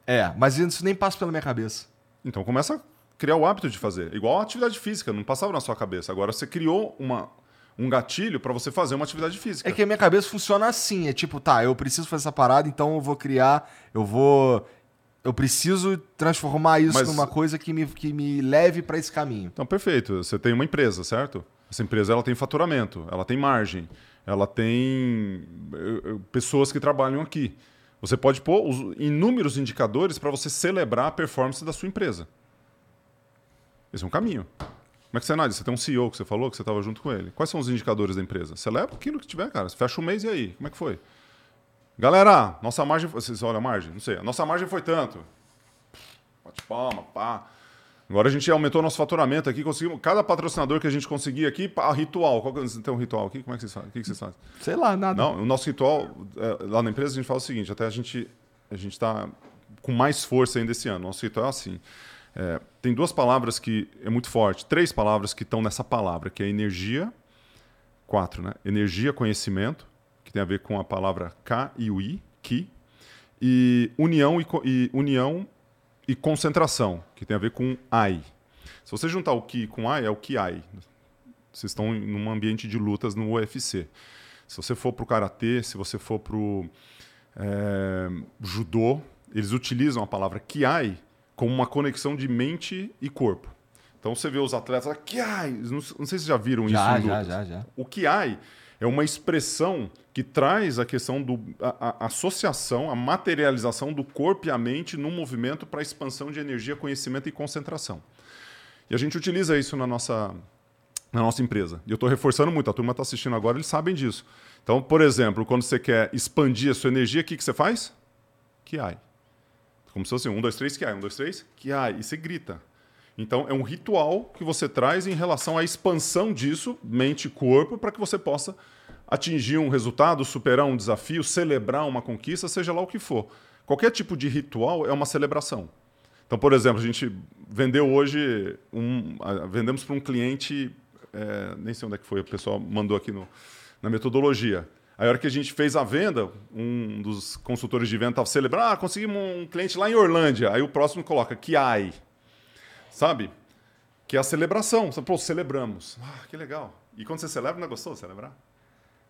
É, mas isso nem passa pela minha cabeça. Então começa a criar o hábito de fazer. Igual a atividade física, não passava na sua cabeça. Agora você criou uma, um gatilho para você fazer uma atividade física. É que a minha cabeça funciona assim, é tipo, tá, eu preciso fazer essa parada, então eu vou criar, eu vou eu preciso transformar isso Mas- numa coisa que me, que me leve pra esse caminho. Então, perfeito. Você tem uma empresa, certo? Essa empresa ela tem faturamento, ela tem margem, ela tem eh, eh, pessoas que trabalham aqui. Você pode pôr os inúmeros indicadores para você celebrar a performance da sua empresa. Esse é um caminho. Como é que você analisa? Você tem um CEO que você falou que você estava junto com ele. Quais são os indicadores da empresa? Celebra aquilo que tiver, cara. Você fecha o mês e aí? Como é que foi? Galera, nossa margem. Vocês olham a margem? Não sei. A nossa margem foi tanto. Bate palma, pá. Agora a gente aumentou nosso faturamento aqui, conseguimos. Cada patrocinador que a gente conseguir aqui, pá, ritual. Qual que você tem um ritual aqui? Como é que vocês fazem? O que que vocês fazem? Sei lá, nada. Não, o nosso ritual, é, lá na empresa, a gente fala o seguinte: até a gente a gente está com mais força ainda esse ano. Nosso ritual é assim. é, tem duas palavras que é muito forte, três palavras que estão nessa palavra, que é energia, quatro, né? Energia, conhecimento, que tem a ver com a palavra K e o I, ki, e união e, e união e concentração, que tem a ver com ai. Se você juntar o ki com ai, é o ki ai. Vocês estão em um ambiente de lutas no UFC. Se você for para o karatê, se você for para o judô, eles utilizam a palavra kiai como uma conexão de mente e corpo. Então você vê os atletas lá, kiai, não, não sei se vocês já viram Já, isso em já, lutas. já, já. O kiai é uma expressão que traz a questão do a, a associação, a materialização do corpo e a mente num movimento para expansão de energia, conhecimento e concentração. E a gente utiliza isso na nossa na nossa empresa. E eu estou reforçando muito, a turma está assistindo agora, eles sabem disso. Então, por exemplo, quando você quer expandir a sua energia, o que, que você faz? Kiai. Como se fosse um, dois, três, Kiai. Um, dois, três, Kiai. E você grita. Então, é um ritual que você traz em relação à expansão disso, mente e corpo, para que você possa atingir um resultado, superar um desafio, celebrar uma conquista, seja lá o que for. Qualquer tipo de ritual é uma celebração. Então, por exemplo, a gente vendeu hoje, um, vendemos para um cliente, é, nem sei onde é que foi, o pessoal mandou aqui no, na metodologia. Aí, a hora que a gente fez a venda, um dos consultores de venda estava celebrando, ah, conseguimos um cliente lá em Orlândia. Aí o próximo coloca, Kiai, sabe? Que é a celebração. Pô, celebramos. Ah, que legal. E quando você celebra, não é gostoso celebrar?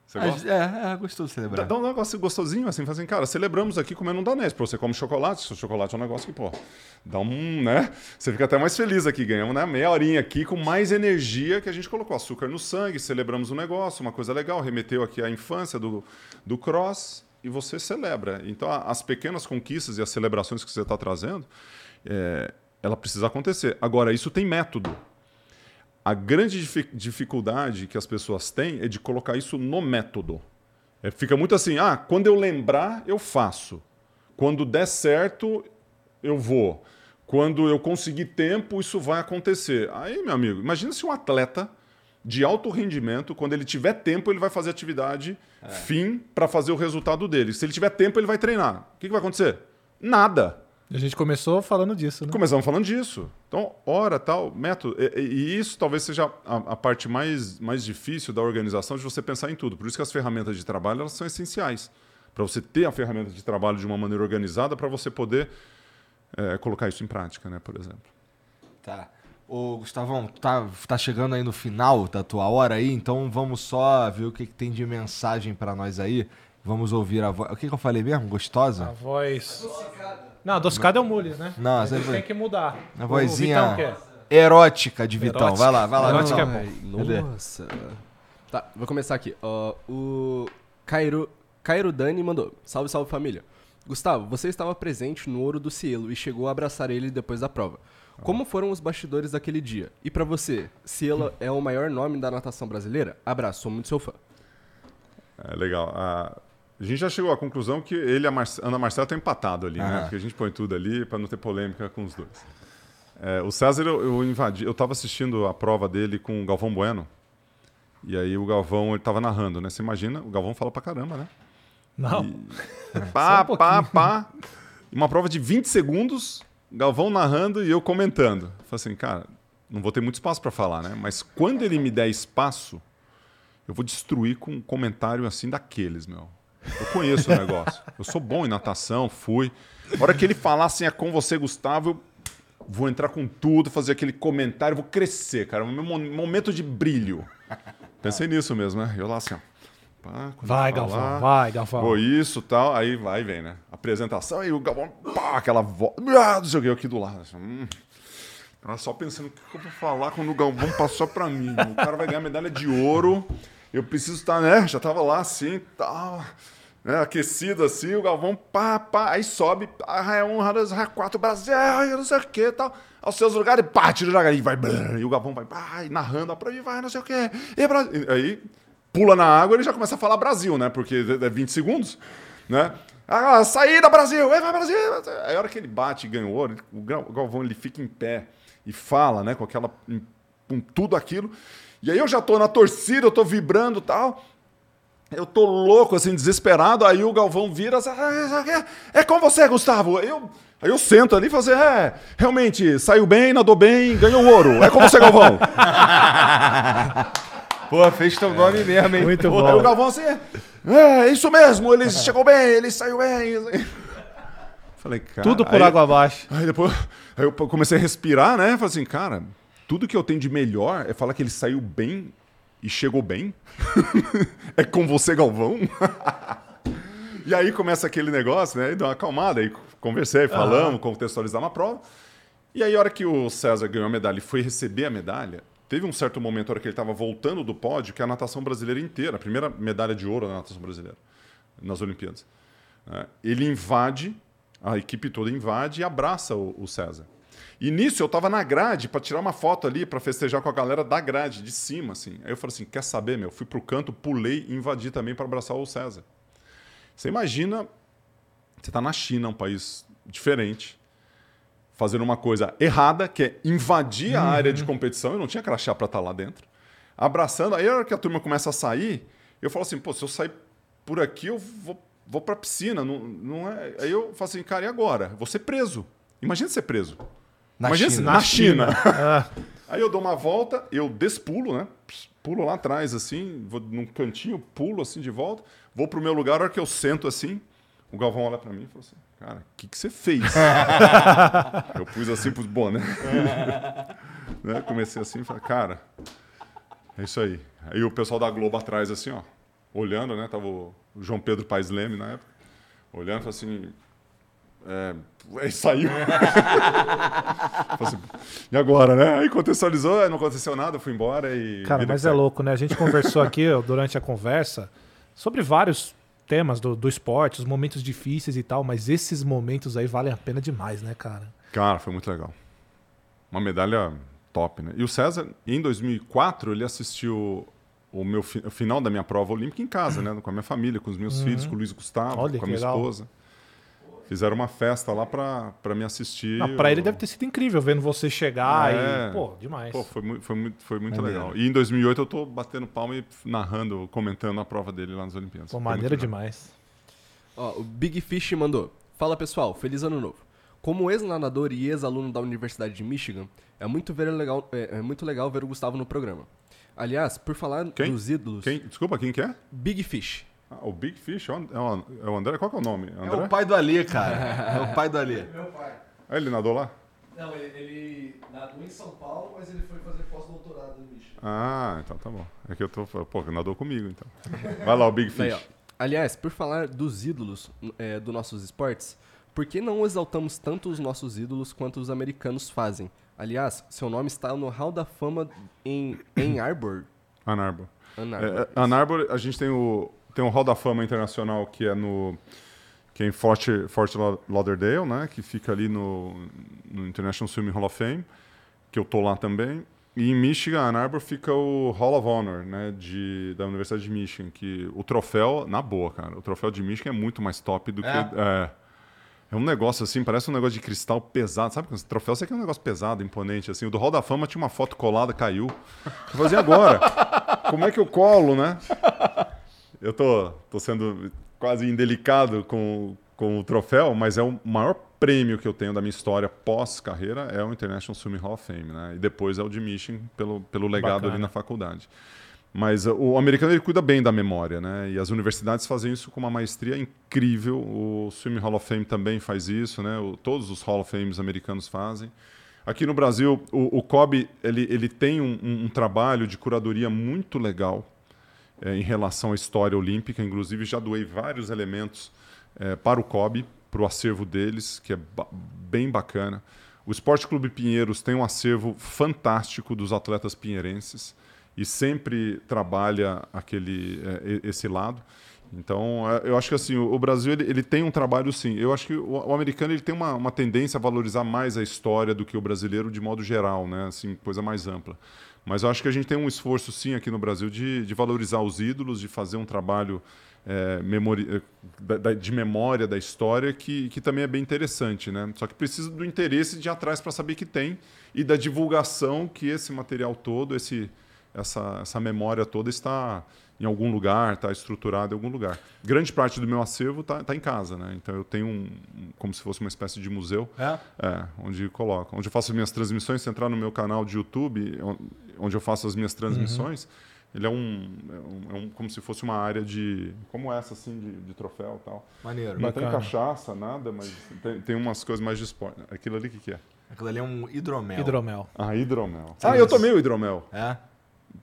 Você gosta? É, é, gostoso de Dá, celebrar. dá um negócio gostosinho, assim, assim, cara, celebramos aqui comendo um danês. Pô, você come chocolate, seu chocolate é um negócio que, pô, dá um, né? Você fica até mais feliz aqui, ganhamos, né? Meia horinha aqui com mais energia que a gente colocou. Açúcar no sangue, celebramos um negócio, uma coisa legal, remeteu aqui à infância do, do cross e você celebra. Então, as pequenas conquistas e as celebrações que você está trazendo, é, ela precisa acontecer. Agora, isso tem método. A grande difi- dificuldade que as pessoas têm é de colocar isso no método. É, fica muito assim, ah, quando eu lembrar, eu faço. Quando der certo, eu vou. Quando eu conseguir tempo, isso vai acontecer. Aí, meu amigo, imagina se um atleta de alto rendimento, quando ele tiver tempo, ele vai fazer atividade fim para fazer o resultado dele. Se ele tiver tempo, ele vai treinar. O que, que vai acontecer? Nada. A gente começou falando disso, né? Começamos falando disso. Então, hora, tal, método. E, e- isso talvez seja a, a parte mais, mais difícil da organização de você pensar em tudo. Por isso que as ferramentas de trabalho elas são essenciais. Para você ter a ferramenta de trabalho de uma maneira organizada, para você poder eh, colocar isso em prática, né, por exemplo. Tá. Ô, Gustavão, tá, tá chegando aí no final da tua hora aí, então vamos só ver o que, que tem de mensagem pra nós aí. Vamos ouvir a voz. O que, que eu falei mesmo? A Gostosa? voz. Não, adocicada é o mule, né? Não, ele foi- tem que mudar. A O vozinha Vitão quer. erótica de Vitão. Erótica. Vai lá, vai lá. Erótica Vitão. é bom. Nossa. Tá, vou começar aqui. Ó, o Cairo, Cairo Dani mandou. Salve, salve família. Gustavo, você estava presente no Ouro do Cielo e chegou a abraçar ele depois da prova. Como foram os bastidores daquele dia? E pra você, Cielo é o maior nome da natação brasileira? Abraço, sou muito seu fã. É legal. A, a gente já chegou à conclusão que ele e a Marce- Ana Marcela estão empatados ali, né? Aham. Porque a gente põe tudo ali para não ter polêmica com os dois. É, o César, eu, eu invadi. Eu estava assistindo a prova dele com o Galvão Bueno. E aí o Galvão, ele tava narrando, né? Você imagina, o Galvão fala pra caramba, né? Não. Pá, Só um pá, pá. Uma prova de 20 segundos, Galvão narrando e eu comentando. Falei assim, cara, não vou ter muito espaço para falar, né? Mas quando ele me der espaço, eu vou destruir com um comentário assim daqueles, meu. Eu conheço o negócio. Eu sou bom em natação, fui. A hora que ele falar assim, é com você, Gustavo, eu vou entrar com tudo, fazer aquele comentário, vou crescer, cara. O meu mo- momento de brilho. Pensei nisso mesmo, né? Eu lá assim, ó. Pá, Vai, falar, Galvão, vai, Galvão. Pô, isso tal, aí vai e vem, né? Apresentação, aí o Galvão, pá, aquela voz, ah, não sei o que, eu aqui do lado. Assim, hum. Tava só pensando o que que eu vou falar quando o Galvão passou pra mim. O cara vai ganhar medalha de ouro, eu preciso estar, né? Já tava lá assim, tal, né? Aquecido assim, o Galvão, pá, pá, aí sobe, ah, é um, ah, quatro, Brasil, não sei o que tal. Aos seus lugares, pá, tira o jacaré, vai, e o Galvão vai, pá, narrando a prova, e vai, não sei o que, e. Aí pula na água, ele já começa a falar Brasil, né? Porque é 20 segundos, né? Ah, saída Brasil! Vai Brasil! Aí a hora que ele bate e Gal- o Galvão ele fica em pé e fala, né, com aquela com tudo aquilo. E aí eu já tô na torcida, eu tô vibrando, e tal. Eu tô louco, assim, desesperado. Aí o Galvão vira, assim, "Ah, é, é com você, Gustavo. Eu, aí eu sento ali e falo assim, é, realmente, saiu bem, nadou bem, ganhou ouro. É com você, Galvão. Pô, fez teu nome mesmo, hein? Muito Aí o bom. Galvão assim, é, isso mesmo, ele chegou bem, ele saiu bem. Falei, cara. Tudo por aí- água abaixo. Aí depois aí eu comecei a respirar, né? Falei assim, cara, tudo que eu tenho de melhor é falar que ele saiu bem e chegou bem. é com você, Galvão. e aí começa aquele negócio, né? E dá uma acalmada. Aí conversei, falamos, contextualizamos a prova. E aí, a hora que o César ganhou a medalha e foi receber a medalha, teve um certo momento, a hora que ele estava voltando do pódio, que é a natação brasileira inteira, a primeira medalha de ouro da natação brasileira, nas Olimpíadas. né? Ele invade, a equipe toda invade e abraça o César. E nisso eu estava na grade para tirar uma foto ali, para festejar com a galera da grade, de cima, assim. Aí eu falei assim: quer saber, meu? Fui pro canto, pulei e invadi também para abraçar o César. Você imagina, você está na China, um país diferente, fazendo uma coisa errada, que é invadir a área de competição. Eu não tinha crachá para estar lá dentro. Abraçando. Aí, a hora que a turma começa a sair, eu falo assim: pô, se eu sair por aqui, eu vou, vou para a piscina. Não, não é... Aí eu falo assim: cara, e agora? Vou ser preso. Imagina ser preso. Na Imagina China. na China. Ah, Aí eu dou uma volta, eu despulo, né? Pulo lá atrás, assim, vou num cantinho, pulo assim de volta, vou pro meu lugar, a hora que eu sento assim, o Galvão olha pra mim e fala assim, cara, o que, que você fez? eu pus assim pros boné. né? Comecei assim e falei, cara, é isso aí. Aí o pessoal da Globo atrás, assim, ó, olhando, né? Tava o João Pedro Paes Leme na época, olhando, falou assim, é, aí saiu. Assim, e agora, né? Aí contextualizou, não aconteceu nada, fui embora e. Cara, mas é louco, né? A gente conversou aqui ó, durante a conversa sobre vários temas do, do esporte, os momentos difíceis e tal, mas esses momentos aí valem a pena demais, né, cara? Cara, foi muito legal. Uma medalha top, né? E o César, em 2004, ele assistiu o meu fi- o final da minha prova olímpica em casa, né? Com a minha família, com os meus filhos, com o Luiz Gustavo, Uhum. Olha com a minha legal. esposa. Fizeram uma festa lá pra, pra me assistir. Não, pra ele o- deve ter sido incrível vendo você chegar É. e. Pô, demais. Pô, foi muito, foi muito, foi muito Maneiro. legal. E em 2008 eu tô batendo palma e narrando, comentando a prova dele lá nas Olimpíadas. Pô, maneiro demais. Ó, o Big Fish mandou. Fala pessoal, feliz ano novo. Como ex-nadador e ex-aluno da Universidade de Michigan, é muito, ver legal, é, é muito legal ver o Gustavo no programa. Aliás, por falar Quem? dos ídolos, Quem, desculpa, quem que é? Big Fish. Ah, o Big Fish é o, é o- é o André? Qual que é o nome? É André? o pai do Ali, cara. É o pai do Ali. Meu pai. Ah, ele nadou lá? Não, ele, ele nadou em São Paulo, mas ele foi fazer pós-doutorado em Michigan. Ah, então tá bom. É que eu tô. Pô, nadou comigo, então. Vai lá, o Big Fish. Aliás, por falar dos ídolos é, dos nossos esportes, por que não exaltamos tanto os nossos ídolos quanto os americanos fazem? Aliás, seu nome está no Hall da Fama em Ann Arbor. Ann Arbor. Ann É, Arbor. é, Ann Arbor, a gente tem o, tem o Hall da Fama Internacional que é no. Que é em Fort, Fort La- Lauderdale, né? Que fica ali no, no International Swimming Hall of Fame, que eu tô lá também. E em Michigan, Ann Arbor, fica o Hall of Honor, né? De, da Universidade de Michigan, que o troféu, na boa, cara, o troféu de Michigan é muito mais top do É? que. É, é um negócio assim, parece um negócio de cristal pesado. Sabe? Esse troféu você que é um negócio pesado, imponente. assim. O do Hall da Fama tinha uma foto colada, caiu. Eu fazia agora. Como é que eu colo, né? Eu tô, tô sendo quase indelicado com, com o troféu, mas é o maior prêmio que eu tenho da minha história pós-carreira é o International Swimming Hall of Fame, né? E depois é o de Michigan pelo, pelo legado Bacana. ali na faculdade. Mas uh, o americano ele cuida bem da memória, né? E as universidades fazem isso com uma maestria incrível. O Swimming Hall of Fame também faz isso, né? O- todos os Hall of Fames americanos fazem. Aqui no Brasil, o, o COB ele, ele tem um, um- um trabalho de curadoria muito legal é, em relação à história olímpica. Inclusive, já doei vários elementos é, para o COB, para o acervo deles, que é ba- bem bacana. O Esporte Clube Pinheiros tem um acervo fantástico dos atletas pinheirenses e sempre trabalha aquele é, esse lado. Então, é, eu acho que assim, o Brasil ele, ele tem um trabalho sim. Eu acho que o, o americano ele tem uma, uma tendência a valorizar mais a história do que o brasileiro de modo geral, né? Assim, coisa mais ampla. Mas eu acho que a gente tem um esforço sim aqui no Brasil de, de valorizar os ídolos, de fazer um trabalho é, memori- é, da- de memória da história que, que também é bem interessante, né? Só que precisa do interesse de ir atrás para saber que tem e da divulgação que esse material todo, esse, essa, essa memória toda está em algum lugar, está estruturada em algum lugar. Grande parte do meu acervo está em casa, né? Então eu tenho um, como se fosse uma espécie de museu. É? É, onde coloco, onde eu faço as minhas transmissões. Se entrar no meu canal de YouTube, on- onde eu faço as minhas transmissões, ele é um, é um, é um- como se fosse uma área de, como essa assim, de, de troféu e tal. Maneiro. Não tem cachaça, nada, mas tem, tem umas coisas mais de esporte. Aquilo ali o que, que é? Aquilo ali é um hidromel. Hidromel. Ah, hidromel. Ah, eu tomei o hidromel. É?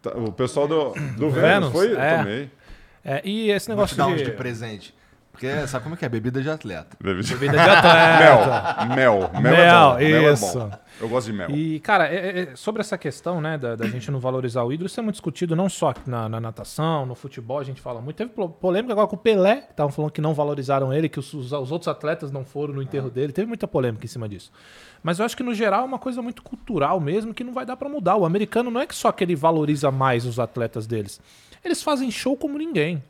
Tá, O pessoal do, do Vênus, Vênus? foi? É. Tomei. É, e esse negócio de... de presente. Porque sabe como é que é? Bebida de atleta. Deve ser. Bebida de atleta. Mel. Mel. Mel, é Mel, bom. Mel é isso. bom. Eu gosto de mel. E, cara, é- é- sobre essa questão, né, da, da gente não valorizar o ídolo, isso é muito discutido não só na, na natação, no futebol, a gente fala muito. Teve pol- polêmica agora com o Pelé, que estavam falando que não valorizaram ele, que os, os- os outros atletas não foram no enterro dele. Teve muita polêmica em cima disso. Mas eu acho que, no geral, é uma coisa muito cultural mesmo, que não vai dar pra mudar. O americano não é que só que ele valoriza mais os atletas deles. Eles fazem show como ninguém.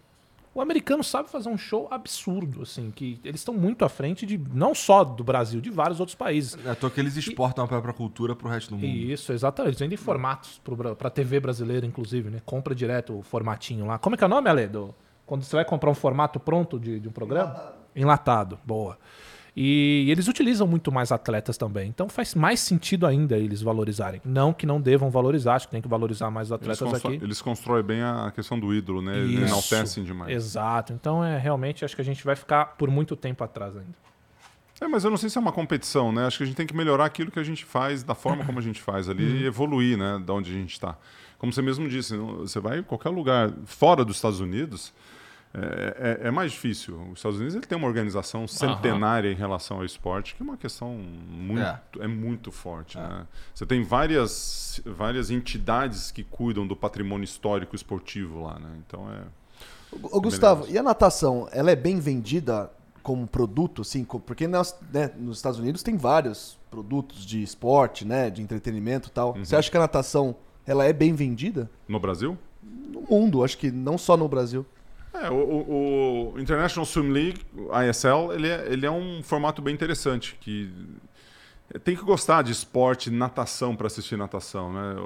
O americano sabe fazer um show absurdo, assim, que eles estão muito à frente de não só do Brasil, de vários outros países. É à toa que eles exportam a própria cultura pro resto do mundo. Isso, exatamente. Eles vendem formatos pra TV brasileira, inclusive, né? Compra direto o formatinho lá. Como é que é o nome, Ale? Do- Quando você vai comprar um formato pronto de, de um programa? Enlatado. Boa. E eles utilizam muito mais atletas também. Então faz mais sentido ainda eles valorizarem. Não que não devam valorizar, acho que tem que valorizar mais os Eles, atletas constro- aqui. eles constroem bem a questão do ídolo, né? Eles enaltecem demais. Exato. Então é realmente acho que a gente vai ficar por muito tempo atrás ainda. É, mas eu não sei se é uma competição, né? Acho que a gente tem que melhorar aquilo que a gente faz, da forma como a gente faz ali e evoluir, né? Da onde a gente está. Como você mesmo disse, você vai em qualquer lugar fora dos Estados Unidos, é, é- é mais difícil. Os Estados Unidos ele tem uma organização centenária em relação ao esporte, que é uma questão muito, é. muito forte. Né? Você tem várias, várias entidades que cuidam do patrimônio histórico esportivo lá, né? Então é. Ô, Gustavo, e a natação, ela é bem vendida como produto, assim? Porque nós, né, nos Estados Unidos tem vários produtos de esporte, né, de entretenimento e tal. Você acha que a natação, ela é bem vendida? No Brasil? No mundo, acho que não só no Brasil. É, o, o- International Swim League, ISL, ele é, ele é um formato bem interessante, que tem que gostar de esporte, natação para assistir natação, né?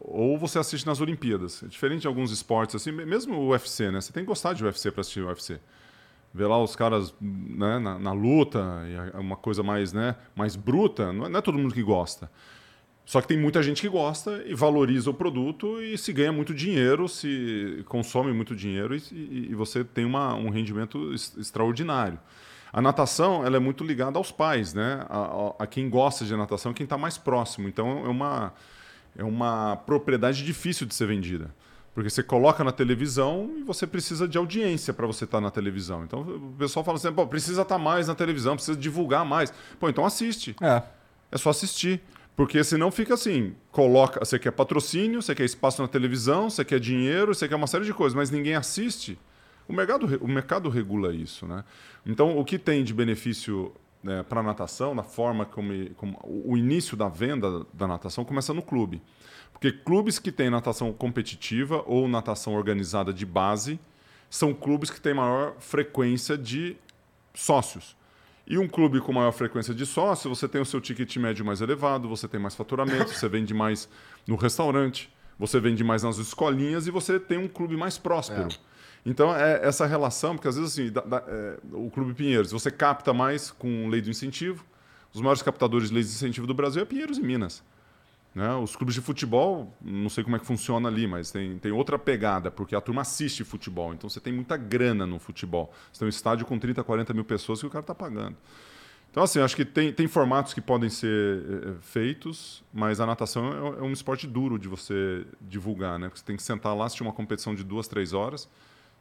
Ou você assiste nas Olimpíadas. É diferente de alguns esportes assim, mesmo o UFC, né? Você tem que gostar de UFC para assistir UFC. Ver lá os caras né, na, na luta, é uma coisa mais, né, mais bruta, não é, não é todo mundo que gosta. Só que tem muita gente que gosta e valoriza o produto e se ganha muito dinheiro, se consome muito dinheiro e, e- e você tem uma- um rendimento extraordinário. A natação ela é muito ligada aos pais, né? A, a- a quem gosta de natação, quem está mais próximo. Então é uma, é uma propriedade difícil de ser vendida. Porque você coloca na televisão e você precisa de audiência para você estar na televisão. Então o pessoal fala assim: precisa estar mais na televisão, precisa divulgar mais. Pô, então assiste. É. É só assistir. Porque senão fica assim, coloca, você quer patrocínio, você quer espaço na televisão, você quer dinheiro, você quer uma série de coisas, mas ninguém assiste. O mercado, o mercado regula isso, né? Então, o que tem de benefício para a natação, na forma como, como o início da venda da natação começa no clube. Porque clubes que têm natação competitiva ou natação organizada de base são clubes que têm maior frequência de sócios. E um clube com maior frequência de sócios, você tem o seu ticket médio mais elevado, você tem mais faturamento, você vende mais no restaurante, você vende mais nas escolinhas e você tem um clube mais próspero. Então, é essa relação, porque às vezes assim, da- da- é, o Clube Pinheiros, você capta mais com lei do incentivo. Os maiores captadores de leis de incentivo do Brasil é Pinheiros e Minas. Né? Os clubes de futebol, não sei como é que funciona ali, mas tem, tem outra pegada, porque a turma assiste futebol. Então você tem muita grana no futebol. Você tem um estádio com 30, 40 mil pessoas que o cara está pagando. Então, assim, acho que tem, tem formatos que podem ser eh, feitos, mas a natação é, é um esporte duro de você divulgar, né? Porque você tem que sentar lá, assistir uma competição de duas, três horas.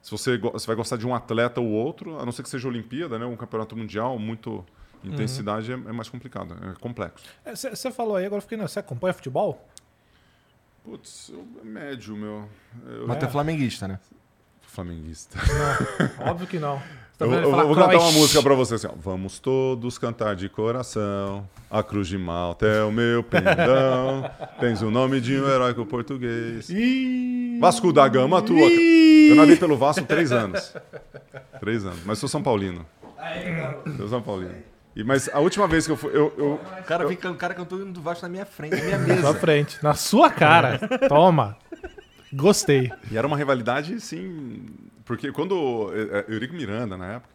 Se você, você vai gostar de um atleta ou outro, a não ser que seja Olimpíada, né? Um campeonato mundial, muito intensidade, é, é mais complicado, é complexo. Você falou aí, agora eu fiquei. Você acompanha futebol? Putz, eu, é médio, meu. Eu, Mas tu é flamenguista, né? flamenguista. Óbvio que não. Tá Eu, eu vou cantar uma música pra você assim, ó. Vamos todos cantar de coração. A cruz de Malta é o meu pendão. Tens o nome de um heróico português. Vasco da Gama, tua. Eu nadei pelo Vasco três anos. Três anos. Mas sou São Paulino. Sou São Paulino. E, mas a última vez que eu fui. Eu, eu- O cara, vem, can- o cara cantou o hino do Vasco na minha frente, na minha Na sua mesa. frente, na sua cara. Toma. Gostei. E era uma rivalidade, sim. Porque quando. é, é, Eurico Miranda, na época.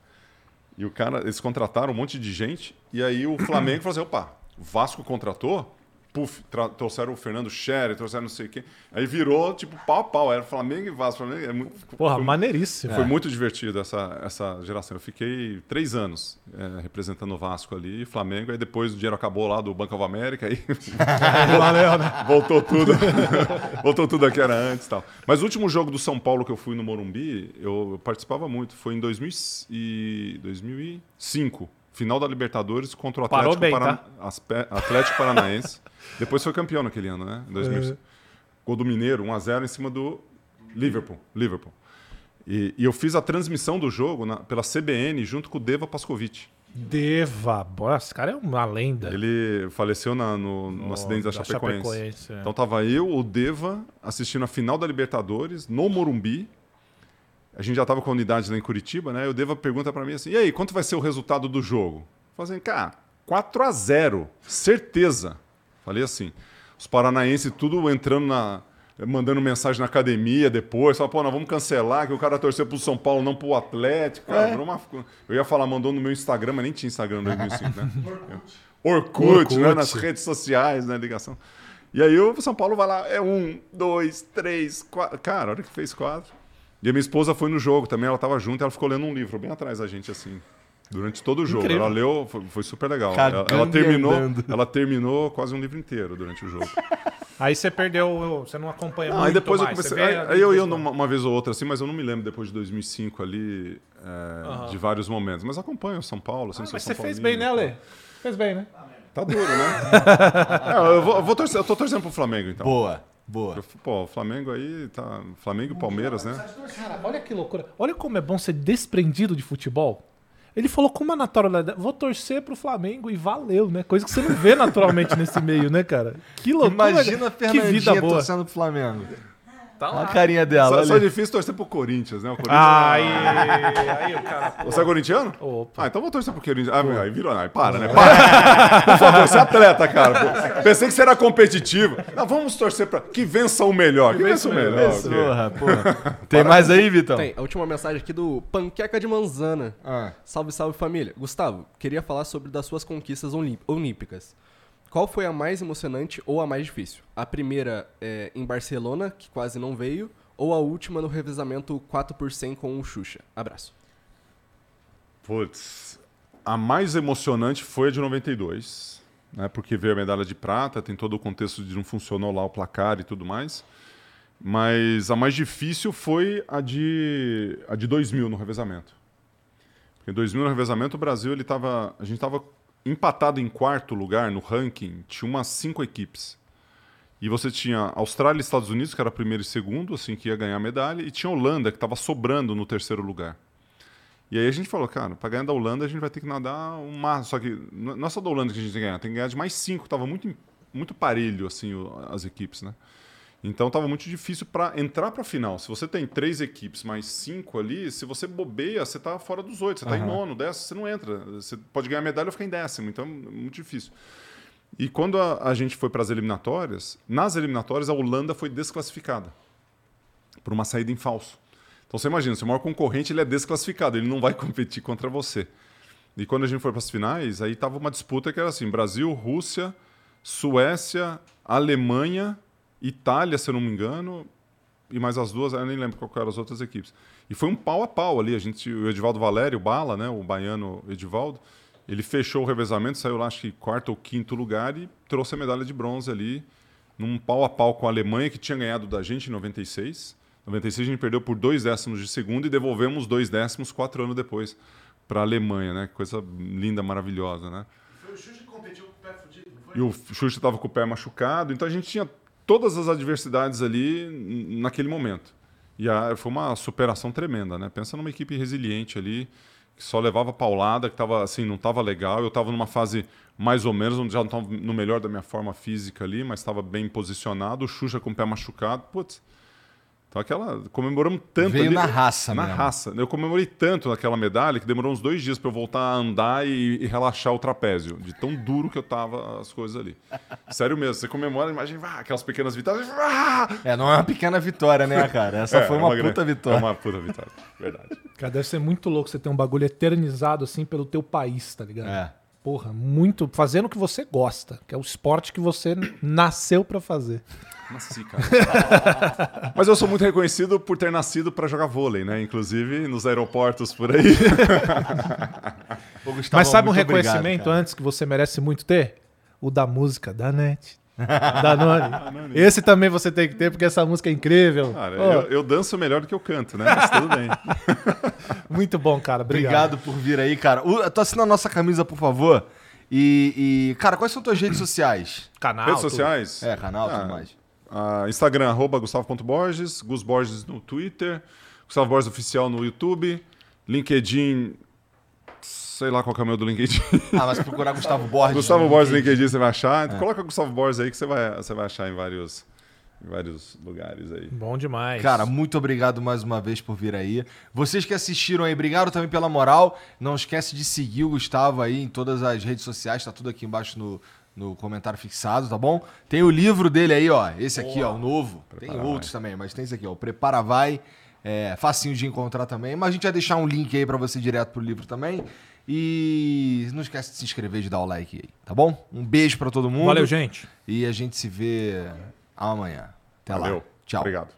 E o cara. Eles contrataram um monte de gente. E aí o Flamengo falou assim: opa, o Vasco contratou. Puf, trouxeram o Fernando Scherer, trouxeram não sei o quê. Aí virou, tipo, pau a pau. Era Flamengo e Vasco. Flamengo, é muito, Porra, foi- maneiríssimo. Foi muito divertido essa, essa geração. Eu fiquei três anos é, representando o Vasco ali, Flamengo, aí depois o dinheiro acabou lá do Banco of America, aí Valeu, né? voltou tudo. voltou tudo que era antes e tal. Mas o último jogo do São Paulo que eu fui no Morumbi, eu, eu participava muito. Foi em 2000 e 2005. Final da Libertadores contra o Atlético, bem, Paran- tá? Atlético Paranaense. Depois foi campeão naquele ano, né? Em 2005. Gol do Mineiro, 1x0 em cima do Liverpool. Liverpool. E, e eu fiz a transmissão do jogo na- pela CBN junto com o Deva Pascovitch. Deva. Esse cara é uma lenda. Ele faleceu na- no, no Oh, acidente da, da Chapecoense. Chapecoense, é. Então tava eu, o Deva, assistindo a final da Libertadores no Morumbi. A gente já tava com a unidade lá em Curitiba, né? E o Deva pergunta pra mim assim: "E aí, quanto vai ser o resultado do jogo?" Eu falei assim: "Cara, 4 a 0, certeza." Falei assim. Os paranaenses tudo entrando na mandando mensagem na academia depois, fala, pô, nós vamos cancelar, que o cara torceu pro São Paulo, não pro Atlético. Cara, virou uma- Eu ia falar, mandou no meu Instagram, mas nem tinha Instagram em 2005, né? Orkut, Orkut. né? Nas redes sociais, né? Ligação. E aí o São Paulo vai lá, é um, dois, três, quatro. Cara, a hora que fez quatro. E a minha esposa foi no jogo também, ela tava junto, ela ficou lendo um livro bem atrás da gente, assim. Durante todo o jogo. Incrível. Ela leu, foi, foi super legal. Ela, ela terminou, andando. ela terminou quase um livro inteiro durante o jogo. Aí você perdeu, você não acompanha Não, muito aí depois eu mais. comecei. Você vê Aí, aí eu ia numa, uma vez ou outra assim, mas eu não me lembro depois de 2005 ali, é, de vários momentos. Mas acompanho o São Paulo. Assim, Ah, mas São você fez bem, né. Ale? Fez bem, né? Tá duro, né? É, eu, vou, eu vou torcer, eu tô torcendo pro Flamengo, então. Boa, boa. Pô, o Flamengo aí tá. Flamengo e Palmeiras, né? Cara, olha que loucura. Olha como é bom ser desprendido de futebol. Ele falou com uma naturalidade. Vou torcer pro Flamengo e valeu, né? Coisa que você não vê naturalmente nesse meio, né, cara? Que loucura. Imagina a que vida Fernandinha boa. torcendo pro Flamengo. Tá Olha a carinha dela. Só, é ali. difícil torcer pro Corinthians, né? O Corinthians Aí, aí o cara. Você é corintiano? Opa. Ah, então vou torcer pro Corinthians. Ah, aí virou. Aí para, né? Para. Por favor, você é atleta, cara. Pô, Pensei que você era competitivo. Não, vamos torcer pra. Que vença o melhor. Que vença o melhor. ok. Porra, porra. Tem mais aí, Vitão? Tem, a última mensagem aqui do Panqueca de Manzana. Ah. Salve, salve família. Gustavo, queria falar sobre das suas conquistas olímpicas. Qual foi a mais emocionante ou a mais difícil? A primeira é em Barcelona, que quase não veio, ou a última no revezamento 4 por 100 com o Xuxa? Abraço. Putz, a mais emocionante foi a de 92, né? Porque veio a medalha de prata, tem todo o contexto de não funcionou lá o placar e tudo mais. Mas a mais difícil foi a de a de 2000 no revezamento. Em 2000 no revezamento o Brasil ele tava, a gente estava empatado em quarto lugar no ranking, tinha umas cinco equipes. E você tinha Austrália e Estados Unidos, que era primeiro e segundo, assim que ia ganhar a medalha, e tinha Holanda que estava sobrando no terceiro lugar. E aí a gente falou, cara, para ganhar da Holanda a gente vai ter que nadar um máximo. Só que não é só da Holanda que a gente tem que ganhar, tem que ganhar de mais cinco. Tava muito, muito parelho, assim, as equipes, né? Então tava muito difícil para entrar para a final. Se você tem três equipes mais cinco ali, se você bobeia, você tá fora dos oito. Você tá em nono, décimo, você não entra. Você pode ganhar medalha ou ficar em décimo. Então é muito difícil. E quando a, a gente foi para as eliminatórias, nas eliminatórias a Holanda foi desclassificada por uma saída em falso. Então você imagina, seu maior concorrente ele é desclassificado, ele não vai competir contra você. E quando a gente foi para as finais, aí tava uma disputa que era assim: Brasil, Rússia, Suécia, Alemanha, Itália, se eu não me engano, e mais as duas, eu nem lembro qual eram as outras equipes. E foi um pau a pau ali. A gente, o Edivaldo Valério, o Bala, né, o baiano Edivaldo, ele fechou o revezamento, saiu lá acho que quarto ou quinto lugar e trouxe a medalha de bronze ali, num pau a pau com a Alemanha, que tinha ganhado da gente em 96. Em 96 a gente perdeu por dois décimos de segundo e devolvemos dois décimos quatro anos depois para a Alemanha, né? Coisa linda, maravilhosa, né? Foi o Xuxa que competiu com o pé fudido, não foi? E o Xuxa estava com o pé machucado, então a gente tinha todas as adversidades ali naquele momento. E a- foi uma superação tremenda, né? Pensa numa equipe resiliente ali, que só levava paulada, que tava assim, não estava legal. Eu estava numa fase mais ou menos, onde já não estava no melhor da minha forma física ali, mas estava bem posicionado. O Xuxa com o pé machucado, putz. Então aquela. Comemoramos tanto Veio ali- na raça Na mesmo. raça. Eu comemorei tanto naquela medalha que demorou uns dois dias pra eu voltar a andar e, e relaxar o trapézio. De tão duro que eu tava as coisas ali. Sério mesmo, você comemora, imagina, ah, aquelas pequenas vitórias. ah! É, não é uma pequena vitória, né, cara? Essa É, foi é uma, grande- puta vitória. É uma puta vitória, verdade. Cara, deve ser muito louco você ter um bagulho eternizado assim pelo teu país, tá ligado? É. Porra, muito. Fazendo o que você gosta, que é o esporte que você nasceu pra fazer. Nasci, cara. Mas eu sou muito reconhecido por ter nascido pra jogar vôlei, né? Inclusive nos aeroportos por aí. Ô, Gustavo, Mas sabe um obrigado, reconhecimento cara. antes que você merece muito ter? O da música da NET. Da Noni. Esse também você tem que ter, porque essa música é incrível. Cara, Pô, eu, eu danço melhor do que eu canto, né? Mas tudo bem. Muito bom, cara. Obrigado. Obrigado por vir aí, cara. Uh, Tu assina a nossa camisa, por favor. E, e, cara, quais são tuas redes sociais? Canal. Redes sociais? É, canal e Ah, tudo mais. Ah, Instagram, arroba Gustavo.Borges, Gus Borges no Twitter, Gustavo Borges Oficial no YouTube, LinkedIn, sei lá qual que é o meu do LinkedIn. Ah, mas procurar Gustavo Borges. Gustavo no Borges no LinkedIn. LinkedIn você vai achar. Coloca Gustavo Borges aí que você vai, você vai achar em vários, em vários lugares aí. Bom demais. Cara, muito obrigado mais uma vez por vir aí. Vocês que assistiram aí, obrigado também pela moral. Não esquece de seguir o Gustavo aí em todas as redes sociais, tá tudo aqui embaixo no, no comentário fixado, tá bom? Tem o livro dele aí, ó. Esse aqui, ó, o novo. tem Prepara outros também, mas tem esse aqui, ó. O Prepara Vai. É facinho de encontrar também. Mas a gente vai deixar um link aí pra você direto pro livro também. E não esquece de se inscrever e de dar o like aí, tá bom? Um beijo pra todo mundo. Valeu, gente. E a gente se vê amanhã. Até lá. Valeu. Tchau. Obrigado.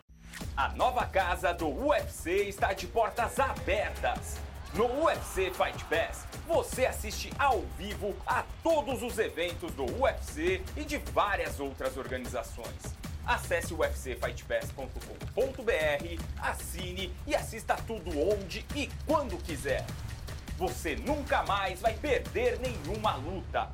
A nova casa do UFC está de portas abertas. No UFC Fight Pass, você assiste ao vivo a todos os eventos do UFC e de várias outras organizações. Acesse ufcfightpass.com.br, assine e assista tudo onde e quando quiser. Você nunca mais vai perder nenhuma luta.